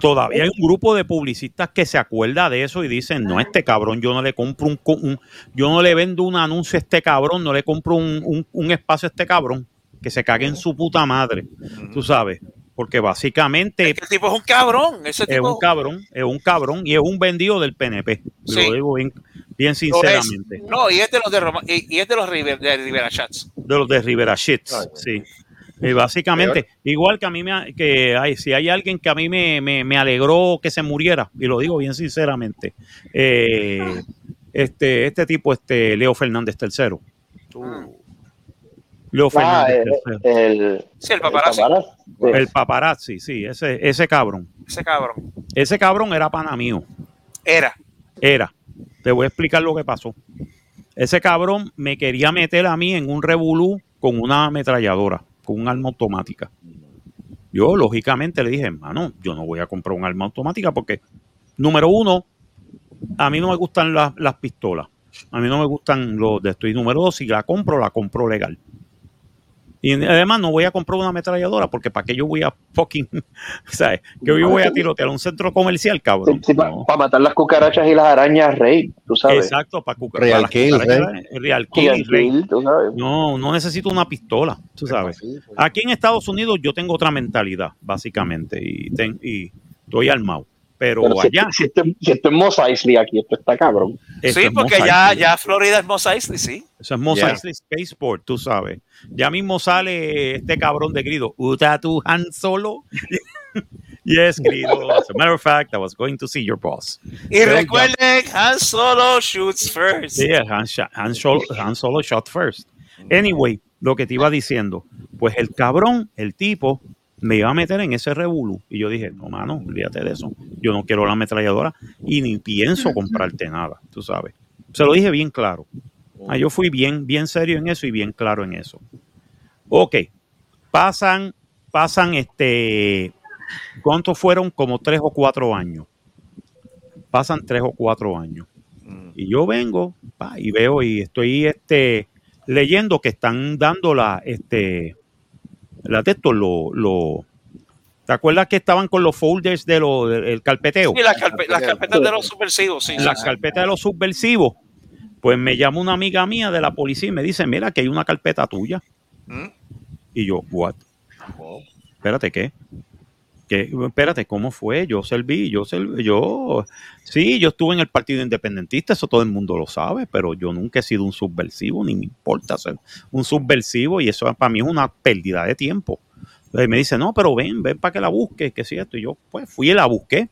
todavía hay un grupo de publicistas que se acuerda de eso y dicen, no, este cabrón, yo no le compro un, yo no le vendo un anuncio a este cabrón, no le compro un, un- un espacio a este cabrón, que se cague en su puta madre, tú sabes, porque básicamente El tipo es un cabrón. Ese es tipo un cabrón, es un cabrón y es un vendido del PNP, Sí. lo digo bien, bien sinceramente, No, y es de los de, Roma- y, y es de los River, de Rivera Chats. de los de Rivera Shits, sí. Y básicamente, igual que a mí me, que hay, si hay alguien que a mí me, me, me alegró que se muriera, y lo digo bien sinceramente, eh, este, este tipo, este Leo Fernández III. Leo Ah, Fernández el, III. el, Sí, el paparazzi. El paparazzi, sí, ese, ese cabrón. Ese cabrón. Ese cabrón era pana mío. Era. Era. Te voy a explicar lo que pasó. Ese cabrón me quería meter a mí en un revolú con una ametralladora, con un arma automática. Yo, lógicamente, le dije, hermano, yo no voy a comprar un arma automática porque, número uno, a mí no me gustan las, las pistolas. A mí no me gustan los de esto. Y número dos, si la compro, la compro legal. Y además no voy a comprar una ametralladora porque para qué yo voy a fucking, ¿sabes? Que yo voy a tirotear un centro comercial, cabrón. No. Para matar las cucarachas y las arañas, rey, tú sabes. Exacto, para cucar- Real para las kill, cucarachas, Rey. eh, Real kill, Rey. kill, tú sabes. No, no necesito una pistola, tú sabes. Aquí en Estados Unidos yo tengo otra mentalidad, básicamente, y, ten- y estoy armado. Pero, Pero si, allá, si esto, si esto es Mos Eisley aquí, esto está cabrón. Sí, porque ya, ya Florida es Mos Eisley, sí. Eso es Mos Yeah. Eisley Spaceport, tú sabes. Ya mismo sale este cabrón de grido, Uta tu Han Solo. yes, grido. As a matter of fact, I was going to see your boss. Y Pero ya- recuerden, Han Solo shoots first. Sí, Han, Sha- Han Solo, Han Solo shot first. Anyway, lo que te iba diciendo, pues el cabrón, el tipo, me iba a meter en ese revolú. Y yo dije, no, mano, olvídate de eso. Yo no quiero la ametralladora y ni pienso comprarte nada, tú sabes. Se lo dije bien claro. Ah, yo fui bien, bien serio en eso y bien claro en eso. Ok, pasan, pasan este, ¿cuántos fueron? Como tres o cuatro años. Pasan tres o cuatro años. Y yo vengo pa, y veo y estoy este, leyendo que están dando la, este, la de esto, lo, lo- ¿te acuerdas que estaban con los folders de lo, del carpeteo? Y las, carpe- las carpetas de los subversivos, sí. sí, las sí. carpetas de los subversivos. Pues me llama una amiga mía de la policía y me dice, mira que hay una carpeta tuya. ¿Mm? Y yo, what? Espérate, ¿qué? ¿Qué? Espérate, ¿cómo fue? Yo serví, yo serví, yo, sí, yo estuve en el Partido Independentista, eso todo el mundo lo sabe, pero yo nunca he sido un subversivo, ni me importa ser un subversivo, y eso para mí es una pérdida de tiempo. Entonces me dice, no, pero ven, ven para que la busques, que es cierto. Y yo, pues, fui y la busqué.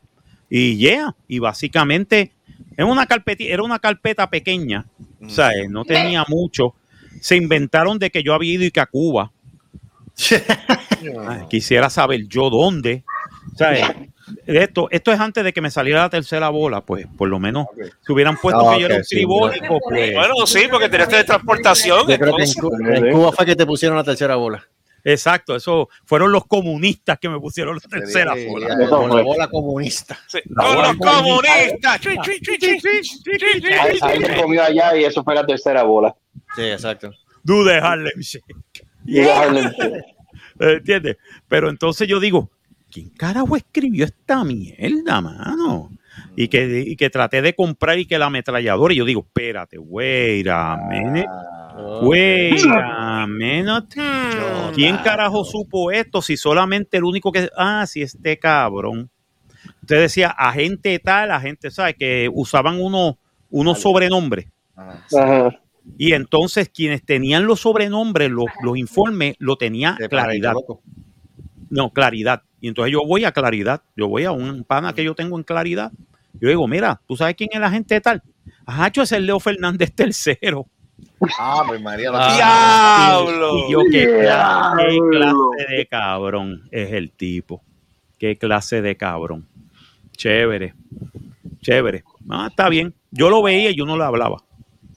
Y yeah, y básicamente era una carpeta, era una carpeta pequeña, o sea, eh, no tenía mucho. Se inventaron de que yo había ido y que a Cuba. Ay, quisiera saber yo dónde. O sea, eh, esto, esto es antes de que me saliera la tercera bola, pues por lo menos si hubieran puesto Ah, que yo era un sí, tribólico, pues. Bueno, sí, porque tenías teletransportación. Yo creo que en, en Cuba fue que te pusieron la tercera bola. Exacto, eso fueron los comunistas que me pusieron la tercera Sí, bola. sí, Con la bola comunista. Sí. La Con bola los comunistas. Me comió allá y eso fue la tercera bola. Sí, exacto. The Harlem Shake. Harlem Shake. ¿Entiendes? Pero entonces yo digo, ¿quién carajo escribió esta mierda, mano? Y que, y que traté de comprar y que la ametralladora, y yo digo, espérate, wait a minute. Wait a minute. ¿Quién carajo supo esto? Si solamente el único que. Ah, si este cabrón. Usted decía agente tal, agente, ¿sabe? Que usaban unos unos sobrenombres. Ajá. Y entonces quienes tenían los sobrenombres, los, los informes, lo tenía claridad. No, claridad. Y entonces yo voy a claridad. Yo voy a un pana que yo tengo en claridad. Yo digo, mira, ¿tú sabes quién es la gente de tal? Ajacho es el Leo Fernández tercero. Ah, pues María, lo ¡Diablo! Y yo, ¿qué, clase de cabrón es el tipo? ¿Qué clase de cabrón? Chévere, chévere. Ah, está bien. Yo lo veía y yo no le hablaba.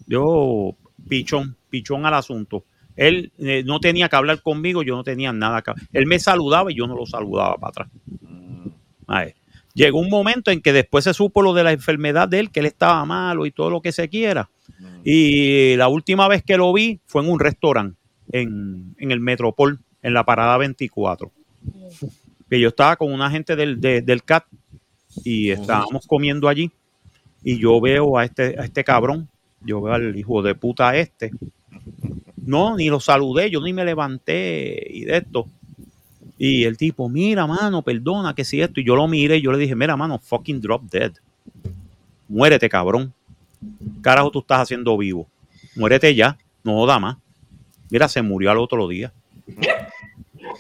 Yo, pichón, pichón al asunto. Él eh, no tenía que hablar conmigo, yo no tenía nada que Él me saludaba y yo no lo saludaba para atrás. Ay, Llegó un momento en que después se supo lo de la enfermedad de él, que él estaba malo y todo lo que se quiera. Y la última vez que lo vi fue en un restaurante en, en el Metropol, en la parada 24. Que yo estaba con una gente del, de- del CAT y estábamos comiendo allí. Y yo veo a este, a este cabrón, yo veo al hijo de puta este. No, ni lo saludé, yo ni me levanté y de esto. Y el tipo, mira, mano, perdona que si esto. Y yo lo miré y yo le dije, mira, mano, fucking drop dead. Muérete, cabrón. Carajo, tú estás haciendo vivo. Muérete ya. No da más. Mira, se murió al otro día.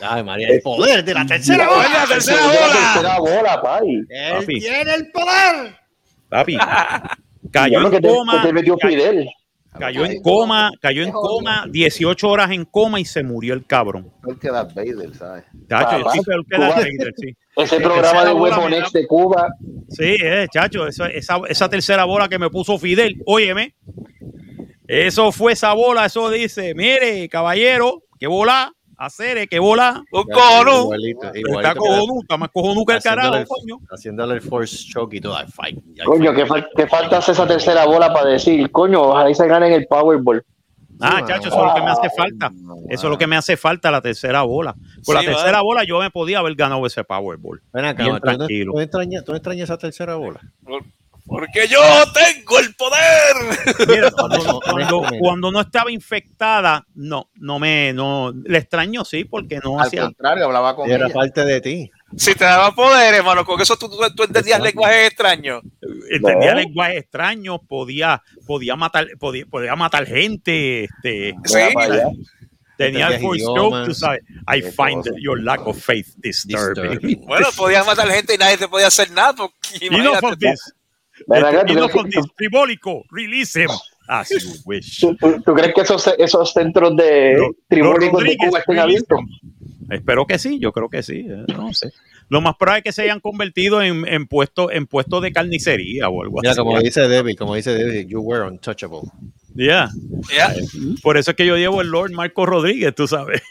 Ay, María, el poder de la tercera ¡Oye, bola. la tercera La bola! tercera bola, pai. Él Papi. tiene el poder. Papi. Cayó Bueno, que en te, coma. que te metió cayó- Fidel. Cayó en coma, cayó en coma, 18 horas en coma y se murió el cabrón. Peor que Darth Vader, ¿sabes? Chacho, yo peor que Darth Vader, sí. Ese programa de Weapon X de Cuba. Sí, eh, chacho, eso- esa, esa tercera bola que me puso Fidel, óyeme, eso fue esa bola, eso dice, mire, caballero, que bola, hacer, que bola, Un cono. Igualito, está cojonú, está más cojonú que el carajo, el- coño. Haciéndole el force choke y todo. Ay, fight. Coño, fight. que, fal- que falta hacer esa tercera bola para decir, coño, ojalá y se gane en el Powerball. Ah, chacho, eso es lo que me hace falta. Eso es lo que me hace falta, la tercera bola. Con la Sí, tercera va. bola yo me podía haber ganado ese Powerball. Ven acá, Bien ¿tú no- tranquilo. ¿tú no extrañas, tú no extrañas esa tercera bola? Porque yo tengo el poder. Mira, cuando, No, cuando- cuando no estaba infectada, no, no me, no, le extraño sí, porque no Al hacía, contrario, hablaba con Era ella. parte de ti. Si te daba poder, hermano, con eso tú, tú, tú entendías lenguaje extraño. entendía ¿No? lenguaje extraño, podía, podía matar, podía, podía matar gente, este, Sí. Tenía el idiomas, choke, tú sabes. I find cosa. your lack of faith disturbing. Disturbing. Bueno, podías matar gente y nadie te podía hacer nada. Porque, Enough imagínate. of this. Ven acá, ¿tú Enough crees of que- this. Tribólico, release him as you wish. ¿Tú, tú- tú crees que esos, esos centros de Los- tribólicos de Cuba estén abiertos? Espero que sí, yo creo que sí. eh, No sé. Lo más probable es que se hayan convertido en, en puestos en puestos de carnicería o algo Mira, así. como dice David, como dice David, you were untouchable. Yeah. Ya. Por eso es que yo llevo el Lord Marco Rodríguez, tú sabes.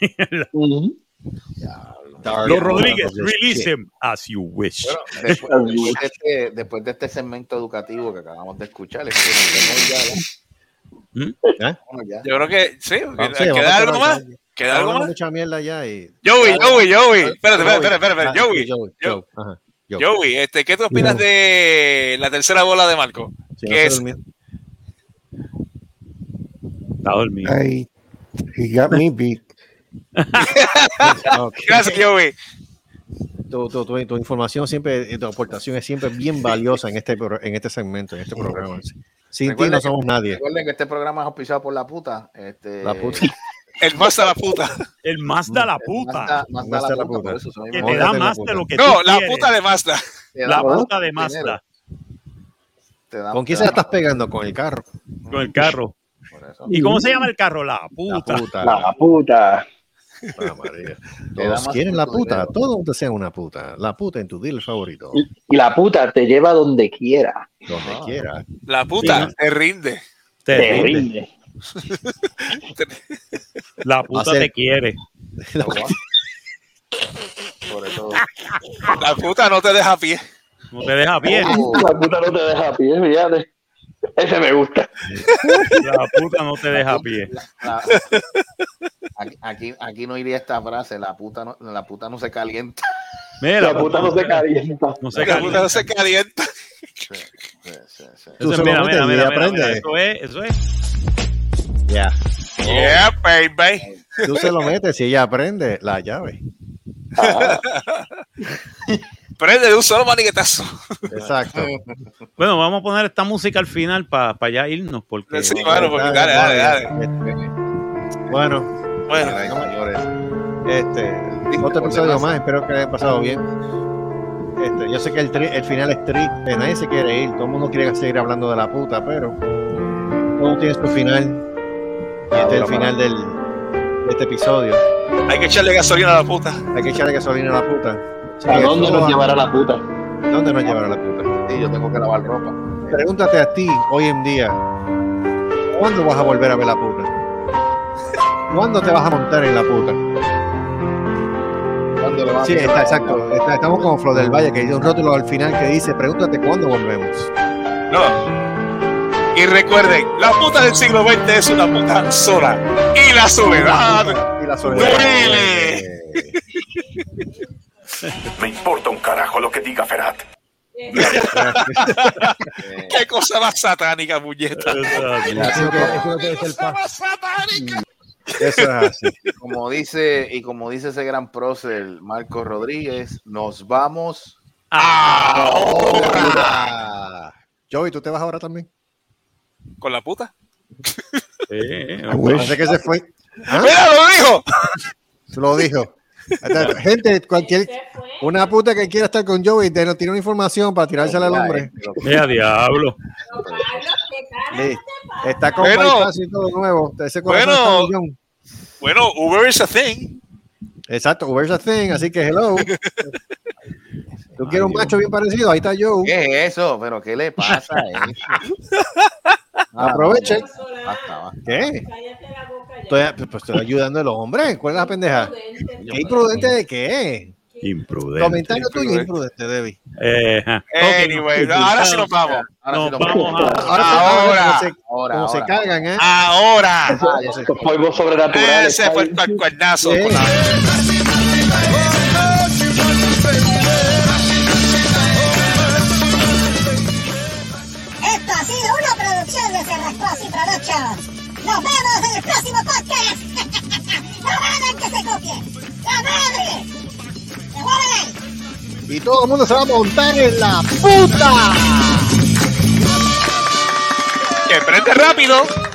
Dark Lord Rodríguez, release him as you wish. Bueno, después, después de este, después de este segmento educativo que acabamos de escuchar, esperemos ya, ¿no? ¿Eh? Vámonos ya. Yo creo que sí. Vamos, sí, vamos ¿Queda algo más? ya. ¿Queda algo más? mucha mierda ya y... Joey, Joey, Joey. Espérate, espérate, espérate, espérate. Ah, Joey. Joey, Yo- Joey, ajá, Joey. Joey, este, ¿qué tú opinas de la tercera bola de Marco? Sí, no que se es. Está dormido. I, he got me beat. Ok. Gracias, Joey. Tu, tu- tu- tu información siempre, y tu aportación es siempre bien valiosa en este, en este segmento, en este programa. Sin ti no que- somos nadie. Recuerden que este programa es auspiciado por la puta. Este, La puta. El más de la puta. El más da la puta. Mazda Mazda la la puta, Que te da la más de lo que No, tú la quieres. puta de Mazda. Te La da- puta de. Mazda. Te da- ¿Con quién te se la da- estás pegando? Con el carro. Con el carro. ¿Y cómo se llama el carro? La La puta. puta. La puta. Ah, María. Todos quieren la puta. dinero. Todos desean una puta. La puta en tu dealer favorito. Y, y la puta te lleva donde quiera. Donde Ah. quiera. La puta Sí. te rinde. Te Te rinde. rinde. La puta Hacer- te quiere. Por eso. La puta no te deja pie. No te deja bien. Oh, La puta no te deja a pie, fíjate. Ese me gusta. La puta no te deja a pie. la- aquí, aquí, aquí no iría esta frase, la puta no, la puta no se calienta. Mira, La puta no se calienta. No se La puta calienta. no se calienta. Sí, sí, sí, Eso es- se lo mira, mira, mira, mira, Eso es, eso es. Ya. Yeah, baby. Tú se lo metes y ella aprende la llave. Prende de un solo maniquetazo. Exacto. Bueno, vamos a poner esta música al final para ya irnos porque Sí, bueno, porque dale, dale, dale. Bueno, Bueno, señores. este, otro episodio más. Espero que hayan pasado bien. Este, yo sé que el, tri- el final es triste. Nadie se quiere ir. Todo el mundo quiere seguir hablando de la puta, pero todo tiene su final. Y este es el final del, de este episodio. hay que echarle gasolina a la puta. Hay que echarle gasolina a la puta. ¿A dónde nos llevará la puta? ¿Dónde nos llevará la puta? Sí, yo tengo que lavar ropa. Pregúntate a ti hoy en día, ¿cuándo vas a volver a ver la puta? ¿Cuándo te vas a montar en la puta? ¿Cuándo le vas a Sí, está exacto. Está- estamos como Flor del Valle, que hay un rótulo al final que dice, pregúntate cuándo volvemos. No. Y recuerden, la puta del siglo XX es una puta sola. Y la soledad Y la duele. Me importa un carajo lo que diga Ferat. Qué cosa más satánica, muñeca. Ser paz. más satánica. Eso es así. Como dice, y como dice ese gran prócer Marco Rodríguez, nos vamos. Ah. Joey, ¿tú te vas ahora también? ¿Con la puta? Eh. Parece que se fue. ¿Ah? ¡Mira, lo dijo! Se lo dijo. Gente, cualquier, una puta que quiera estar con Joey, te- tiene una información para tirársela al hombre. mira, diablo. Sí. Está con Bueno. y todo nuevo. Ese Bueno. Bueno, Uber is a thing. Exacto, Uber's a thing, así que hello. ¿Tú quieres un macho bien parecido? Ahí está Joe. ¿Qué es eso? ¿Pero qué le pasa a él? Aprovechen. Basta. ¿Qué? Estoy, pues estoy ayudando a los hombres. ¿Cuál es la pendeja? ¿Qué imprudente de qué? Imprudente. Comentario tuyo imprudente, Debbie. Eh, ajá. Anyway, no, ahora sí nos vamos. Ahora sí Nos lo vamos Ahora, Ahora. como se, Ahora, como se ahora. cagan, ¿eh? Ahora. Ah, polvos sobrenaturales. Ese fue el cuer- cuernazo. Sí. Próximo podcast. ¡La madre que se copie! ¡La madre! ¡Devuélvele! Y todo el mundo se va a montar en la puta. Que prende rápido.